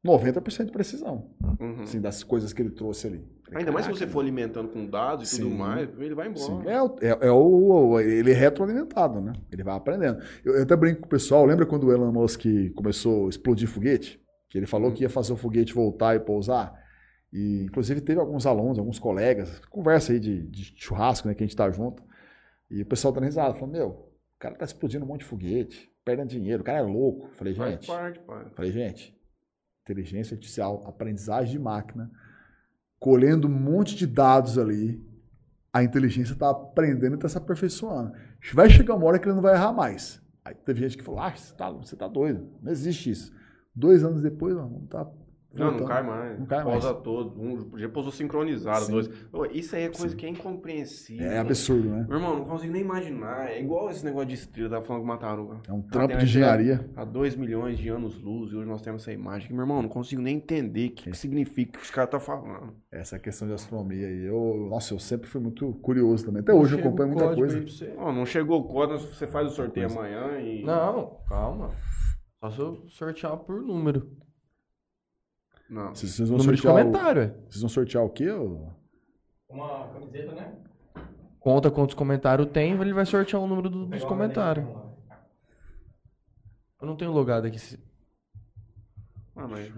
90% de precisão, Uhum. assim, das coisas que ele trouxe ali. Falei, Ainda mais se "Caraca, você for alimentando com dados e tudo Sim. mais, ele vai embora. Sim, é, o- é, é o, ele é retroalimentado, né? Ele vai aprendendo. Eu, eu até brinco com o pessoal, lembra quando o Elon Musk começou a explodir foguete? Que ele falou Hum. que ia fazer o foguete voltar e pousar? E, inclusive, teve alguns alunos, alguns colegas, conversa aí de, de churrasco, né, que a gente tá junto, e o pessoal tá risada, falando, meu, o cara tá explodindo um monte de foguete, perdendo dinheiro, o cara é louco. Falei, Faz gente, parte, pai. Falei, gente, inteligência artificial, aprendizagem de máquina, colhendo um monte de dados ali, a inteligência está aprendendo e está se aperfeiçoando. Vai chegar uma hora que ele não vai errar mais. Aí teve gente que falou, ah, você tá, você tá doido, não existe isso. Dois anos depois, não, tá Não, não voltando. cai mais. Não cai Pousa mais. todo. Um, já pousou sincronizado. Sim. Dois. Ô, Isso aí é coisa Sim. que é incompreensível. É absurdo, né? Meu irmão, não consigo nem imaginar. É igual esse negócio de estrela, tava falando com o Mataruga. É um trampo de engenharia. Há 2 milhões de anos-luz e hoje nós temos essa imagem. Meu irmão, não consigo nem entender o que, que significa o que os caras estão falando. Essa questão de astronomia aí, eu, nossa, eu sempre fui muito curioso também. Até hoje eu acompanho muita coisa. Ó, não chegou o código, você faz o sorteio amanhã e. Não, calma. Só se eu sortear por número. Não. Vocês, vocês vão Número de sortear o, comentário. é. vocês vão sortear o quê? ô? Uma camiseta, né? Conta quantos comentários tem, ele vai sortear o número do- dos comentários. Eu não tenho logado aqui. se- Ah, mas.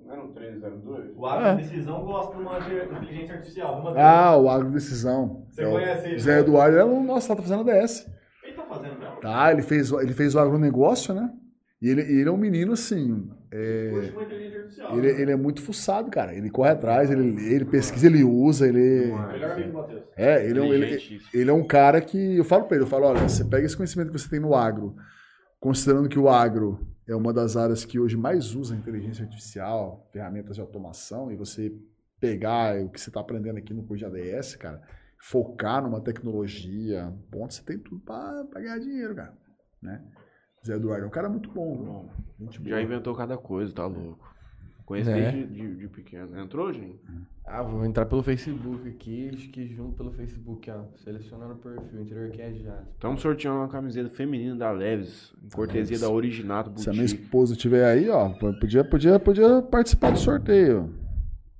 Não era um 302? O Agro É. Decisão gosta de uma inteligência artificial. Uma Ah, o Agrodecisão. Você É o conhece ele? Zé Eduardo, é nosso, lá tá fazendo DS. Ele tá fazendo mesmo? Tá, ele fez, o- ele fez o agronegócio, né? E ele, e ele é um menino, assim, é, inteligência artificial. ele, ele é muito fuçado, cara. Ele corre atrás, ele ele pesquisa, ele usa, ele... É. Melhor amigo do Matheus. É, ele é, um, ele, ele é um cara que... Eu falo pra ele, eu falo, olha, você pega esse conhecimento que você tem no agro, considerando que o agro é uma das áreas que hoje mais usa inteligência artificial, ferramentas de automação, e você pegar o que você está aprendendo aqui no curso de ADS, cara, focar numa tecnologia, ponto, você tem tudo para ganhar dinheiro, cara, né? Zé Eduardo é um cara muito bom, Bom, gente Já boa. inventou cada coisa, tá louco. Conheci É. desde de, de pequeno. Entrou, gente? Ah, vou entrar pelo Facebook aqui, acho que junto pelo Facebook, ó. Selecionando o perfil, interior que é já. Estamos sorteando uma camiseta feminina da Leves, em cortesia da Originato Se a minha Boutique. esposa estiver aí, ó, podia, podia, podia participar do sorteio.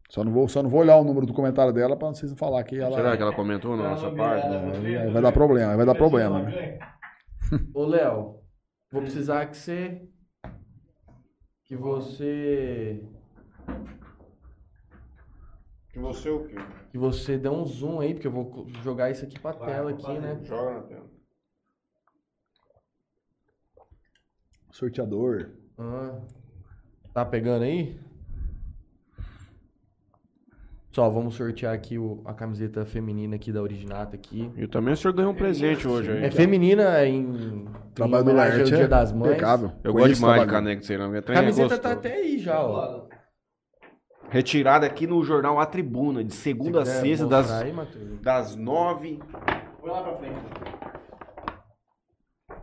Só não vou, só não vou olhar o número do comentário dela pra vocês não falar que ela. Será que ela comentou na nossa página? Aí vai dar problema, aí vai dar problema, né? Ô, Léo, vou precisar que você. Que você. Que você o quê? Que você dê um zoom aí, porque eu vou jogar isso aqui pra tela aqui, né? Joga na tela. Sorteador. Ah, tá pegando aí? Só, vamos sortear aqui o- a camiseta feminina aqui da Originata aqui. E também o senhor ganhou um presente hoje aí. É feminina em, Trabalho em do Laerte Dia é das Mães. impecável. Eu gosto demais de caneca de cerâmica. A trem é camiseta tá até aí já, ó. Retirada aqui no jornal A Tribuna, de segunda a sexta, das, aí, das nove. Foi lá pra frente.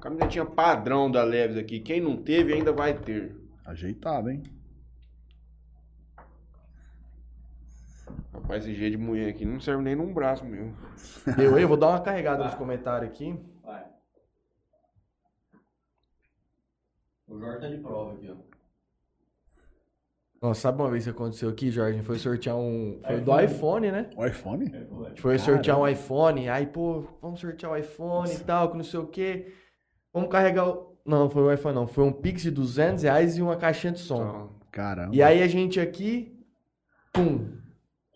Camisetinha padrão da Leves aqui. Quem não teve ainda vai ter. Ajeitado, hein? Rapaz, esse jeito de mulher aqui não serve nem num braço meu. *laughs* Deu aí, eu vou dar uma carregada nos comentários aqui. Vai. O Jorge tá de prova aqui, ó. Nossa, sabe uma vez que aconteceu aqui, Jorge? Foi sortear um. Foi do iPhone, né? O iPhone? É. A gente foi sortear um iPhone, aí, pô, vamos sortear o iPhone e tal, que não sei o quê. Vamos carregar o. Não, foi o iPhone, não. Foi um Pix de 200 reais e uma caixinha de som. Caramba. E aí a gente aqui, pum.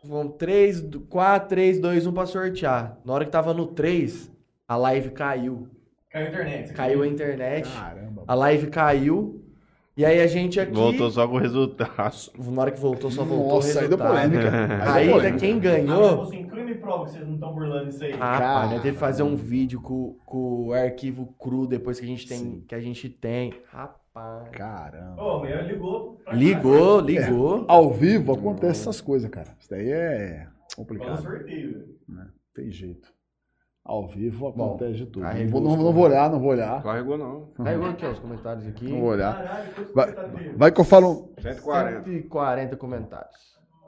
Vamos 3, 4, 3, 2, 1 pra sortear. Na hora que tava no 3, a live caiu. Caiu a internet. Caiu a internet, Caramba. a live caiu. E aí a gente aqui. Voltou só com o resultado. Na hora que voltou, só voltou Nossa, o aí deu resultado. polêmica. *laughs* Aí ainda quem Ah, ganhou. assim, crime e prova que vocês não estão burlando isso aí. Ah, rapaz, né? Teve que fazer um vídeo com, com o arquivo cru depois que a gente tem. Sim. Que a gente tem. Rapaz. Caramba. Ô, amanhã ligou. Ligou, ligou. Ao vivo acontece essas coisas, cara. Isso daí é complicado. sorteio, velho. Tem jeito. Ao vivo acontece de tudo. Não carregou vou, não, não vou olhar, não vou olhar. Carregou não. Carregou aqui, ó, os comentários aqui. Não vou olhar. Caralho, Vai, tá vai que eu falo. 140. 140 comentários.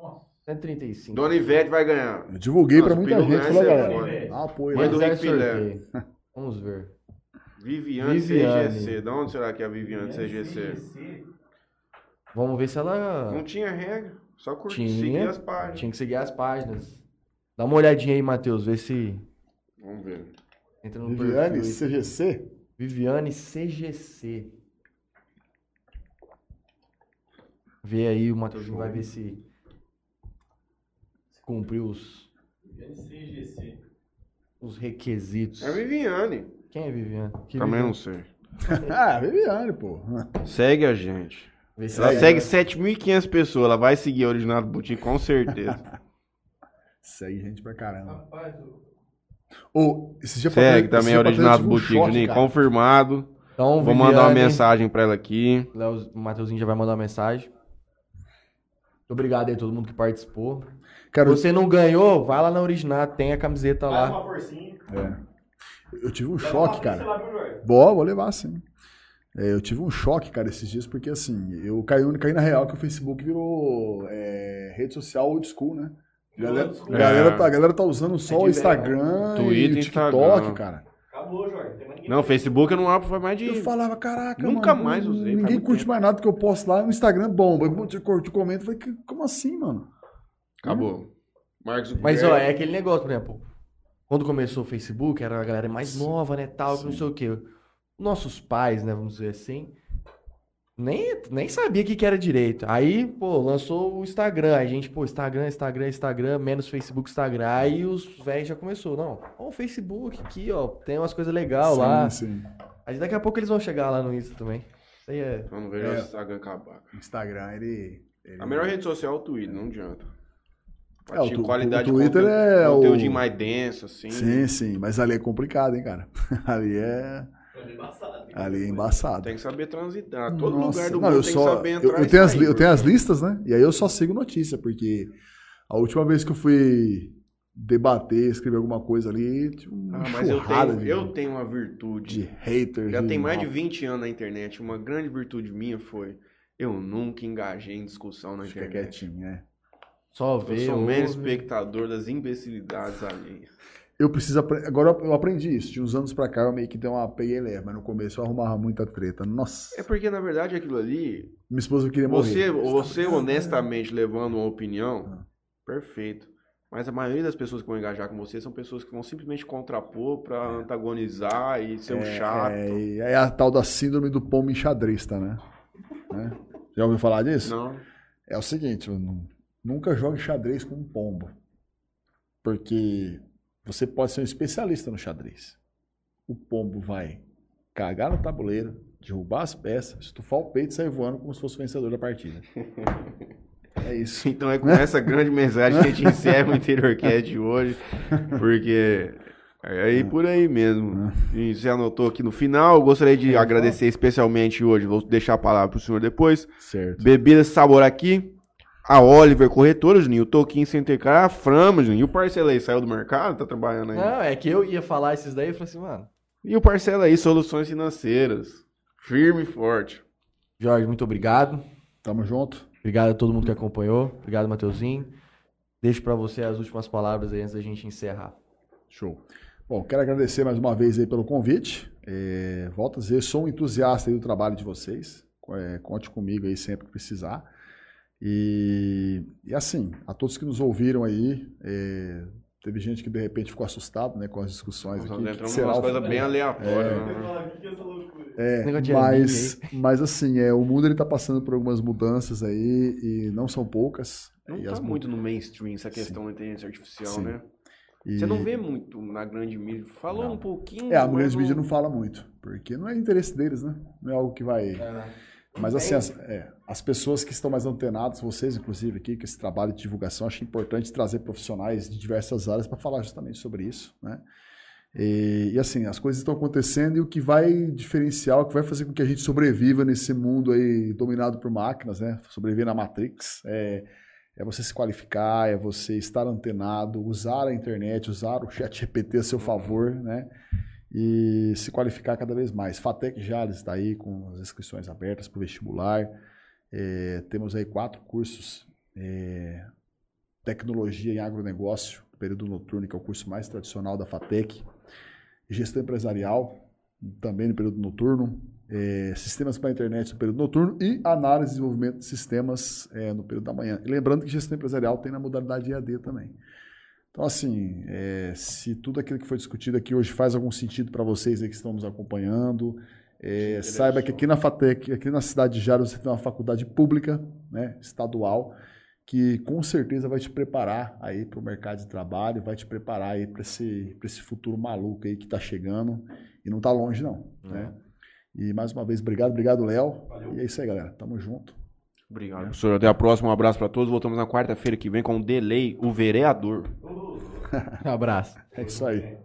Nossa. 135. Dona Ivete vai ganhar. Eu divulguei Nossa, pra muita gente. Falei, essa galera. foda. Dá um apoio Mãe do Mas é Rick. Vamos ver. Viviane, Viviane. CGC. De onde será que é a Viviane CGC? Vamos ver se ela. Não tinha regra. Só curtir, Tinha. seguir as páginas. Tinha que seguir as páginas. Dá uma olhadinha aí, Matheus. Vê se Vamos ver. entra no Viviane, perfil. CGC. Viviane CGC. Vê aí, o Matheusinho vai ver se, se cumpriu os, CGC. os requisitos. É a Viviane. Quem é Viviane? Que Também não Viviane? sei. *laughs* Ah, Viviane, pô. Segue a gente. Vê se Ela segue. segue 7.500 pessoas. Ela vai seguir a Original do Boutique com certeza. *laughs* Segue gente pra caramba. Rapaz, esse dia Segue também a Original do choque, Juninho. Confirmado. Então, Vou mandar uma Viviane, mensagem pra ela aqui. Léo, o Matheusinho já vai mandar uma mensagem. Muito obrigado aí a todo mundo que participou. Cara, eu- Você não ganhou? Vai lá na Original, tem a camiseta Faz lá. uma forcinha. é. Eu tive um Leva choque, cara. lá? Boa, vou levar sim. É, eu tive um choque, cara, esses dias, porque assim, eu caí, caí na real que o Facebook virou é, rede social old school, né? A galera, Old school. a galera, É. tá, a galera tá usando só É o de Instagram Twitter e o TikTok, Instagram. cara. Acabou, Jorge. Não, Facebook eu não abro faz mais de. Eu falava, caraca, Nunca mano, mais usei, Ninguém curte tempo. mais nada que eu posto lá no Instagram, bomba. Eu te curto, comento, eu falei, "Que- como assim, mano? Acabou. Marcos Mas, ó, é aquele negócio, por exemplo. Quando começou o Facebook, era a galera mais nova, né, tal, que não sei o quê. Nossos pais, né, vamos dizer assim, nem, nem sabia o que, que era direito. Aí, pô, lançou o Instagram. Aí a gente, pô, Instagram, Instagram, Instagram, menos Facebook, Instagram. Aí os velhos já começou. Não, ó, o Facebook aqui, ó, tem umas coisas legais lá. Sim, sim. Aí daqui a pouco eles vão chegar lá no Insta também. Isso aí é... Não vejo É. o Instagram acabar. O Instagram, ele... ele- A melhor rede social é o Twitter, não adianta. É, o tu- qualidade o Twitter conteúdo, é o- conteúdo mais denso, assim. Sim, sim, mas ali é complicado, hein, cara? *laughs* ali é... É embaçado. Ali é embaçado. Tem que saber transitar. Todo Nossa, lugar do não, mundo eu tem só, que saber entrar eu, eu tenho as, eu tenho as listas, né? E aí eu só sigo notícia, porque a última vez que eu fui debater, escrever alguma coisa ali, uma Ah, mas eu tenho, de, eu tenho uma virtude. de haters. Já de- tem mais de 20 anos na internet. Uma grande virtude minha foi eu nunca engajei em discussão na Fica internet. quietinho, né? Só Eu ver. sou um mero espectador das imbecilidades alheias. Eu preciso apre- Agora eu aprendi isso. De uns anos pra cá eu meio que dei uma peguei mas no começo eu arrumava muita treta. Nossa. É porque, na verdade, aquilo ali, Minha esposa queria você, morrer. você honestamente levando uma opinião, Ah. perfeito. Mas a maioria das pessoas que vão engajar com você são pessoas que vão simplesmente contrapor pra antagonizar e ser um chato. É, é a tal da síndrome do pombo enxadrista, né? Né? Já ouviu falar disso? Não. É o seguinte, eu nu- nunca jogue xadrez com um pombo. Porque você pode ser um especialista no xadrez. O pombo vai cagar no tabuleiro, derrubar as peças, estufar o peito e sair voando como se fosse o vencedor da partida. *laughs* É isso. Então é com essa grande mensagem que a gente encerra o InteriorCast de hoje, porque é aí por aí mesmo. E você anotou aqui no final, gostaria de agradecer especialmente hoje, vou deixar a palavra pro senhor depois. Certo. Bebida Sabor aqui, a Oliver Corretora, Juninho, o Toquinho Center Car, a Frama, Juninho. E o Parcela aí, saiu do mercado? Tá trabalhando aí? Não, é que eu ia falar esses daí e falei assim, mano. E o Parcela aí, Soluções Financeiras. Firme e forte. Jorge, muito obrigado. Tamo junto. Obrigado a todo mundo que acompanhou. Obrigado, Mateuzinho. Deixo pra você as últimas palavras aí antes da gente encerrar. Show. Bom, quero agradecer mais uma vez aí pelo convite. É, volto a dizer, sou um entusiasta aí do trabalho de vocês. É, conte comigo aí sempre que precisar. E, e assim, a todos que nos ouviram aí, é, teve gente que de repente ficou assustado né, com as discussões Nós aqui. será umas o- coisas bem né? Que é essa loucura? É, mas, mas assim, é, o mundo ele está passando por algumas mudanças aí e não são poucas. Não e tá as mu- muito no mainstream essa questão da inteligência artificial, Sim. né? e- Você não vê muito na grande mídia. Falou Não. um pouquinho. É, a mas grande mídia não fala muito, porque não é interesse deles, né? Não é algo que vai. Mas assim, as, é, as pessoas que estão mais antenadas, vocês inclusive aqui, com esse trabalho de divulgação, acho importante trazer profissionais de diversas áreas para falar justamente sobre isso, né? E, e, assim, as coisas estão acontecendo e o que vai diferenciar, o que vai fazer com que a gente sobreviva nesse mundo aí dominado por máquinas, né? Sobreviver na Matrix, é, é você se qualificar, é você estar antenado, usar a internet, usar o chat GPT a seu favor, né? E se qualificar cada vez mais. Fatec Jales está aí com as inscrições abertas para o vestibular. É, temos aí quatro cursos. é, tecnologia em agronegócio, período noturno, que é o curso mais tradicional da Fatec. Gestão empresarial, também no período noturno. é, sistemas para a internet no período noturno e análise e desenvolvimento de sistemas é, no período da manhã. E lembrando que gestão empresarial tem na modalidade EAD também. Então, assim, é, se tudo aquilo que foi discutido aqui hoje faz algum sentido para vocês aí que estão nos acompanhando, é, saiba que aqui na FATEC, aqui na cidade de Jaro, você tem uma faculdade pública, né, estadual, que com certeza vai te preparar aí para o mercado de trabalho, vai te preparar aí para esse, pra esse futuro maluco aí que está chegando e não está longe não, né? E mais uma vez, obrigado, obrigado, Léo. E é isso aí, galera. Tamo junto. Obrigado, professor. Até a próxima. Um abraço pra todos. Voltamos na quarta-feira que vem com o Delay, o vereador. Um *laughs* abraço. É isso aí.